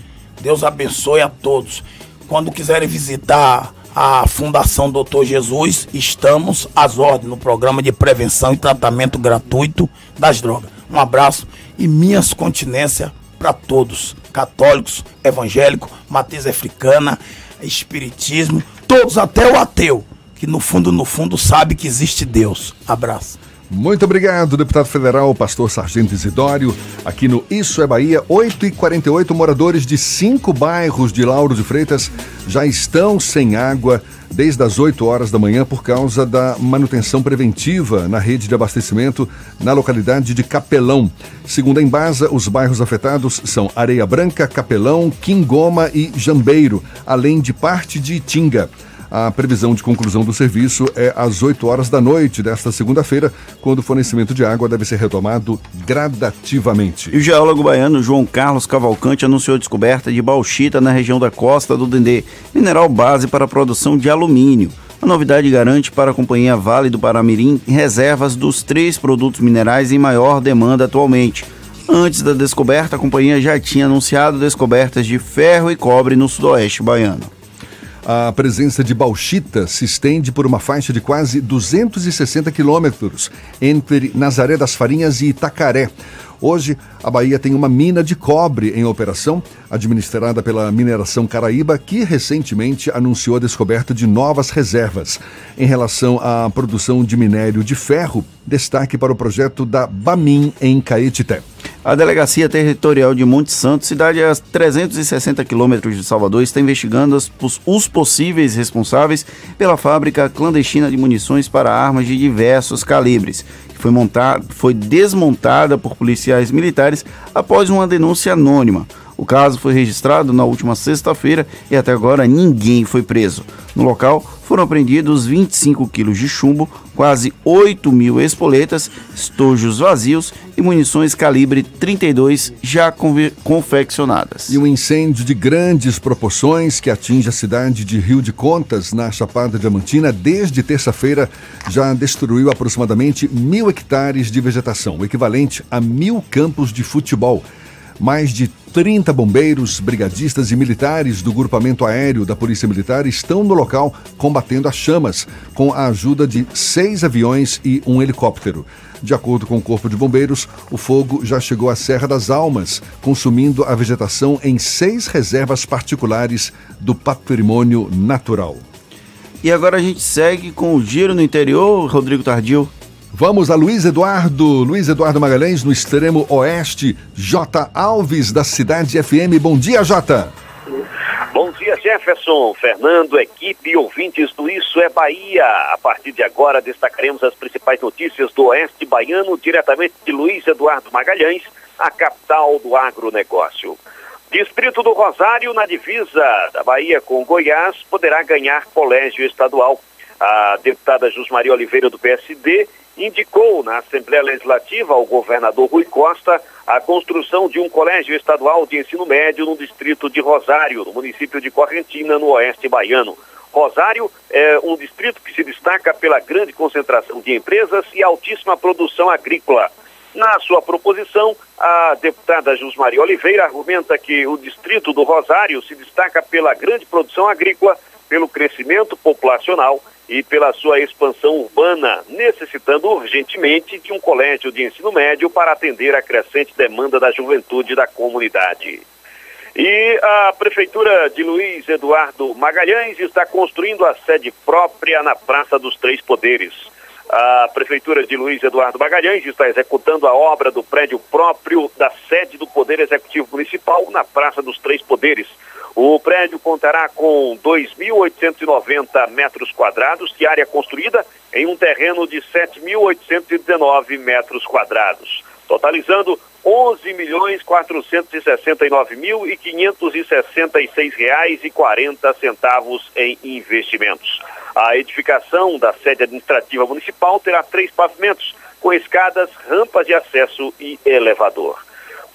Deus abençoe a todos. Quando quiserem visitar a Fundação Doutor Jesus, estamos às ordens no programa de prevenção e tratamento gratuito das drogas. Um abraço e minhas continências para todos, católicos, evangélicos, matriz africana, espiritismo, todos, até o ateu, que no fundo, no fundo, sabe que existe Deus. Abraço. Muito obrigado, deputado federal, pastor Sargento Isidório. Aqui no Isso é Bahia, 8 e 48 moradores de cinco bairros de Lauro de Freitas já estão sem água desde as 8 horas da manhã por causa da manutenção preventiva na rede de abastecimento na localidade de Capelão. Segundo a Embasa, os bairros afetados são Areia Branca, Capelão, Quingoma e Jambeiro, além de parte de Itinga. A previsão de conclusão do serviço é às 8 horas da noite desta segunda-feira, quando o fornecimento de água deve ser retomado gradativamente. E o geólogo baiano João Carlos Cavalcante anunciou a descoberta de bauxita na região da costa do Dendê, mineral base para a produção de alumínio. A novidade garante para a Companhia Vale do Paramirim reservas dos três produtos minerais em maior demanda atualmente. Antes da descoberta, a companhia já tinha anunciado descobertas de ferro e cobre no sudoeste baiano. A presença de bauxita se estende por uma faixa de quase 260 quilômetros entre Nazaré das Farinhas e Itacaré. Hoje, a Bahia tem uma mina de cobre em operação, administrada pela Mineração Caraíba, que recentemente anunciou a descoberta de novas reservas. Em relação à produção de minério de ferro, destaque para o projeto da Bamin em Caetité. A Delegacia Territorial de Monte Santo, cidade a 360 quilômetros de Salvador, está investigando os, os possíveis responsáveis pela fábrica clandestina de munições para armas de diversos calibres, que foi, foi desmontada por policiais militares após uma denúncia anônima. O caso foi registrado na última sexta-feira e até agora ninguém foi preso. No local foram apreendidos 25 quilos de chumbo, quase 8 mil espoletas, estojos vazios e munições calibre 32 já confeccionadas. E um incêndio de grandes proporções que atinge a cidade de Rio de Contas, na Chapada Diamantina, desde terça-feira já destruiu aproximadamente mil hectares de vegetação, o equivalente a mil campos de futebol. Mais de 30 bombeiros, brigadistas e militares do grupamento aéreo da Polícia Militar estão no local combatendo as chamas, com a ajuda de seis aviões e um helicóptero. De acordo com o Corpo de Bombeiros, o fogo já chegou à Serra das Almas, consumindo a vegetação em seis reservas particulares do patrimônio natural. E agora a gente segue com o giro no interior, Rodrigo Tardio. Vamos a Luiz Eduardo, Luiz Eduardo Magalhães, no extremo oeste, J. Alves, da Cidade FM. Bom dia, J. Bom dia, Jefferson, Fernando, equipe e ouvintes do Isso é Bahia. A partir de agora destacaremos as principais notícias do Oeste Baiano, diretamente de Luiz Eduardo Magalhães, a capital do agronegócio. Distrito do Rosário, na divisa da Bahia com Goiás, poderá ganhar colégio estadual. A deputada Jusmaria Oliveira, do PSD, indicou na Assembleia Legislativa ao governador Rui Costa a construção de um colégio estadual de ensino médio no distrito de Rosário, no município de Correntina, no oeste baiano. Rosário é um distrito que se destaca pela grande concentração de empresas e altíssima produção agrícola. Na sua proposição, a deputada Jusmaria Oliveira argumenta que o distrito do Rosário se destaca pela grande produção agrícola, pelo crescimento populacional e pela sua expansão urbana, necessitando urgentemente de um colégio de ensino médio para atender a crescente demanda da juventude da comunidade. E a Prefeitura de Luiz Eduardo Magalhães está construindo a sede própria na Praça dos Três Poderes. A Prefeitura de Luiz Eduardo Magalhães está executando a obra do prédio próprio da sede do Poder Executivo Municipal na Praça dos Três Poderes. O prédio contará com 2.890 metros quadrados de área construída em um terreno de 7.819 metros quadrados, totalizando 11 milhões 469 mil e 566 reais e 40 centavos em investimentos. A edificação da sede administrativa municipal terá três pavimentos, com escadas, rampas de acesso e elevador.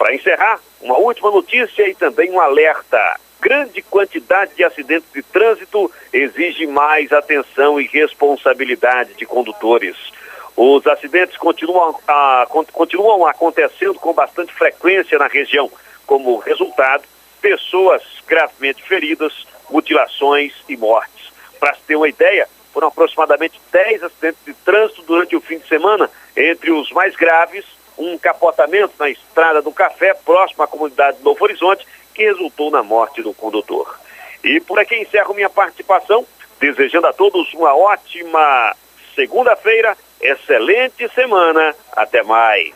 Para encerrar, uma última notícia e também um alerta. Grande quantidade de acidentes de trânsito exige mais atenção e responsabilidade de condutores. Os acidentes continuam, a, continuam acontecendo com bastante frequência na região. Como resultado, pessoas gravemente feridas, mutilações e mortes. Para se ter uma ideia, foram aproximadamente 10 acidentes de trânsito durante o fim de semana, entre os mais graves, um capotamento na estrada do Café, próximo à comunidade de Novo Horizonte, que resultou na morte do condutor. E por aqui encerro minha participação, desejando a todos uma ótima segunda-feira, excelente semana, até mais.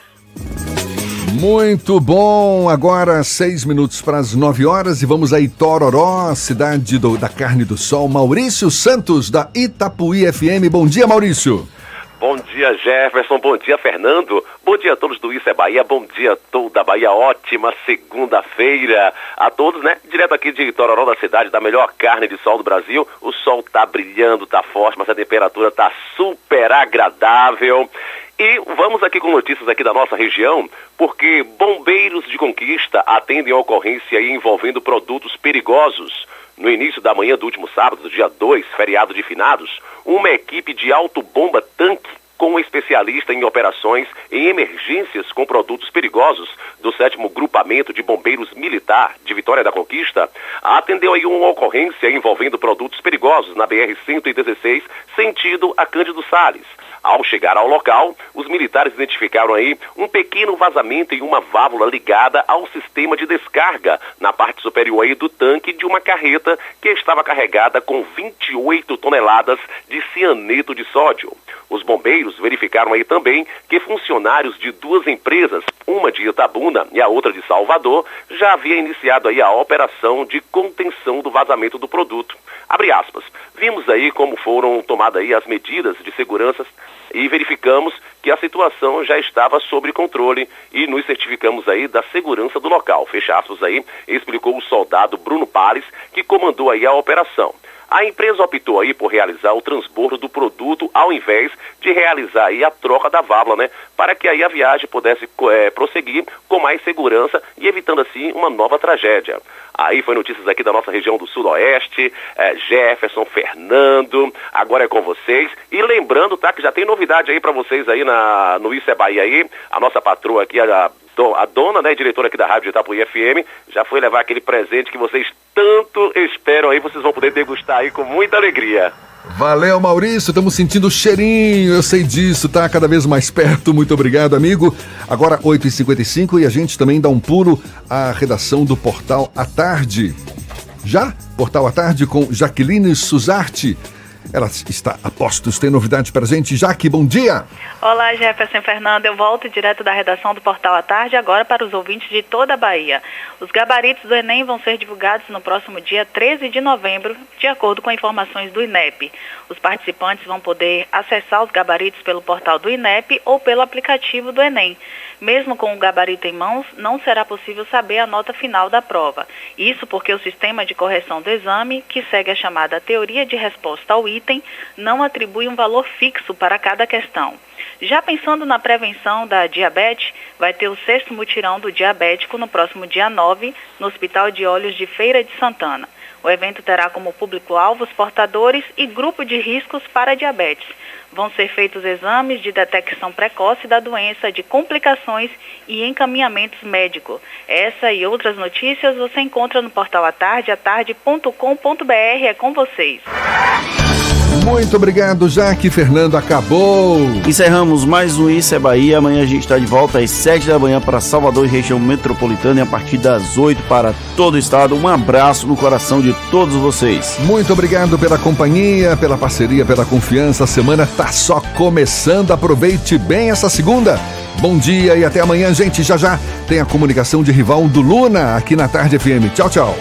Muito bom, agora seis minutos para as nove horas e vamos a Itororó, cidade do, da carne do sol. Maurício Santos, da Itapuí FM. Bom dia, Maurício. Bom dia, Jefferson. Bom dia, Fernando. Bom dia a todos do Isso é Bahia. Bom dia a toda Bahia. Ótima segunda-feira a todos, né? Direto aqui de Tororó, da cidade, da melhor carne de sol do Brasil. O sol tá brilhando, tá forte, mas a temperatura tá super agradável. E vamos aqui com notícias aqui da nossa região, porque bombeiros de conquista atendem a ocorrência envolvendo produtos perigosos. No início da manhã do último sábado, dia 2, feriado de finados, uma equipe de autobomba tanque com um especialista em operações em emergências com produtos perigosos do sétimo grupamento de bombeiros militar de Vitória da Conquista, atendeu aí uma ocorrência envolvendo produtos perigosos na BR-116, sentido a Cândido Sales. Ao chegar ao local, os militares identificaram aí um pequeno vazamento em uma válvula ligada ao sistema de descarga na parte superior aí do tanque de uma carreta que estava carregada com 28 toneladas de cianeto de sódio. Os bombeiros verificaram aí também que funcionários de duas empresas, uma de Itabuna e a outra de Salvador, já havia iniciado aí a operação de contenção do vazamento do produto. Abre aspas. Vimos aí como foram tomadas aí as medidas de segurança e verificamos que a situação já estava sob controle e nos certificamos aí da segurança do local. Fecha aspas aí, explicou o soldado Bruno Pares, que comandou aí a operação. A empresa optou aí por realizar o transbordo do produto ao invés de realizar aí a troca da válvula, né? Para que aí a viagem pudesse é, prosseguir com mais segurança e evitando assim uma nova tragédia. Aí foi notícias aqui da nossa região do Sudoeste, é, Jefferson, Fernando, agora é com vocês. E lembrando, tá, que já tem novidade aí para vocês aí na, no Isso é Bahia aí, a nossa patroa aqui, a a dona, né, diretora aqui da Rádio Itapuí FM, já foi levar aquele presente que vocês tanto esperam aí, vocês vão poder degustar aí com muita alegria. Valeu, Maurício. Estamos sentindo o cheirinho, eu sei disso, tá cada vez mais perto. Muito obrigado, amigo. Agora, 8h55 e a gente também dá um pulo à redação do Portal à Tarde. Já? Portal à Tarde com Jaqueline Suzarte. Ela está a postos, tem novidade para gente. Jaque, bom dia! Olá, Jefferson Fernando. Eu volto direto da redação do Portal à Tarde agora para os ouvintes de toda a Bahia. Os gabaritos do Enem vão ser divulgados no próximo dia 13 de novembro, de acordo com informações do INEP. Os participantes vão poder acessar os gabaritos pelo portal do INEP ou pelo aplicativo do Enem. Mesmo com o gabarito em mãos, não será possível saber a nota final da prova. Isso porque o sistema de correção do exame, que segue a chamada teoria de resposta ao item, não atribui um valor fixo para cada questão. Já pensando na prevenção da diabetes, vai ter o sexto mutirão do diabético no próximo dia 9, no Hospital de Olhos de Feira de Santana. O evento terá como público-alvo os portadores e grupo de riscos para diabetes. Vão ser feitos exames de detecção precoce da doença, de complicações e encaminhamentos médicos. Essa e outras notícias você encontra no portal atarde, atarde.com.br. É com vocês. Muito obrigado, Jaque. Fernando, acabou. Encerramos mais um Isso é Bahia. Amanhã a gente está de volta às 7 da manhã para Salvador e região metropolitana e a partir das 8 para todo o estado. Um abraço no coração de todos vocês. Muito obrigado pela companhia, pela parceria, pela confiança. A semana tá só começando. Aproveite bem essa segunda. Bom dia e até amanhã, gente. Já já tem a comunicação de rival do Luna aqui na Tarde FM. Tchau, tchau.